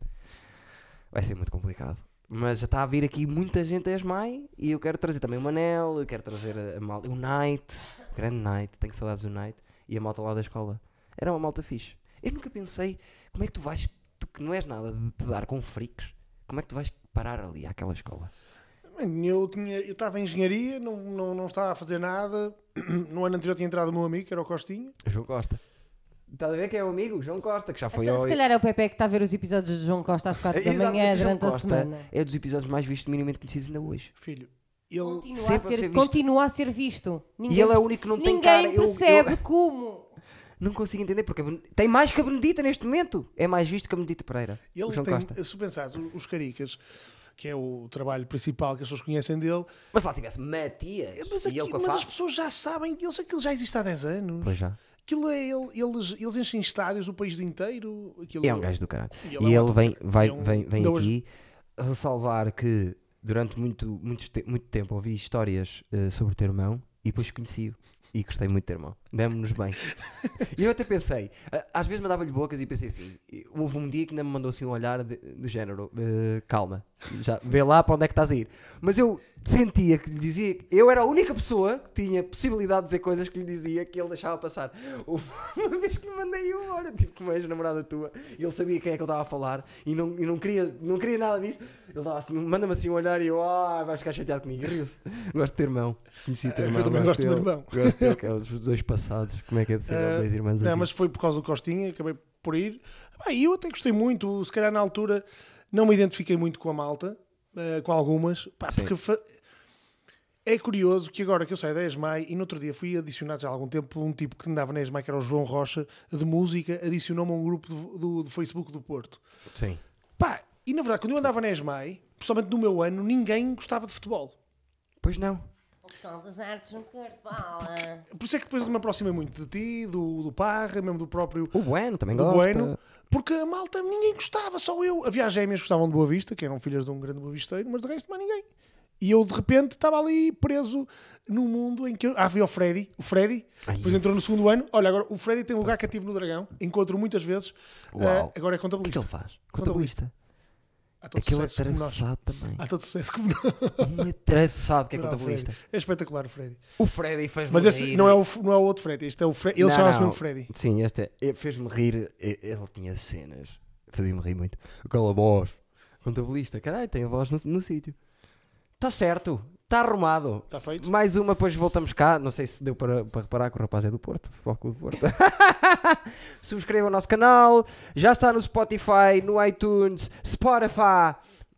vai ser muito complicado. Mas já está a vir aqui muita gente a ESMAI e eu quero trazer também o Manel, quero trazer a, a malta, o Night, o grande Night, tenho saudades do Night e a malta lá da escola. Era uma malta fixe. Eu nunca pensei como é que tu vais, que não és nada de te dar com freaks, como é que tu vais parar ali àquela escola? Eu tinha, eu estava em engenharia, não, não, não estava a fazer nada. No ano anterior tinha entrado o meu amigo, que era o Costinha. João Costa. Estás a ver quem é o amigo? João Costa, que já foi Então, ao... se calhar é o Pepe que está a ver os episódios de João Costa às 4 da manhã durante a Costa semana. É dos episódios mais vistos minimamente conhecidos ainda hoje. Filho, ele. Continua a, sempre a ser ser, visto. continua a ser visto. Ninguém e ele é o único que não tem Ninguém cara. eu- percebe eu- como. Não consigo entender porque tem mais que a Benedita neste momento. É mais visto que a Benedita Pereira. Ele tem, Costa. se pensares, os caricas, que é o trabalho principal que as pessoas conhecem dele. Mas se lá tivesse Matias Mas, e ele aqui- mas as pessoas já sabem, eles, aquilo já existe há 10 anos. Pois já. Aquilo é, ele- eles, eles enchem estádios do país inteiro. Aquilo, É um gajo do caralho. E E ele é um ele vem, autor. vai, É um- vem, vem ainda hoje- aqui ressalvar que durante muito, muito, muito tempo ouvi histórias eh, sobre o teu irmão e depois conheci-o. E gostei muito do teu irmão. Demos-nos bem. e eu até pensei, às vezes mandava-lhe bocas e pensei assim. Houve um dia que ainda me mandou assim um olhar de- do género: eh, calma, já vê lá para onde é que estás a ir. Mas eu sentia que lhe dizia, eu era a única pessoa que tinha possibilidade de dizer coisas que lhe dizia que ele deixava passar. Uma vez que lhe mandei um, olha, tipo como és namorada tua, e ele sabia quem é que eu estava a falar e não, e não, queria, não queria nada disso. Ele dava assim, manda-me assim um olhar e eu, ah, vais ficar chateado comigo. Riu-se. Gosto de ter irmão. Conheci o teu Eu também gosto do meu dele. irmão. Gosto dele, que é os dois passados. Como é que é possível? Eh, dois irmãos Não, assim. mas foi por causa do Costinha, acabei por ir. Ah, eu até gostei muito, se calhar na altura não me identifiquei muito com a malta, eh, com algumas, pá, porque fa- é curioso que agora que eu saio da ESMAI e no outro dia fui adicionado já há algum tempo um tipo que andava na ESMAI, que era o João Rocha, de música, adicionou-me a um grupo do, do- do Facebook do Porto. Sim. Pá, e na verdade, quando eu andava na ESMAI, principalmente no meu ano, ninguém gostava de futebol. Pois não. O pessoal das artes no bola. Por isso é que depois me aproximei muito de ti, do, do Parra, mesmo do próprio O Bueno também do gosta. Bueno, porque a malta ninguém gostava, só eu. Havia as gêmeas que gostavam de Boa Vista, que eram filhas de um grande Boa Visteiro, mas de resto mais ninguém. E eu de repente estava ali preso num mundo em que eu... Ah, havia o Freddy, o Freddy, Ai, depois entrou no segundo ano. Olha, agora o Freddy tem lugar cativo no Dragão, encontro muitas vezes. Ah, agora é O que é que contabilista. ele faz? Contabilista. Contabilista. Há todo Aquele sucesso atravessado também. Há todo sucesso como nós. Um atravessado que é contabilista. É espetacular o Freddy. O Freddy fez-me Mas esse rir. não é, o, não é o outro Freddy, este é o Freddy. Ele chama-se mesmo Freddy. Sim, este é. Fez-me rir. Ele tinha cenas. Fazia-me rir muito. Aquela voz. Contabilista. Caralho, tem a voz no, no sítio. Está certo. Está arrumado. Está feito? Mais uma, depois voltamos cá. Não sei se deu para, para reparar que o rapaz é do Porto. Futebol Clube do Porto. Subscrevam o nosso canal. Já está no Spotify, no iTunes, Spotify.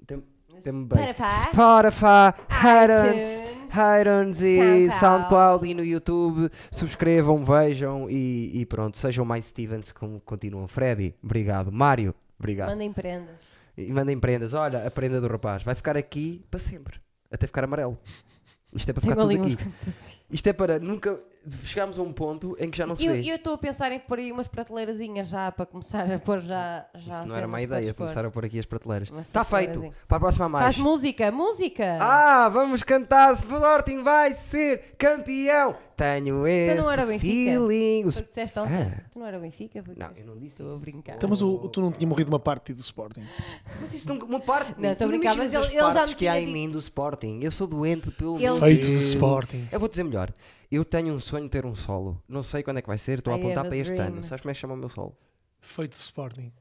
Tem, tem bem. Spotify. Spotify, iTunes, iTunes. iTunes e SoundCloud. SoundCloud e no YouTube. Subscrevam, vejam e, e pronto. Sejam mais Stevens como continuam. Freddy, obrigado. Mário, obrigado. Mandem prendas. E mandem prendas. Olha, a prenda do rapaz vai ficar aqui para sempre. Até ficar amarelo. Isto é para ficar tudo aqui. assim. Isto é para nunca chegarmos a um ponto em que já não se Eu vê. eu estou a pensar em pôr aí umas prateleirazinhas já para começar a pôr já. já Isso não era má para ideia, começar a pôr aqui as prateleiras. Está feito. Para a próxima mais. Faz música, música! Ah, vamos cantar. Sporting vai ser campeão. Tenho esse Então não era Benfica? feeling. Foi que disseste ontem? Ah. Tu não era o Benfica? Foi Não, eu não disse Estou a brincar. Então, mas o, tu não tinha morrido uma parte do Sporting. Mas isso nunca. Uma parte. Não, estou a tu brincar, mas as ele- ele já partes me que há em mim do Sporting. Eu sou doente pelo. Feito de Deus. Sporting. Eu vou dizer melhor. Eu tenho um sonho de ter um solo. Não sei quando é que vai ser. Estou a I apontar have para este dream. ano. Sabes como é que chama o meu solo? Feito de Sporting.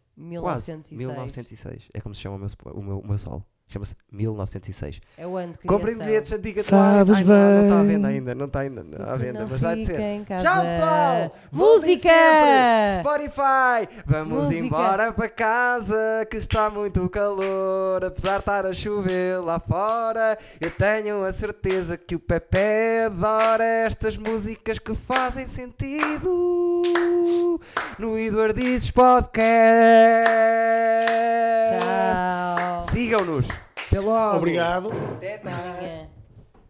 Quase. 1906. 1906. É como se chama o meu, o meu, o meu solo. Chama-se 1906. É o ano de Comprem bilhetes, a dica de Sabes Ai, não, não está à bem. venda ainda. Não está ainda à venda. Não mas vai ser. Tchau, pessoal! Música! Spotify! Vamos Música. embora para casa que está muito calor. Apesar de estar a chover lá fora, eu tenho a certeza que o Pepe adora estas músicas que fazem sentido no Eduardizes Podcast. Tchau. Sigam-nos! Até logo! Obrigado. Até tarde.